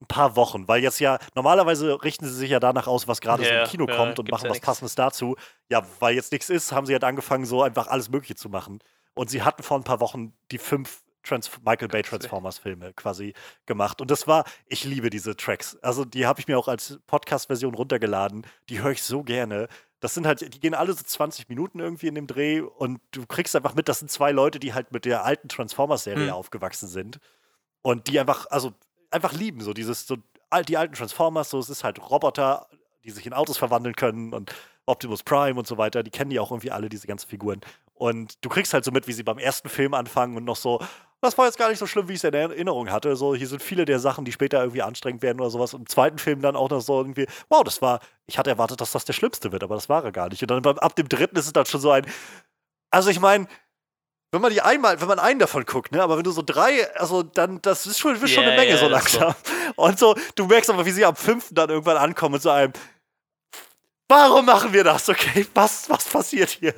ein paar Wochen, weil jetzt ja, normalerweise richten sie sich ja danach aus, was gerade yeah, so im Kino ja, kommt und machen ja was nix. Passendes dazu. Ja, weil jetzt nichts ist, haben sie halt angefangen, so einfach alles Mögliche zu machen. Und sie hatten vor ein paar Wochen die fünf Trans Michael Bay Transformers-Filme quasi gemacht. Und das war, ich liebe diese Tracks. Also die habe ich mir auch als Podcast-Version runtergeladen. Die höre ich so gerne. Das sind halt, die gehen alle so 20 Minuten irgendwie in dem Dreh und du kriegst einfach mit, das sind zwei Leute, die halt mit der alten Transformers-Serie mhm. aufgewachsen sind. Und die einfach, also einfach lieben, so dieses, so die alten Transformers, so es ist halt Roboter, die sich in Autos verwandeln können und Optimus Prime und so weiter, die kennen ja auch irgendwie alle diese ganzen Figuren. Und du kriegst halt so mit, wie sie beim ersten Film anfangen und noch so, das war jetzt gar nicht so schlimm, wie ich es in Erinnerung hatte. So, hier sind viele der Sachen, die später irgendwie anstrengend werden oder sowas. Und im zweiten Film dann auch noch so irgendwie, wow, das war, ich hatte erwartet, dass das der schlimmste wird, aber das war er gar nicht. Und dann beim, ab dem dritten ist es dann schon so ein, also ich meine, wenn man die einmal, wenn man einen davon guckt, ne, aber wenn du so drei, also dann, das ist schon, ist schon yeah, eine Menge yeah, so langsam. So. Und so, du merkst aber, wie sie am fünften dann irgendwann ankommen mit so einem, warum machen wir das? Okay, was, was passiert hier?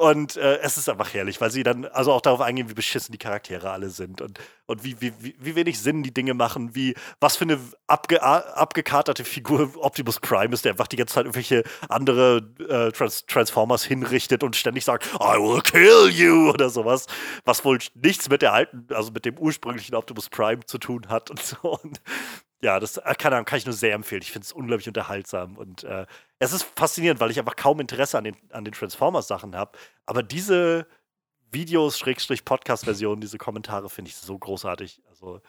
Und äh, es ist einfach herrlich, weil sie dann also auch darauf eingehen, wie beschissen die Charaktere alle sind und, und wie, wie, wie wenig Sinn die Dinge machen, wie was für eine abge, abgekaterte Figur Optimus Prime ist, der einfach die ganze Zeit irgendwelche andere äh, Trans Transformers hinrichtet und ständig sagt, I will kill you oder sowas, was wohl nichts mit der alten, also mit dem ursprünglichen Optimus Prime zu tun hat und so. Und ja, das äh, kann, kann ich nur sehr empfehlen. Ich finde es unglaublich unterhaltsam und äh, es ist faszinierend, weil ich einfach kaum Interesse an den, an den Transformers-Sachen habe. Aber diese Videos, Schrägstrich Podcast-Versionen, diese Kommentare finde ich so großartig. Also,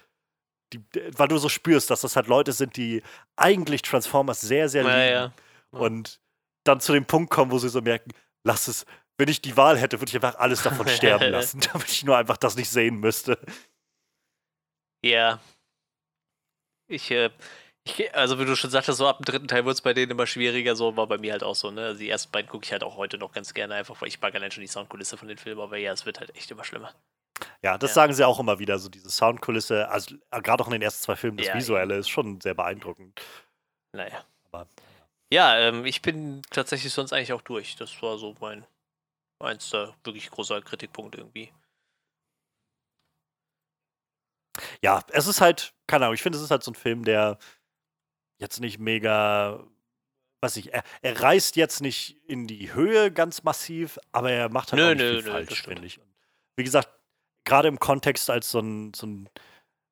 die, weil du so spürst, dass das halt Leute sind, die eigentlich Transformers sehr, sehr lieben. Ja, ja. Ja. Und dann zu dem Punkt kommen, wo sie so merken, lass es, wenn ich die Wahl hätte, würde ich einfach alles davon sterben lassen, damit ich nur einfach das nicht sehen müsste. Ja, ich, äh, ich, also wie du schon sagtest, so ab dem dritten Teil wird es bei denen immer schwieriger, so war bei mir halt auch so, ne? Also die ersten beiden gucke ich halt auch heute noch ganz gerne, einfach weil ich mag allein schon die Soundkulisse von den Filmen, aber ja, es wird halt echt immer schlimmer. Ja, das ja. sagen sie auch immer wieder, so diese Soundkulisse, also äh, gerade auch in den ersten zwei Filmen, das ja, Visuelle ist schon sehr beeindruckend. Naja. Aber, ja, ähm, ich bin tatsächlich sonst eigentlich auch durch. Das war so mein eins der wirklich großer Kritikpunkt irgendwie. Ja, es ist halt, keine Ahnung, ich finde, es ist halt so ein Film, der jetzt nicht mega, weiß ich, er, er reißt jetzt nicht in die Höhe ganz massiv, aber er macht halt nö, auch nicht nö, viel nö, falsch, finde ich. Und wie gesagt, gerade im Kontext als so ein, so ein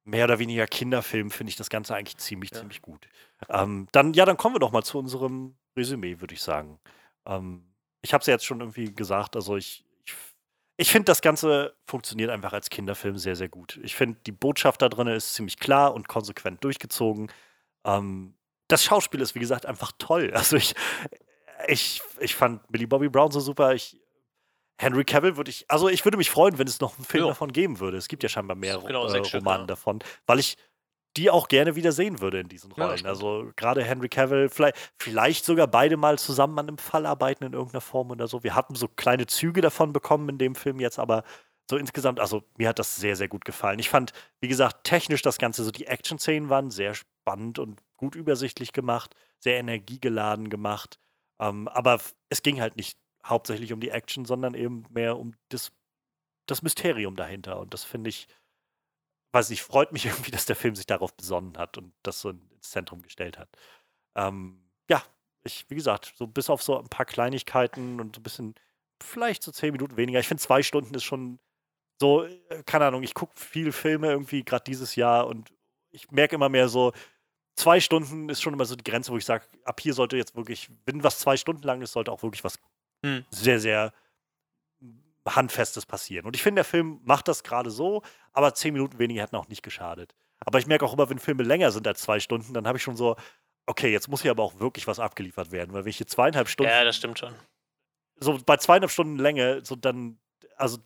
mehr oder weniger Kinderfilm finde ich das Ganze eigentlich ziemlich, ja. ziemlich gut. Ähm, dann, ja, dann kommen wir doch mal zu unserem Resümee, würde ich sagen. Ähm, ich habe es ja jetzt schon irgendwie gesagt, also ich, ich finde, das Ganze funktioniert einfach als Kinderfilm sehr, sehr gut. Ich finde, die Botschaft da drin ist ziemlich klar und konsequent durchgezogen. Ähm, das Schauspiel ist, wie gesagt, einfach toll. Also ich, ich, ich fand Billy Bobby Brown so super. Ich Henry Cavill würde ich, also ich würde mich freuen, wenn es noch einen Film Ja. davon geben würde. Es gibt ja scheinbar mehr Genau, äh, Romane davon, weil ich die auch gerne wieder sehen würde in diesen Ja, Rollen. stimmt. also gerade Henry Cavill, vielleicht, vielleicht sogar beide mal zusammen an einem Fall arbeiten in irgendeiner Form oder so. Wir hatten so kleine Züge davon bekommen in dem Film jetzt, aber so insgesamt, also mir hat das sehr, sehr gut gefallen. Ich fand, wie gesagt, technisch das Ganze, so die Action-Szenen waren sehr spannend und gut übersichtlich gemacht, sehr energiegeladen gemacht. Ähm, aber es ging halt nicht hauptsächlich um die Action, sondern eben mehr um das, das Mysterium dahinter. Und das finde ich, weiß nicht, freut mich irgendwie, dass der Film sich darauf besonnen hat und das so ins Zentrum gestellt hat. Ähm, ja, ich, wie gesagt, so bis auf so ein paar Kleinigkeiten und so ein bisschen, vielleicht so zehn Minuten weniger. Ich finde, zwei Stunden ist schon so, äh, keine Ahnung, ich gucke viel Filme irgendwie gerade dieses Jahr und ich merke immer mehr so, zwei Stunden ist schon immer so die Grenze, wo ich sage, ab hier sollte jetzt wirklich, wenn was zwei Stunden lang ist, sollte auch wirklich was Hm. sehr, sehr Handfestes passieren. Und ich finde, der Film macht das gerade so, aber zehn Minuten weniger hätten auch nicht geschadet. Aber ich merke auch immer, wenn Filme länger sind als zwei Stunden, dann habe ich schon so, okay, jetzt muss hier aber auch wirklich was abgeliefert werden, weil wenn ich hier zweieinhalb Stunden, Ja, das stimmt schon. so bei zweieinhalb Stunden Länge, so dann, also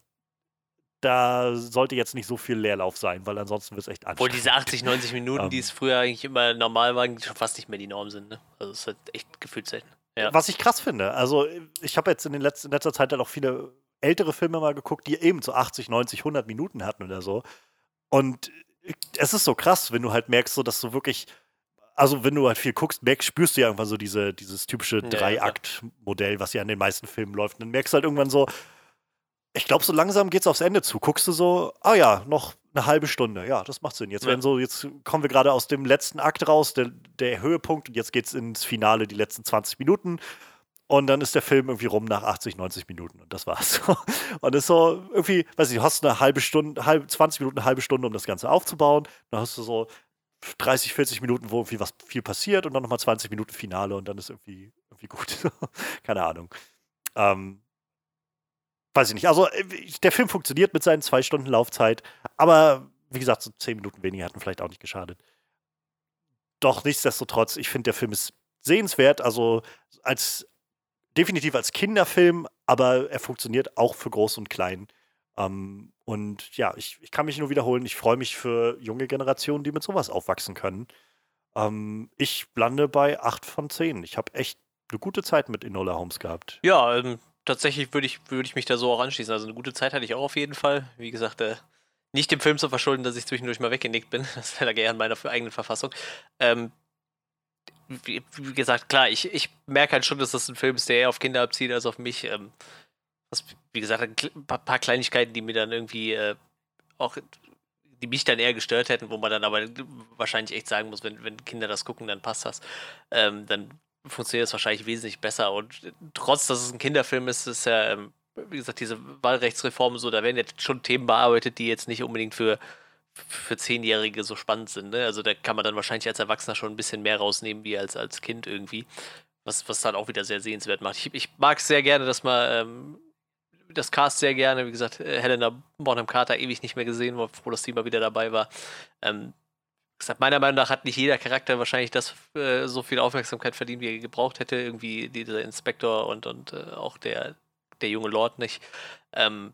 da sollte jetzt nicht so viel Leerlauf sein, weil ansonsten wird es echt Obwohl anstrengend. diese 80, 90 Minuten, die Ähm. es früher eigentlich immer normal waren, schon fast nicht mehr die Norm sind. Ne? Also es ist halt echt gefühlt selten. Ja. Was ich krass finde. Also, ich habe jetzt in, den letzten, in letzter Zeit halt auch viele ältere Filme mal geguckt, die eben so 80, 90, 100 Minuten hatten oder so. Und es ist so krass, wenn du halt merkst, so, dass du wirklich, also wenn du halt viel guckst, merkst, spürst du ja irgendwann so diese, dieses typische. Drei-Akt-Modell, was ja an den meisten Filmen läuft. Und dann merkst du halt irgendwann so, ich glaube, so langsam geht's aufs Ende zu. Guckst du so, ah ja, noch eine halbe Stunde. Ja, das macht Sinn. Jetzt werden so, jetzt kommen wir gerade aus dem letzten Akt raus, der, der Höhepunkt, und jetzt geht's ins Finale, die letzten 20 Minuten. Und dann ist der Film irgendwie rum nach 80, 90 Minuten. Und das war's. Und ist so irgendwie, weiß ich, hast eine halbe Stunde, halb, 20 Minuten, eine halbe Stunde, um das Ganze aufzubauen. Dann hast du so 30, 40 Minuten, wo irgendwie was viel passiert und dann nochmal 20 Minuten Finale und dann ist irgendwie, irgendwie gut. Keine Ahnung. Ähm, weiß ich nicht. Also, äh, der Film funktioniert mit seinen zwei Stunden Laufzeit, aber wie gesagt, so 10 Minuten weniger hätten vielleicht auch nicht geschadet. Doch nichtsdestotrotz, ich finde, der Film ist sehenswert, also als definitiv als Kinderfilm, aber er funktioniert auch für Groß und Klein. Ähm, und ja, ich, ich kann mich nur wiederholen, ich freue mich für junge Generationen, die mit sowas aufwachsen können. Ähm, ich lande bei 8 von 10. Ich habe echt eine gute Zeit mit Enola Holmes gehabt. Ja, ähm, tatsächlich würde ich, würd ich mich da so auch anschließen. Also eine gute Zeit hatte ich auch auf jeden Fall. Wie gesagt, äh, nicht dem Film zu verschulden, dass ich zwischendurch mal weggenickt bin. Das wäre eher in meiner eigenen Verfassung. Ähm, wie, wie gesagt, klar, ich, ich merke halt schon, dass das ein Film ist, der eher auf Kinder abzieht als auf mich. Ähm, was, wie gesagt, ein paar Kleinigkeiten, die mir dann irgendwie äh, auch, die mich dann eher gestört hätten, wo man dann aber wahrscheinlich echt sagen muss, wenn, wenn Kinder das gucken, dann passt das. Ähm, dann funktioniert das wahrscheinlich wesentlich besser. Und trotz, dass es ein Kinderfilm ist, ist ja, ähm, wie gesagt, diese Wahlrechtsreform so, da werden jetzt schon Themen bearbeitet, die jetzt nicht unbedingt für, für Zehnjährige so spannend sind. Ne? Also da kann man dann wahrscheinlich als Erwachsener schon ein bisschen mehr rausnehmen, wie als, als Kind irgendwie. Was, was dann auch wieder sehr sehenswert macht. Ich, ich mag es sehr gerne, dass man ähm, das Cast sehr gerne, wie gesagt, äh, Helena Bonham Carter ewig nicht mehr gesehen, war froh, dass die mal wieder dabei war. Ähm, gesagt, meiner Meinung nach hat nicht jeder Charakter wahrscheinlich das äh, so viel Aufmerksamkeit verdient, wie er gebraucht hätte. Irgendwie dieser Inspektor und, und äh, auch der, der junge Lord nicht. Ähm,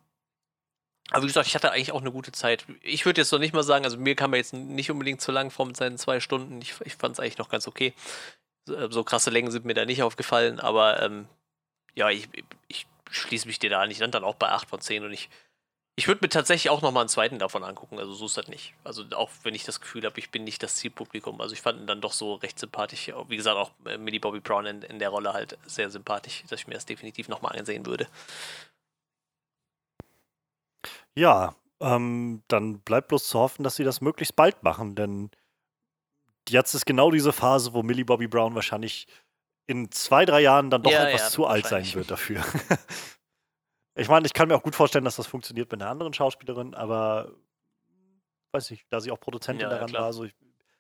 aber wie gesagt, ich hatte eigentlich auch eine gute Zeit. Ich würde jetzt noch nicht mal sagen, also mir kam er jetzt nicht unbedingt zu lang vor mit seinen zwei Stunden. Ich, ich fand es eigentlich noch ganz okay. So, äh, so krasse Längen sind mir da nicht aufgefallen, aber ähm, ja, ich, ich schließe mich dir da an. Ich lande dann auch bei 8 von 10 und ich, ich würde mir tatsächlich auch nochmal einen zweiten davon angucken. Also so ist das nicht. Also auch wenn ich das Gefühl habe, ich bin nicht das Zielpublikum. Also ich fand ihn dann doch so recht sympathisch. Wie gesagt, auch äh, Millie Bobby Brown in, in der Rolle halt sehr sympathisch, dass ich mir das definitiv nochmal ansehen würde. Ja, ähm, dann bleibt bloß zu hoffen, dass sie das möglichst bald machen, denn jetzt ist genau diese Phase, wo Millie Bobby Brown wahrscheinlich in zwei, drei Jahren dann doch Ja, etwas ja, zu alt sein wird dafür. ich meine, ich kann mir auch gut vorstellen, dass das funktioniert mit einer anderen Schauspielerin, aber weiß nicht, da sie auch Produzentin Ja, daran war, so ich,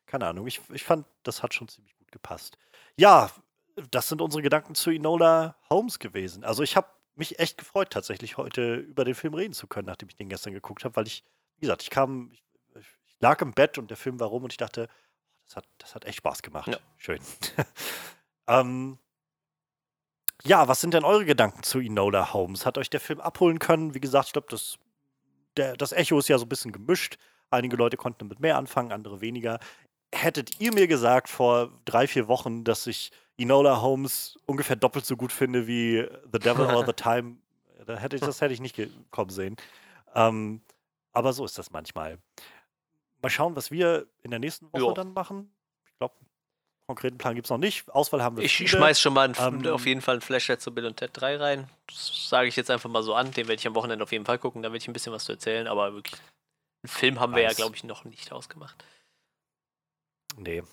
keine Ahnung, ich, ich fand, das hat schon ziemlich gut gepasst. Ja, das sind unsere Gedanken zu Enola Holmes gewesen. Also ich habe mich echt gefreut, tatsächlich heute über den Film reden zu können, nachdem ich den gestern geguckt habe, weil ich, wie gesagt, ich kam, ich, ich lag im Bett und der Film war rum und ich dachte, das hat, das hat echt Spaß gemacht. Ja. Schön. ähm, Ja, was sind denn eure Gedanken zu Enola Holmes? Hat euch der Film abholen können? Wie gesagt, ich glaube, das, das Echo ist ja so ein bisschen gemischt. Einige Leute konnten damit mehr anfangen, andere weniger. Hättet ihr mir gesagt vor drei, vier Wochen, dass ich Enola Holmes ungefähr doppelt so gut finde wie The Devil All the Time, da hätte ich, das hätte ich nicht kommen sehen. Ähm, aber so ist das manchmal. Mal schauen, was wir in der nächsten Woche jo. dann machen. Ich glaube, konkreten Plan gibt es noch nicht. Auswahl haben wir Ich viele. schmeiß schon mal einen, ähm, auf jeden Fall einen Flashlight zu Bill und Ted 3 rein. Das sage ich jetzt einfach mal so an. Den werde ich am Wochenende auf jeden Fall gucken. Da werde ich ein bisschen was zu erzählen. Aber wirklich, einen Film haben wir ja, glaube ich, noch nicht ausgemacht. Nee.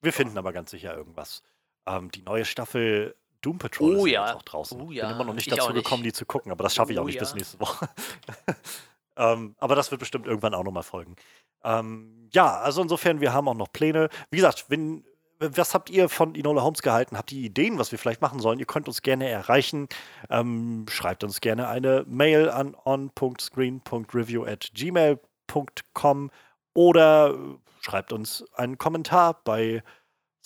Wir finden aber ganz sicher irgendwas. Ähm, die neue Staffel Doom Patrol oh, ist ja. jetzt auch draußen. Oh, ja. Bin immer noch nicht ich dazu gekommen, die zu gucken, aber das schaffe ich oh, auch nicht ja. bis nächste Woche. ähm, aber das wird bestimmt irgendwann auch nochmal folgen. Ähm, ja, also insofern, wir haben auch noch Pläne. Wie gesagt, wenn, was habt ihr von Enola Holmes gehalten? Habt ihr Ideen, was wir vielleicht machen sollen? Ihr könnt uns gerne erreichen. Ähm, schreibt uns gerne eine Mail an on.screen.review at gmail.com oder schreibt uns einen Kommentar bei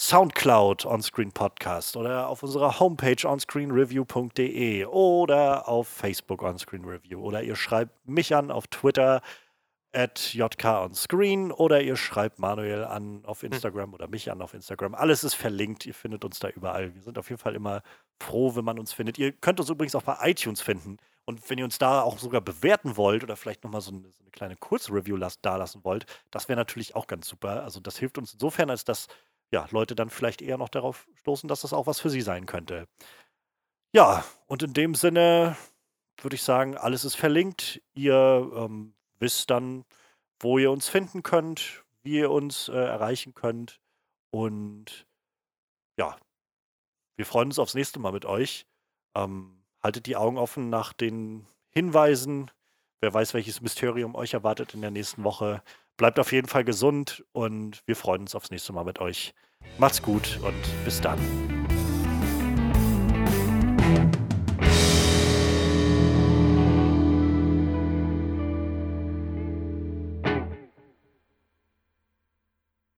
Soundcloud Onscreen Podcast oder auf unserer Homepage onscreenreview.de oder auf Facebook Onscreen Review oder ihr schreibt mich an auf Twitter at jkonscreen oder ihr schreibt Manuel an auf hm. Instagram hm. oder mich an auf Instagram. Alles ist verlinkt, ihr findet uns da überall. Wir sind auf jeden Fall immer froh, wenn man uns findet. Ihr könnt uns übrigens auch bei iTunes finden. Und wenn ihr uns da auch sogar bewerten wollt oder vielleicht nochmal so, eine, so eine kleine Kurzreview da lassen wollt, das wäre natürlich auch ganz super. Also das hilft uns insofern, als dass ja, Leute dann vielleicht eher noch darauf stoßen, dass das auch was für sie sein könnte. Ja, und in dem Sinne würde ich sagen, alles ist verlinkt. Ihr ähm, wisst dann, wo ihr uns finden könnt, wie ihr uns äh, erreichen könnt. Und ja, wir freuen uns aufs nächste Mal mit euch. Ähm, haltet die Augen offen nach den Hinweisen. Wer weiß, welches Mysterium euch erwartet in der nächsten Woche. Bleibt auf jeden Fall gesund und wir freuen uns aufs nächste Mal mit euch. Macht's gut und bis dann.